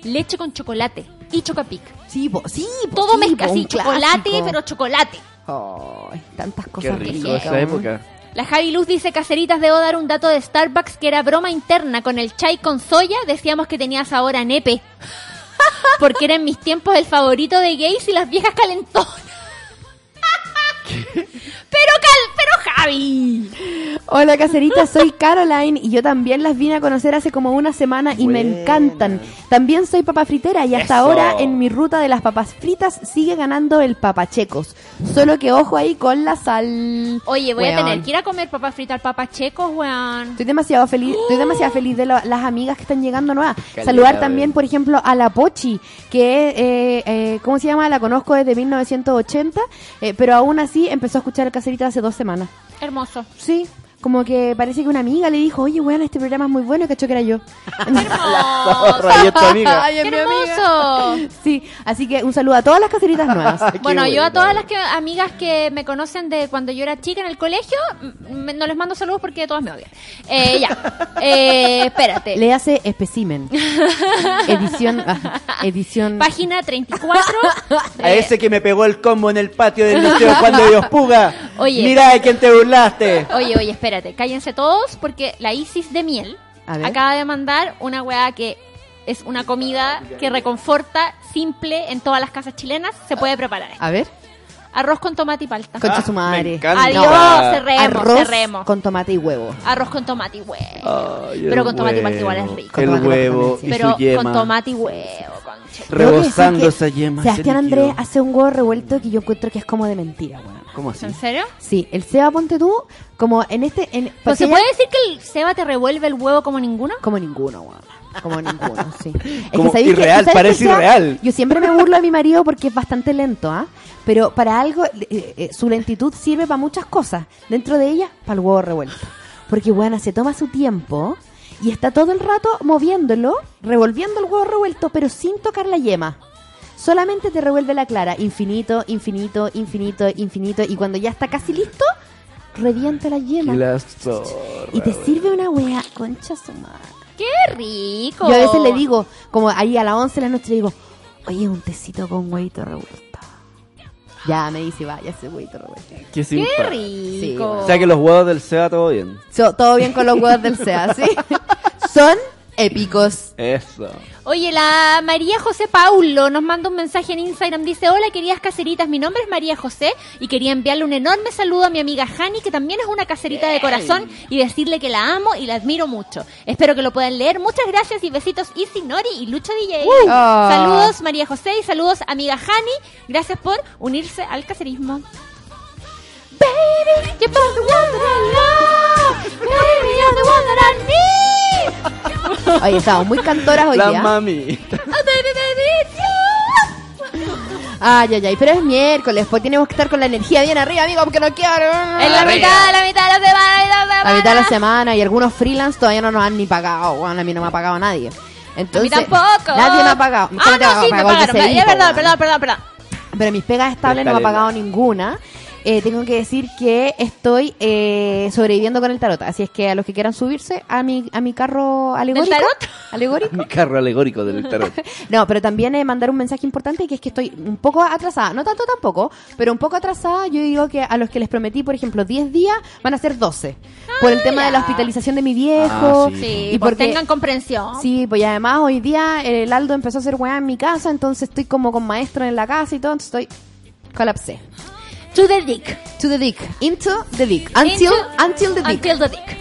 [SPEAKER 4] Leche con chocolate y Chocapic.
[SPEAKER 5] Sí, po, sí, po,
[SPEAKER 4] Todo
[SPEAKER 5] sí,
[SPEAKER 4] mezcla
[SPEAKER 5] po,
[SPEAKER 4] así,
[SPEAKER 5] un
[SPEAKER 4] chocolate,
[SPEAKER 5] clásico.
[SPEAKER 4] pero chocolate.
[SPEAKER 5] Ay, tantas
[SPEAKER 6] Qué
[SPEAKER 5] cosas
[SPEAKER 6] rico
[SPEAKER 5] ricas,
[SPEAKER 6] esa
[SPEAKER 5] weón.
[SPEAKER 6] época.
[SPEAKER 4] La Javi Luz dice, caseritas, debo dar un dato de Starbucks que era broma interna. Con el chai con soya decíamos que tenía sabor a nepe. Porque era en mis tiempos el favorito de gays y las viejas calentonas. pero cal, pero Javi.
[SPEAKER 5] Hola caserita, soy Caroline y yo también las vine a conocer hace como una semana y me encantan. También soy papa fritera y hasta
[SPEAKER 6] Eso.
[SPEAKER 5] ahora en mi ruta de las papas fritas sigue ganando el papachecos. Solo que ojo ahí con la sal.
[SPEAKER 4] Oye, voy a tener que ir a comer papas fritas al papacheco, weón.
[SPEAKER 5] Estoy demasiado feliz, estoy demasiado feliz de lo- las amigas que están llegando nuevas. Saludar también, por ejemplo, a la Pochi, que eh, eh, ¿cómo se llama? La conozco desde 1980, eh, pero aún así empezó a escuchar el caserita hace dos semanas.
[SPEAKER 4] Hermoso.
[SPEAKER 5] Sí, como que parece que una amiga le dijo, oye, weón, este programa es muy bueno, cachó que era yo.
[SPEAKER 6] Amiga.
[SPEAKER 5] Ay, es
[SPEAKER 4] ¡Qué
[SPEAKER 5] mi amiga.
[SPEAKER 4] hermoso!
[SPEAKER 5] Sí, así que un saludo a todas las caseritas nuevas.
[SPEAKER 4] Bueno, yo a todas las que, amigas que me conocen de cuando yo era chica en el colegio, mm, me- no les mando saludos porque todas me odian. Eh, ya. Eh, espérate.
[SPEAKER 5] Le hace especimen. edición, ah, edición.
[SPEAKER 4] Página 34.
[SPEAKER 6] A
[SPEAKER 4] de-
[SPEAKER 6] ese que me pegó el combo en el patio del liceo cuando Dios puga.
[SPEAKER 4] Oye.
[SPEAKER 6] Mira de quién te burlaste.
[SPEAKER 4] Oye, oye, espérate, cállense todos porque la Isis de miel acaba de mandar una weá que es una comida que reconforta, simple, en todas las casas chilenas, se puede preparar.
[SPEAKER 5] A ver,
[SPEAKER 4] Arroz con tomate y palta.
[SPEAKER 5] concha su
[SPEAKER 6] me
[SPEAKER 5] madre.
[SPEAKER 4] Adiós,
[SPEAKER 6] No.
[SPEAKER 4] cerremos,
[SPEAKER 5] Arroz
[SPEAKER 4] cerremos.
[SPEAKER 5] con tomate y huevo.
[SPEAKER 4] Arroz con tomate y huevo.
[SPEAKER 6] Ay,
[SPEAKER 4] Pero con tomate y palta igual es rico.
[SPEAKER 6] El huevo y
[SPEAKER 4] Pero
[SPEAKER 6] su yema.
[SPEAKER 4] con tomate y huevo,
[SPEAKER 6] Rebosando
[SPEAKER 5] que
[SPEAKER 6] esa yema.
[SPEAKER 5] Sebastián. Andrés hace un huevo revuelto que yo encuentro que es como de mentira, weón.
[SPEAKER 6] ¿Cómo así?
[SPEAKER 4] ¿En serio?
[SPEAKER 5] Sí, el Seba Ponte tú, como en este... En, porque
[SPEAKER 4] se
[SPEAKER 5] ella-
[SPEAKER 4] puede decir que el Seba te revuelve el huevo como ninguno.
[SPEAKER 5] Como ninguno, weón. Como ninguno, sí. Es
[SPEAKER 6] Como
[SPEAKER 5] ¿sabéis qué?
[SPEAKER 6] irreal,
[SPEAKER 5] ¿sabes
[SPEAKER 6] parece
[SPEAKER 5] Seba?
[SPEAKER 6] irreal.
[SPEAKER 5] Yo siempre me burlo de mi marido porque es bastante lento, ¿ah? Pero para algo, eh, eh, su lentitud sirve para muchas cosas. Dentro de ellas, para el huevo revuelto. Porque, bueno, se toma su tiempo y está todo el rato moviéndolo, revolviendo el huevo revuelto, pero sin tocar la yema. Solamente te revuelve la clara, infinito, infinito, infinito, infinito, y cuando ya está casi listo, revienta la yema.
[SPEAKER 6] Y la zorra,
[SPEAKER 5] Y te sirve una wea, concha su madre.
[SPEAKER 4] ¡Qué rico!
[SPEAKER 5] Yo a veces le digo, como ahí a las 11 de la noche, le digo, oye, un tecito con huevito revuelto. Ya, me dice, vaya ese huevito revuelto.
[SPEAKER 6] Qué
[SPEAKER 4] ¡Qué rico!
[SPEAKER 6] O sea que los huevos del SEA todo bien.
[SPEAKER 5] So, todo bien con los huevos del SEA, ¿sí? Son épicos.
[SPEAKER 6] Eso.
[SPEAKER 4] Oye, la María José Paulo nos manda un mensaje en Instagram. Dice, hola queridas caseritas, mi nombre es María José y quería enviarle un enorme saludo a mi amiga Hani, que también es una caserita de corazón, y decirle que la amo y la admiro mucho. Espero que lo puedan leer. Muchas gracias y besitos Isi Nori y Lucho DJ.
[SPEAKER 5] Ah.
[SPEAKER 4] Saludos María José y saludos amiga Hani. Gracias por unirse al caserismo. Baby, you're the one that I love. Baby, you're the one that I need.
[SPEAKER 5] Oye, estamos muy cantoras hoy
[SPEAKER 6] La
[SPEAKER 5] día.
[SPEAKER 6] mami.
[SPEAKER 4] Oh, baby, baby, you.
[SPEAKER 5] Ay, ay, ay, pero es miércoles, pues tenemos que estar con la energía bien arriba, amigo, porque no quiero.
[SPEAKER 4] En la mitad, la mitad de la semana, la mitad de la semana.
[SPEAKER 5] La mitad de la semana y algunos freelance todavía no nos han ni pagado. Bueno, a mí no me ha pagado nadie.
[SPEAKER 4] A mí
[SPEAKER 5] Entonces,
[SPEAKER 4] tampoco.
[SPEAKER 5] Nadie me ha pagado.
[SPEAKER 4] Ah,
[SPEAKER 5] ¿Cómo te
[SPEAKER 4] no, sí, me pagaron.
[SPEAKER 5] Becerril,
[SPEAKER 4] Ya,
[SPEAKER 5] po,
[SPEAKER 4] perdón, perdón, perdón, perdón.
[SPEAKER 5] Pero mis pegas estables no me ha pagado ninguna. Eh, tengo que decir que estoy eh, sobreviviendo con el tarot. Así es que a los que quieran subirse a mi, a mi carro alegórico.
[SPEAKER 4] tarot?
[SPEAKER 5] ¿Alegórico?
[SPEAKER 6] Mi carro alegórico del tarot.
[SPEAKER 5] No, pero también eh, mandar un mensaje importante que es que estoy un poco atrasada. No tanto tampoco, pero un poco atrasada. Yo digo que a los que les prometí, por ejemplo, 10 días, van a ser 12. por el tema de la hospitalización de mi viejo.
[SPEAKER 6] Ah, sí.
[SPEAKER 4] Sí,
[SPEAKER 5] Y
[SPEAKER 4] pues
[SPEAKER 5] porque-
[SPEAKER 4] tengan comprensión.
[SPEAKER 5] Sí, pues y además hoy día eh, el Aldo empezó a hacer weá en mi casa, entonces estoy como con maestro en la casa y todo, entonces estoy colapsé.
[SPEAKER 4] To the dick.
[SPEAKER 5] To the dick. Into the dick. Until,
[SPEAKER 4] Into-
[SPEAKER 5] until the dick.
[SPEAKER 4] Until the dick.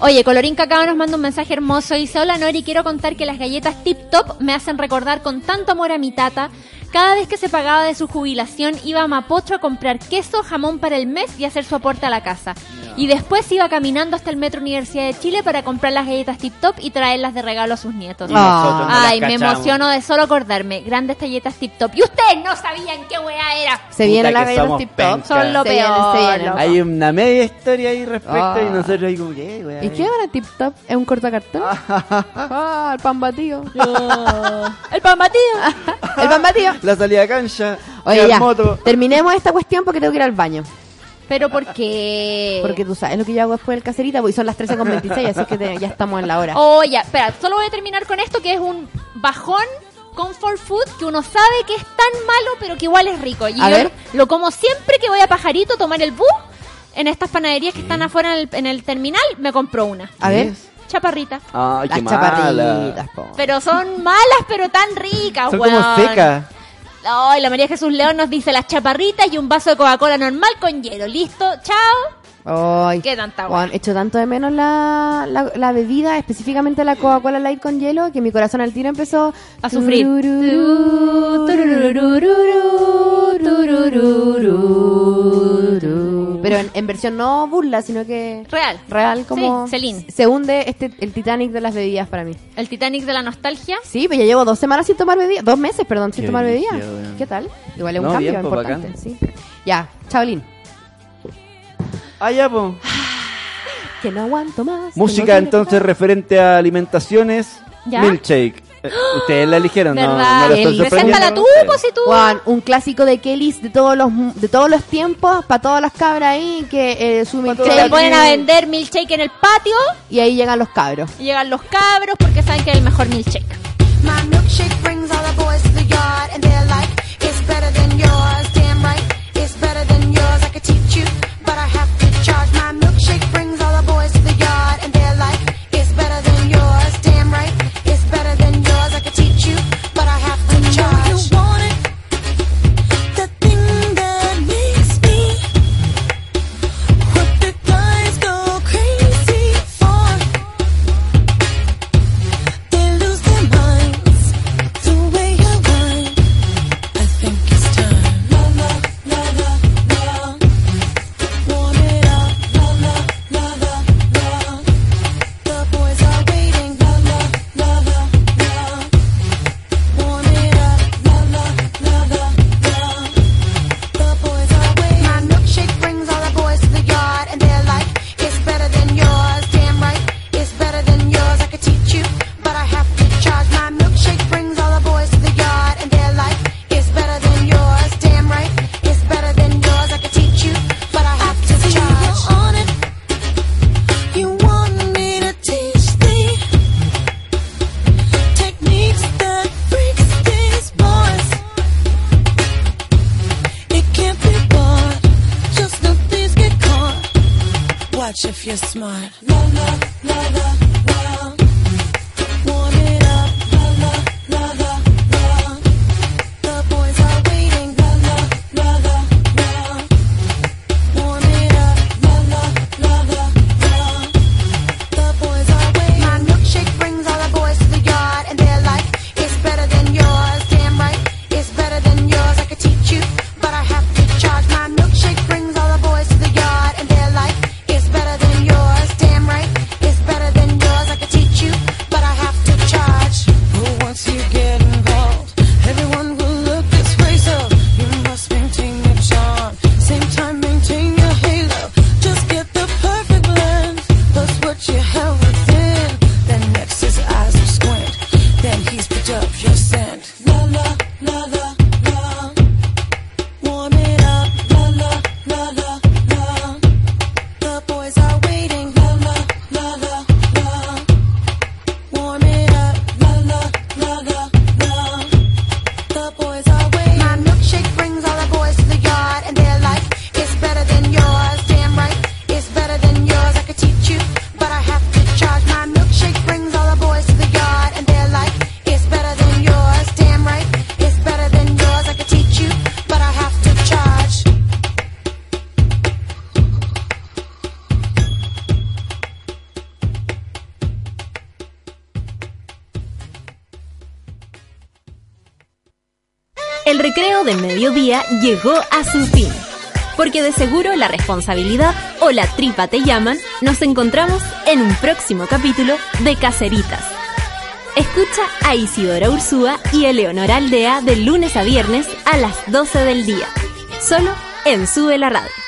[SPEAKER 4] Oye, Colorín Cacao nos manda un mensaje hermoso. Dice, hola Nori, quiero contar que las galletas Tip Top me hacen recordar con tanto amor a mi tata. Cada vez que se pagaba de su jubilación iba a Mapocho a comprar queso, jamón para el mes y hacer su aporte a la casa. Y después iba caminando hasta el Metro Universidad de Chile para comprar las galletas Tip Top y traerlas de regalo a sus nietos.
[SPEAKER 6] Y nosotros no las
[SPEAKER 4] Ay, me emociono de solo acordarme. Grandes galletas Tip Top. Y ustedes no sabían qué wea era.
[SPEAKER 5] Se vienen las galletas tip top.
[SPEAKER 6] pencas.
[SPEAKER 4] Son lo
[SPEAKER 5] Se
[SPEAKER 4] peor.
[SPEAKER 5] se vienen.
[SPEAKER 4] loco.
[SPEAKER 6] Hay una media historia ahí respecto
[SPEAKER 5] Ah.
[SPEAKER 6] y nosotros ahí como, ¿qué, weá?
[SPEAKER 5] ¿Y qué van a tip top? ¿Es un cortacartón? ah, el pan batido.
[SPEAKER 4] El pan batido.
[SPEAKER 5] el pan batido.
[SPEAKER 6] La salida a cancha,
[SPEAKER 5] Oye,
[SPEAKER 6] la
[SPEAKER 5] ya.
[SPEAKER 6] moto.
[SPEAKER 5] Terminemos esta cuestión porque tengo que ir al baño.
[SPEAKER 4] Pero porque...
[SPEAKER 5] Porque tú sabes lo que yo hago después del caserita, porque son las 13.26, así que te- ya estamos en la hora.
[SPEAKER 4] Oh, ya, espera, solo voy a terminar con esto que es un bajón comfort food que uno sabe que es tan malo, pero que igual es rico. Y
[SPEAKER 5] A
[SPEAKER 4] yo
[SPEAKER 5] ver.
[SPEAKER 4] lo como siempre que voy a Pajarito a tomar el bus en estas panaderías que están afuera en el, en el terminal, me compro una.
[SPEAKER 5] A ver.
[SPEAKER 4] Chaparrita.
[SPEAKER 6] Ay, qué
[SPEAKER 5] Las
[SPEAKER 6] mala.
[SPEAKER 5] chaparritas, po.
[SPEAKER 4] Pero son malas, pero tan ricas,
[SPEAKER 6] Son
[SPEAKER 4] weón.
[SPEAKER 6] como secas.
[SPEAKER 4] Ay, la María Jesús León nos dice las chaparritas y un vaso de Coca-Cola normal con hielo. Listo, chao.
[SPEAKER 5] Ay,
[SPEAKER 4] Qué tanta
[SPEAKER 5] Juan, echo tanto de menos la, la, la bebida, específicamente la Coca-Cola Light con hielo, que mi corazón al tiro empezó
[SPEAKER 4] A sufrir.
[SPEAKER 5] Tururú. Pero en, en versión no burla, sino que
[SPEAKER 4] Real.
[SPEAKER 5] real como
[SPEAKER 4] Sí, Celine.
[SPEAKER 5] se hunde este el Titanic de las bebidas para mí.
[SPEAKER 4] El Titanic de la nostalgia.
[SPEAKER 5] Sí, pero ya llevo dos semanas sin tomar bebida, dos meses, perdón, sin
[SPEAKER 6] Qué
[SPEAKER 5] tomar bebida.
[SPEAKER 6] brígido, weón.
[SPEAKER 5] ¿Qué tal? Igual es un
[SPEAKER 6] No,
[SPEAKER 5] cambio
[SPEAKER 6] bien, pues,
[SPEAKER 5] importante,
[SPEAKER 6] bacán.
[SPEAKER 5] sí. Ya, Chaolín.
[SPEAKER 6] Ah, ya, po.
[SPEAKER 5] Que no aguanto más.
[SPEAKER 6] Música entonces referente a alimentaciones.
[SPEAKER 4] ¿Ya?
[SPEAKER 6] Milkshake. Eh, Ustedes la eligieron, no,
[SPEAKER 4] ¿Verdad?
[SPEAKER 6] no estoy sorprendiendo.
[SPEAKER 4] Preséntala tú, pues si tú.
[SPEAKER 5] Juan, un clásico de Kellys de todos los de todos los tiempos, para todas las cabras ahí, que eh, su
[SPEAKER 4] Se
[SPEAKER 5] milkshake
[SPEAKER 4] le ponen a vender milkshake en el patio
[SPEAKER 5] y ahí llegan los cabros.
[SPEAKER 4] y llegan los cabros porque saben que es el mejor milkshake.
[SPEAKER 9] My milkshake brings all the boys to the yard, and they're like, it's better than yours. Damn right, it's better than yours. I could teach you, but I have to charge. My
[SPEAKER 2] llegó a su fin. Porque de seguro la responsabilidad o la tripa te llaman, nos encontramos en un próximo capítulo de Caceritas. Escucha a Isidora Ursúa y Eleonora Aldea de lunes a viernes a las 12 del día. Solo en Sube la Radio.